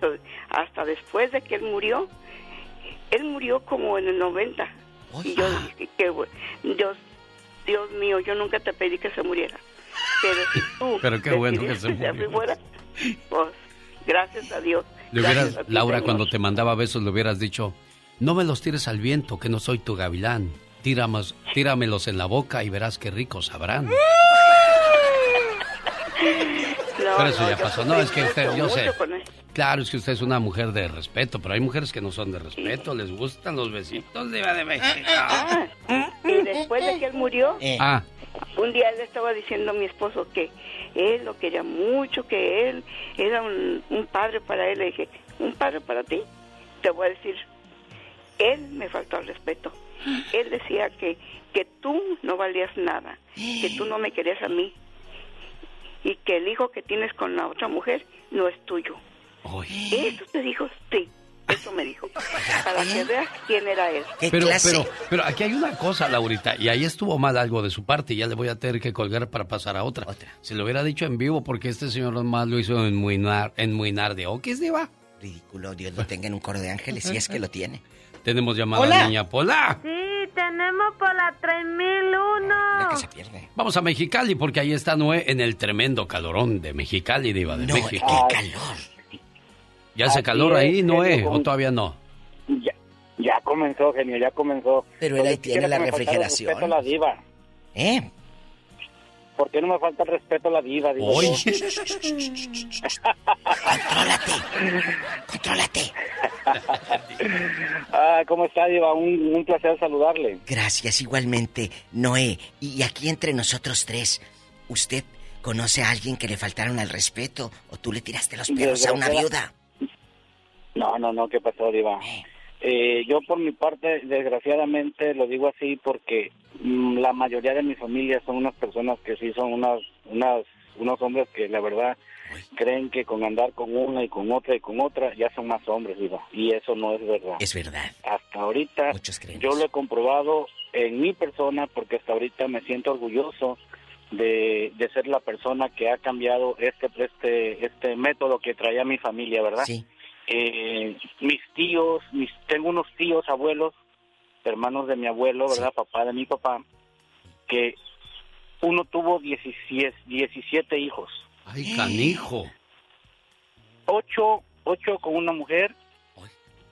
hasta después de que él murió, él murió como en el 90. Y yo dije que, Dios, Dios mío, yo nunca te pedí que se muriera. Pero si tú... Pero qué bueno que se murió. pues, gracias a Dios. Laura, cuando te mandaba besos, le hubieras dicho, no me los tires al viento, que no soy tu gavilán. Tíramos, tíramelos en la boca y verás qué ricos sabrán. pero eso ya pasó. No, es que usted, yo sé. Claro, es que usted es una mujer de respeto, pero hay mujeres que no son de respeto, les gustan los besitos de, de México. Ah, y después de que él murió, eh. ah. Un día él estaba diciendo a mi esposo que él lo quería mucho, que él era un, un padre para él. Le dije, ¿un padre para ti? Te voy a decir, él me faltó al respeto. Él decía que, que tú no valías nada, que tú no me querías a mí y que el hijo que tienes con la otra mujer no es tuyo. ¿Eso te dijo? Sí. Eso me dijo. Para que veas quién era él. Pero, pero, pero aquí hay una cosa, Laurita, y ahí estuvo mal algo de su parte, y ya le voy a tener que colgar para pasar a otra. otra. Si lo hubiera dicho en vivo, porque este señor más lo hizo en Muinar, en Muinar de Oquis, Diva. Ridículo, Dios lo tenga en un coro de ángeles, si es que lo tiene. Tenemos llamada niña Pola. Sí, tenemos por la 3001. que se pierde. Vamos a Mexicali porque ahí está Noé en el tremendo calorón de Mexicali, Diva de México. ¡Qué calor! ¿Ya hace calor ahí, Noé, o todavía no? Ya, ya comenzó, genio, ya comenzó. Pero él ahí tiene la refrigeración. a la diva. ¿Eh? ¿Por qué no me falta el respeto a la diva? Oye. contrólate. Contrólate. ah, ¿Cómo está, Diva? Un, un, placer saludarle. Gracias, igualmente. Noé, y aquí entre nosotros tres, ¿usted conoce a alguien que le faltaron al respeto o tú le tiraste los perros a una viuda? No, no, no, ¿qué pasó, Diva? Eh, yo por mi parte, desgraciadamente, lo digo así porque mm, la mayoría de mi familia son unas personas que sí son unas, unas, unos hombres que la verdad creen que con andar con una y con otra y con otra ya son más hombres, Diva. Y eso no es verdad. Es verdad. Hasta ahorita yo lo he comprobado en mi persona porque hasta ahorita me siento orgulloso de, de ser la persona que ha cambiado este, este, este método que traía mi familia, ¿verdad? Sí eh, mis tíos, mis, tengo unos tíos, abuelos, hermanos de mi abuelo, ¿verdad? Papá de mi papá, que uno tuvo 17, 17 hijos. ¡Ay, canijo! Ocho, ocho con una mujer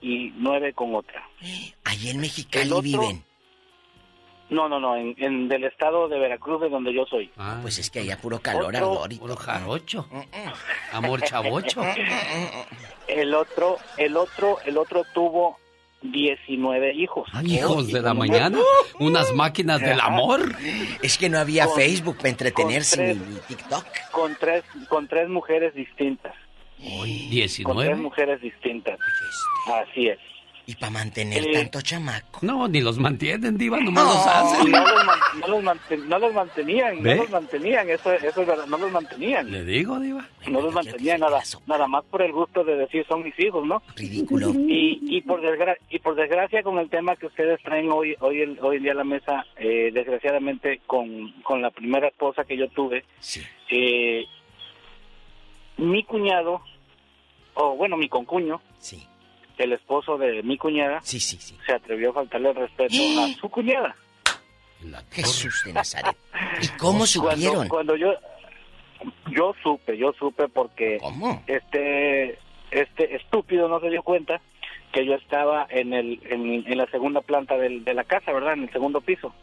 y nueve con otra. Allí en Mexicali viven. No, no, no, en, en, del estado de Veracruz, de donde yo soy. Ah, pues es que allá puro calor, ardor Puro jarocho. Mm, mm. Amor chavocho. el otro, el otro, el otro tuvo 19 hijos. hijos de la mañana, unas máquinas del amor. Es que no había Facebook para entretenerse ni, TikTok. Con tres, con tres mujeres distintas. Hoy, 19. Con tres mujeres distintas. Así es. ¿Y para mantener tanto chamaco? No, ni los mantienen, diva, nomás los hacen. No los, no, los no los, mantenían, no los mantenían, eso, eso es verdad, no los mantenían. Le digo, diva. No los mantenían nada, nada más por el gusto de decir son mis hijos, ¿no? Ridículo. Y, y, por, desgracia, y por desgracia con el tema que ustedes traen hoy hoy, hoy en día a la mesa, eh, desgraciadamente con, con la primera esposa que yo tuve, sí. eh, mi cuñado, o bueno, mi concuño, sí el esposo de mi cuñada sí, sí, sí. se atrevió a faltarle el respeto a su cuñada. Jesús de Nazaret. ¿Y cómo supieron? Cuando, yo yo supe, yo supe porque este este estúpido no se dio cuenta que yo estaba en, el, en, la segunda planta del, de la casa, ¿verdad? En el segundo piso.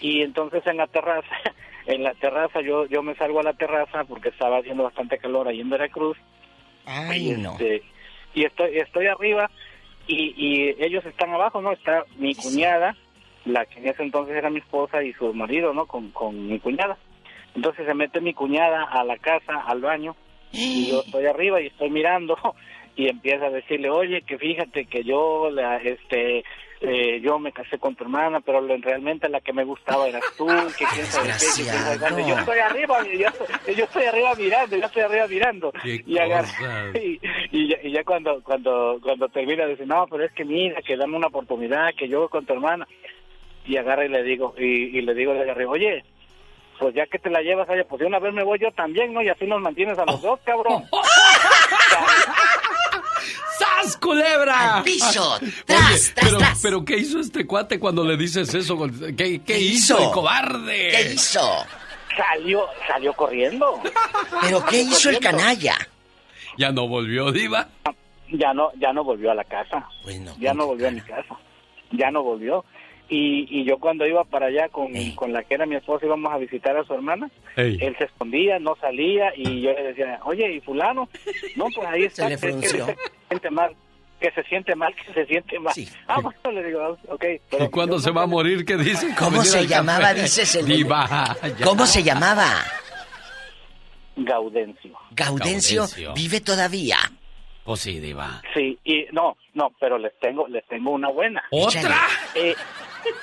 Y entonces en la terraza, en la terraza yo yo me salgo a la terraza porque estaba haciendo bastante calor ahí en Veracruz. Ay, y, no. Y estoy estoy arriba y, y ellos están abajo, ¿no? Está mi cuñada, la que en ese entonces era mi esposa y su marido, ¿no? Con, con mi cuñada. Entonces se mete mi cuñada a la casa, al baño, y yo estoy arriba y estoy mirando y empieza a decirle, oye, que fíjate que yo, la, este, eh, yo me casé con tu hermana, pero realmente la que me gustaba eras tú, que quién sabe qué, yo estoy arriba, yo, yo, estoy arriba mirando, yo estoy arriba mirando. Y, agarra, y, y, ya, cuando, cuando, cuando termina dice, no, pero es que mira, que dame una oportunidad, que yo con tu hermana. Y agarra y le digo, y, y le digo de arriba, oye, pues ya que te la llevas allá, pues de una vez me voy yo también, ¿no? Y así nos mantienes a los dos, cabrón. ¡Sas, culebra! ¡Al piso! ¡Tras, pero, pero ¿qué hizo este cuate cuando le dices eso? ¿Qué, qué, hizo, el cobarde? ¿Qué hizo? Salió, salió corriendo. ¿Pero qué hizo el canalla? ¿Ya no volvió, Diva? Ya no, ya no volvió a la casa. ya no volvió a mi casa. Ya no volvió. Y, y yo cuando iba para allá con, con la que era mi esposa íbamos a visitar a su hermana, él se escondía, no salía y yo le decía, oye, ¿y fulano? No, pues ahí está, se le que, se siente mal, que se siente mal, que se siente mal. Ah, bueno, le digo, ok. ¿Y cuándo se va a morir? ¿Qué dice? ¿Cómo se llamaba, dices el... Diva, ¿Cómo se llamaba? Gaudencio. Gaudencio. ¿Vive todavía? Pues sí, Diva. Sí, y no, no, pero les tengo, les tengo una buena. ¿Otra? Eh,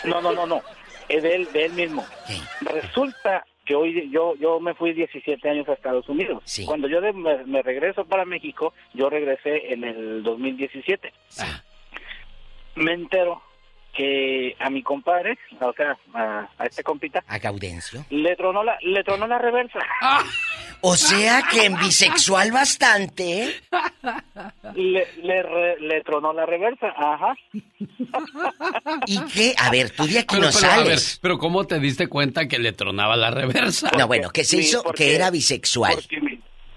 no, no, no, no. Es de él, de él mismo. Resulta que hoy yo yo me fui 17 años a Estados Unidos. Cuando yo me, regreso para México, yo regresé en el 2017. Me entero que a mi compadre, o sea, a, este compita, a Gaudencio, le tronó la, le tronó la reversa. Ah. O sea que en bisexual bastante. Le, le, le, tronó la reversa, ajá. ¿Y qué? A ver, tú de aquí pero, no pero, pero ¿cómo te diste cuenta que le tronaba la reversa? No, bueno, que se hizo que era bisexual.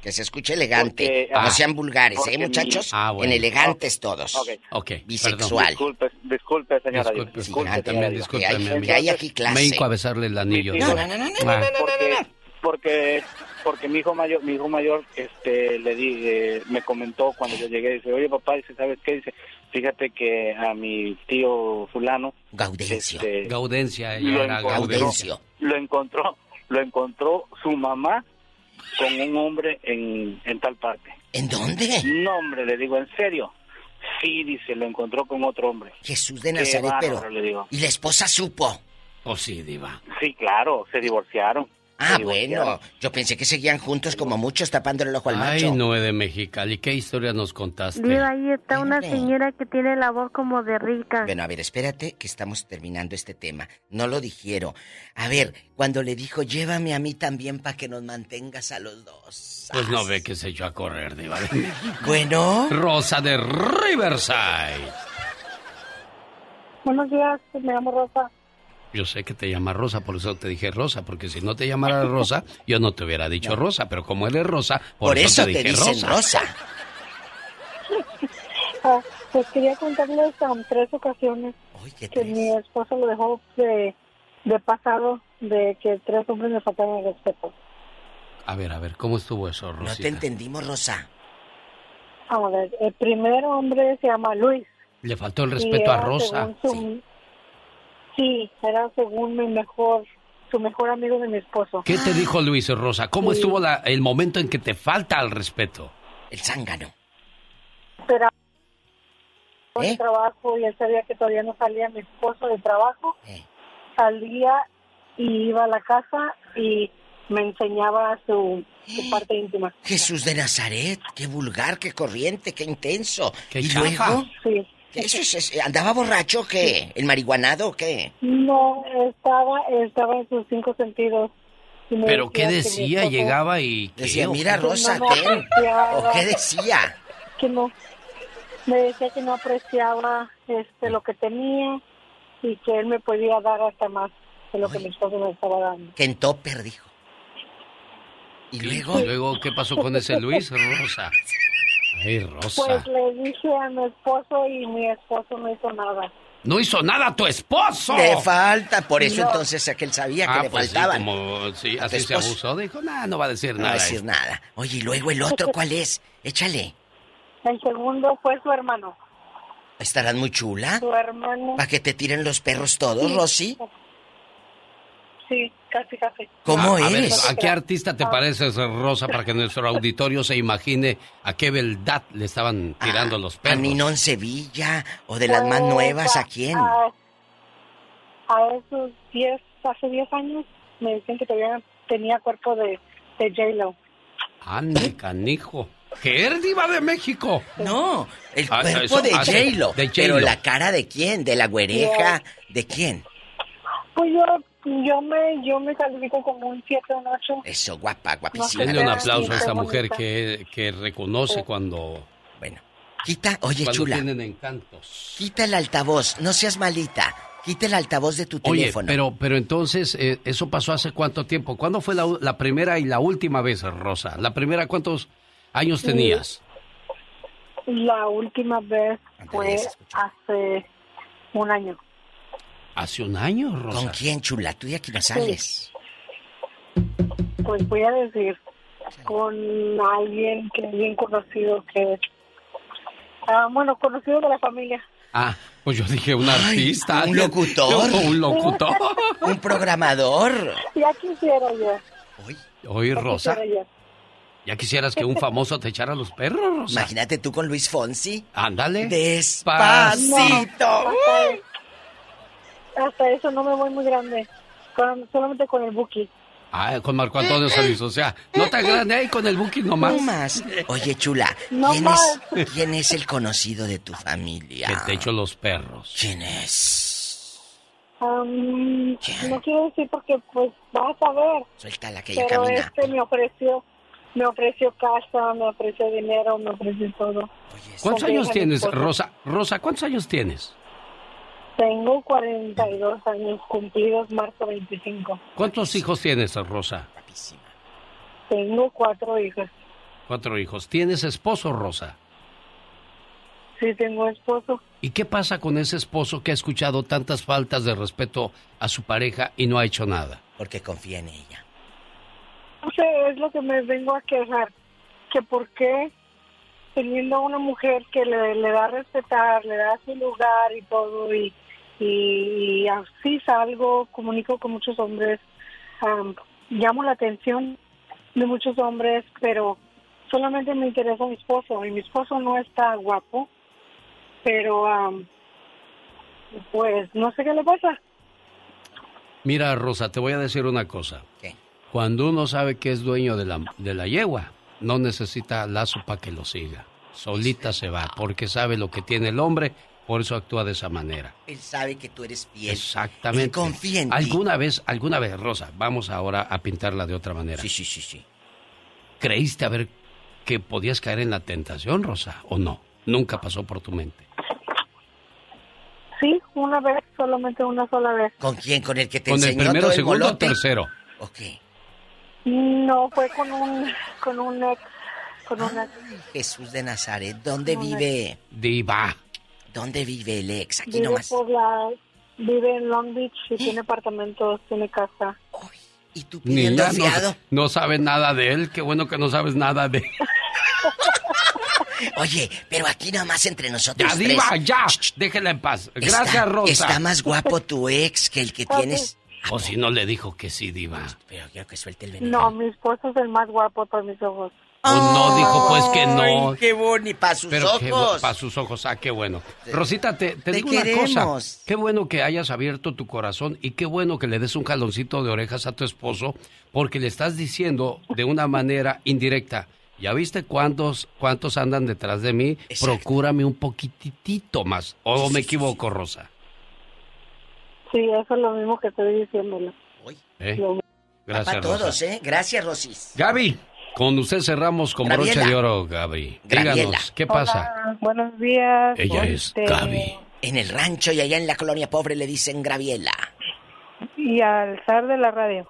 Que se escuche elegante. no sean vulgares, ¿eh, muchachos? Ah, en elegantes todos. Ok. Bisexual. Disculpe, disculpe, señora. Disculpe, disculpe, también, disculpe. Que hay, aquí clase. Me hinco a besarle el anillo. No, no, no, no, no, no, porque, porque, porque mi hijo mayor, mi hijo mayor, este, le di, eh, me comentó cuando yo llegué, dice, oye papá, dice, ¿sabes qué? Dice, fíjate que a mi tío fulano. Gaudencio. Este, Gaudencia, lo encontró, Gaudencio. Lo encontró, lo encontró su mamá con un hombre en, en tal parte. ¿En dónde? No, hombre, le digo, ¿en serio? Sí, dice, lo encontró con otro hombre. Jesús de Nazaret, pero... Le digo. ¿Y la esposa supo? Oh, sí, diva. Sí, claro, se divorciaron. Ah, bueno, yo pensé que seguían juntos como muchos tapándole el ojo al macho. Ay, Noé de Mexicali, ¿qué historia nos contaste? Mira, ahí está una señora que tiene la voz como de rica. Bueno, a ver, espérate que estamos terminando este tema. No lo dijeron. A ver, cuando le dijo, llévame a mí también para que nos mantengas a los dos. Pues no ve que se echó a correr, diva de México. Bueno. Rosa de Riverside. Buenos días, me llamo Rosa. Yo sé que te llama Rosa, por eso te dije Rosa, porque si no te llamara Rosa, yo no te hubiera dicho Rosa, pero como él es Rosa, por, eso, te, dije Rosa. Rosa. Ah, pues quería contarles um, tres ocasiones que mi esposo lo dejó de, de pasado, de que tres hombres me faltaron el respeto. A ver, a ver, ¿cómo estuvo eso, Rosa? No te entendimos, Rosa. Vamos a ver, el primer hombre se llama Luis. Le faltó el respeto a Rosa. Su, Sí, era según mi mejor, su mejor amigo de mi esposo. ¿Qué te dijo Luis Rosa? ¿Cómo Sí. estuvo la- el momento en que te falta el respeto? El zángano. Pero ¿Eh? el trabajo y él sabía que todavía no salía mi esposo de trabajo. Salía y iba a la casa y me enseñaba su, su parte íntima. Jesús de Nazaret, qué vulgar, qué corriente, qué intenso. Qué y chafa. luego, Sí. ¿Eso es, es- andaba borracho o qué? ¿El marihuanado o qué? No, estaba, estaba en sus cinco sentidos. ¿Pero qué decía? Llegaba y... ¿qué? Decía, ¿O mira? Rosa, no me ten. apreciaba. ¿O qué decía? que no me decía que no apreciaba este lo que tenía y que él me podía dar hasta más de lo que mi esposo me estaba dando. Que en topper, dijo. Y luego, ¿Y luego qué pasó con ese Luis Rosa? Ay, Rosa. Pues le dije a mi esposo y mi esposo no hizo nada. No hizo nada a tu esposo. Le falta, por eso No. entonces aquel sabía que Ah, le pues sí, faltaban. como sí, ¿A tu así se abusó, dijo, nah, no va a decir No va a nada. decir nada. Oye, y luego el otro, ¿cuál es? Échale. El segundo fue su hermano. ¿Estarás muy chula? Su hermano. ¿Para que te tiren los perros todos, Sí. Rosy? Sí, casi, casi. ¿Cómo a, a ver? ¿A qué artista te pareces, Rosa, para que nuestro auditorio se imagine a qué beldad le estaban tirando los ¿A perros? Ninón Sevilla? ¿O de las más Pues, nuevas? ¿A a- quién? A, a esos 10, hace 10 años, me decían que todavía tenía cuerpo de, de J-Lo. Ande, canijo. ¿Qué eres diva de México? No, el Ah, cuerpo eso de J-Lo. Pero la cara de quién? ¿De la güereja? ¿De quién? Pues yo, yo me, yo me califico como un 7 o un 8. Eso, guapa, guapísima. Denle un aplauso a esta mujer que, que reconoce cuando... Bueno, quita, oye, cuando chula. tienen encantos. Quita el altavoz, no seas malita. Quita el altavoz de tu Oye, teléfono. pero, pero entonces, eh, ¿eso pasó hace cuánto tiempo? ¿Cuándo fue la, la primera y la última vez, Rosa? ¿La primera cuántos años Sí. tenías? La última vez fue hace un año. Hace un año, Rosa. ¿Con quién, chula? Tú de aquí no sales. Pues voy a decir, con alguien que es bien conocido, que ah, bueno, conocido de la familia. Ah, pues yo dije un artista. ¿Un locutor? Yo, un locutor. ¿Un programador? Ya quisiera yo. Oye, ya Rosa, quisiera yo. ¿ya quisieras que un famoso te echara los perros, Rosa? Imagínate tú con Luis Fonsi. Ándale. Despacito. No, hasta, eso no me voy muy grande. Con- solamente con el Buki. Ah, con Marco Antonio Solís, o sea, no tan grande ahí con el booking nomás. No más. Oye, chula, No ¿quién, más. es, ¿quién es el conocido de tu familia? Que te echo los perros. ¿Quién es? Am, no quiero decir porque pues vas a ver. Suéltala que ella Pero camina. este me ofreció, me ofreció casa, me ofreció dinero, me ofreció todo. ¿Cuántos años tienes. Rosa? Rosa, ¿cuántos años tienes? Tengo 42 años cumplidos marzo 25. ¿Cuántos hijos tienes, Rosa? Tengo cuatro hijas. Cuatro hijos. ¿Tienes esposo, Rosa? Sí, tengo esposo. ¿Y qué pasa con ese esposo que ha escuchado tantas faltas de respeto a su pareja y no ha hecho nada? Porque confía en ella. No sé, es lo que me vengo a quejar. Que por qué teniendo una mujer que le, le da a respetar, le da su lugar y todo, y, y, y así salgo, comunico con muchos hombres, am, llamo la atención de muchos hombres, pero solamente me interesa mi esposo, y mi esposo no está guapo, pero am, pues no sé qué le pasa. Mira, Rosa, te voy a decir una cosa. Cuando uno sabe que es dueño de la, de la yegua, no necesita lazo para que lo siga. Solita se va, porque sabe lo que tiene el hombre, por eso actúa de esa manera. Él sabe que tú eres fiel. Exactamente. Él confía en ti. ¿Alguna vez, alguna vez, Rosa, vamos ahora a pintarla de otra manera? Sí, sí, sí, sí. ¿Creíste a ver que podías caer en la tentación, Rosa, o no? Nunca pasó por tu mente. Sí, una vez, solamente una sola vez. ¿Con quién? ¿Con el que te ¿Con el enseñó primero, todo el segundo o tercero? Ok. No, fue con un, con un ex, con un ex. Jesús de Nazaret, ¿dónde vive? Diva. ¿Dónde vive el ex? Aquí Vive nomás. por la, vive en Long Beach y tiene apartamentos, tiene casa. ¿Y tú Niña, pidiendo fiado? no, no sabes nada de él. Qué bueno que no sabes nada de él. Oye, pero aquí nomás entre nosotros Ya, tres. Diva, ya. Déjela en paz. Gracias, Está- Rosa. Está más guapo tu ex que el que tienes. O si no le dijo que sí, Diva. Pero quiero que suelte el veneno. No, mi esposo es el más guapo por mis ojos. Pues no, dijo pues que no. Ay, qué bonito, para sus Pero ojos. para sus ojos, ah, qué bueno. Rosita, te, te Te digo una cosa. Qué bueno que hayas abierto tu corazón y qué bueno que le des un jaloncito de orejas a tu esposo porque le estás diciendo de una manera indirecta. ¿Ya viste cuántos, cuántos andan detrás de mí? Procúrame un poquitito más. ¿O me equivoco, Rosa? Sí, eso es lo mismo que estoy diciéndole. ¿Eh? Gracias, Para todos, Rosa. ¿eh? Gracias, Rosis. Gaby, con usted cerramos con broche Graviela. de oro, Gaby. Graviela. Díganos, ¿qué pasa? Hola, buenos días. Ella es Este, Gaby. En el rancho y allá en la colonia pobre le dicen Graviela. Y al zar de la radio.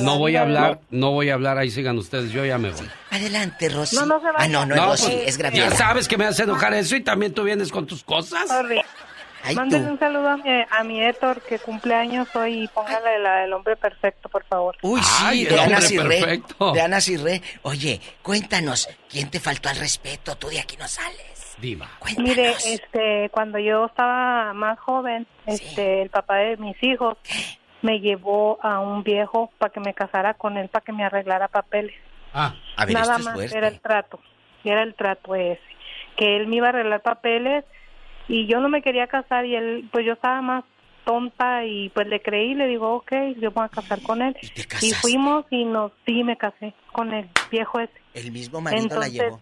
No voy a hablar, no voy a hablar, ahí sigan ustedes, yo ya me voy. Adelante, Rosy. No, no se Ah, no, no, es Rosy, pues, es Graviela. Ya sabes que me hace enojar eso y también tú vienes con tus cosas. Sorry. Ay, Mándenle un saludo a mi, a mi Héctor que cumple años hoy y póngale la del hombre perfecto, por favor. Uy, sí, Ay, de el Ana hombre Cirré. perfecto. De Ana Cirré. Oye, cuéntanos, ¿quién te faltó al respeto? Tú de aquí no sales. Diva. Mire, este, cuando yo estaba más joven, este, el papá de mis hijos me llevó a un viejo para que me casara con él, para que me arreglara papeles. Ah, a ver, Nada esto es más fuerte. era el trato, era el trato ese, que él me iba a arreglar papeles y yo no me quería casar y él, pues yo estaba más tonta y pues le creí, le digo, ok, yo voy a casar con él. Y, fuimos y nos, sí, me casé con el viejo ese. El mismo marido la Entonces, llevó.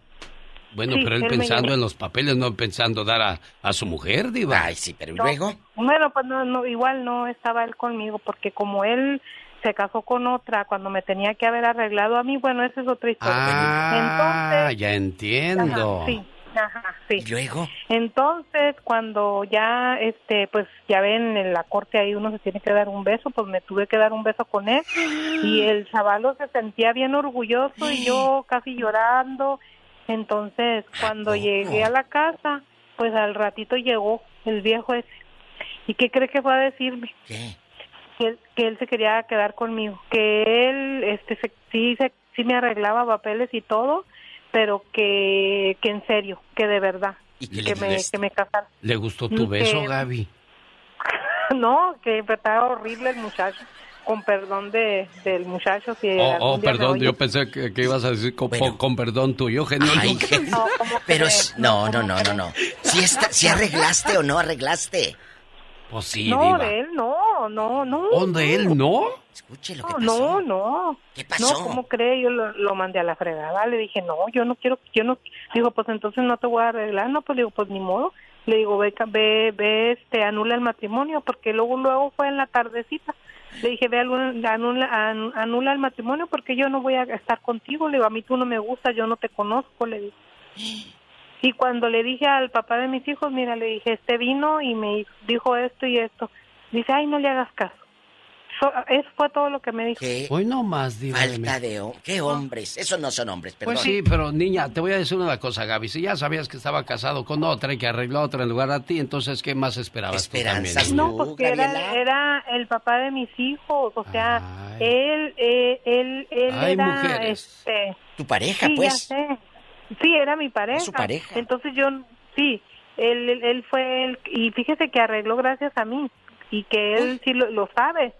Bueno, Sí, pero él pensando en los papeles, no pensando dar a, a su mujer, Diva. Ay, sí, pero No. Bueno, pues no, no, igual no estaba él conmigo, porque como él se casó con otra cuando me tenía que haber arreglado a mí, bueno, esa es otra historia. Ah, ya entiendo. Ajá, sí, ajá, sí. ¿Y luego? Entonces, cuando ya, este, pues ya ven en la corte ahí uno se tiene que dar un beso, pues me tuve que dar un beso con él y el chavalo se sentía bien orgulloso y yo casi llorando. Entonces, cuando llegué a la casa, pues al ratito llegó el viejo ese. ¿Y qué cree que fue a decirme? ¿Qué? Que, él- que él se quería quedar conmigo, que él, este, se- sí, se, sí me arreglaba papeles y todo, pero que, que en serio, que de verdad, ¿Y que, qué le me, que me casara. ¿Le gustó tu Que- beso, Gaby? no, que estaba horrible el muchacho, con perdón de, del muchacho. Si Oh, oh, perdón, yo pensé que, que ibas a decir con, con perdón tuyo, genio Ay. No, ¿cómo Pero no, no, no, no, no. Si, está, si arreglaste o no arreglaste. Pues sí, no, Diva. de él no, no, no. ¿Oh, de él no? Escuche No, no, no. ¿Qué pasó? No, ¿cómo cree? Yo lo, lo mandé a la fregada. Le dije, no, yo no quiero, yo no. Digo, pues entonces no te voy a arreglar. No, pues le digo, pues ni modo. Le digo, ve, ve, ve, este, anula el matrimonio, porque luego, luego fue en la tardecita. Le dije, ve, anula, anula, an- anula el matrimonio, porque yo no voy a estar contigo. Le digo, a mí tú no me gustas, yo no te conozco, le digo. Y cuando le dije al papá de mis hijos, mira, le dije, este vino y me dijo esto y esto. Dice, ay, no le hagas caso. So- eso fue todo lo que me dijo. ¿Qué? Hoy no más, Diva. Falta de... ¿Qué hombres? Esos no son hombres, perdón. Pues sí, pero niña, te voy a decir una cosa, Gaby. Si ya sabías que estaba casado con otra y que arregló a otra en lugar a ti, entonces, ¿qué más esperabas tú Esperanzas, también? No, porque era, era el papá de mis hijos, o sea, él, eh, él, él Ay, era, mujeres. este, Tu pareja, sí, pues. ya sé. Sí, era mi pareja. su pareja. Entonces yo, sí, él, él, él fue el, y fíjese que arregló gracias a mí, y que él sí lo, lo sabe,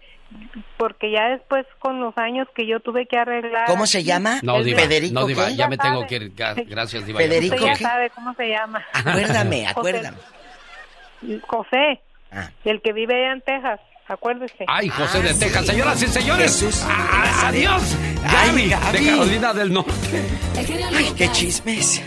porque ya después con los años que yo tuve que arreglar. ¿Cómo se llama? No, Diva, Federico, no, Diva, ¿qué? ya me Ya tengo sabe. que ir. Gracias, Diva. Federico, Usted ya ¿qué? sabe cómo se llama. Acuérdame, José- acuérdame. José, Ah. el que vive allá en Texas, acuérdese. Ay, José de Texas. Señoras y señores, Jesús. a- a- adiós. Ay, Gaby, Gaby. de Carolina del Norte. Ay, qué chismes.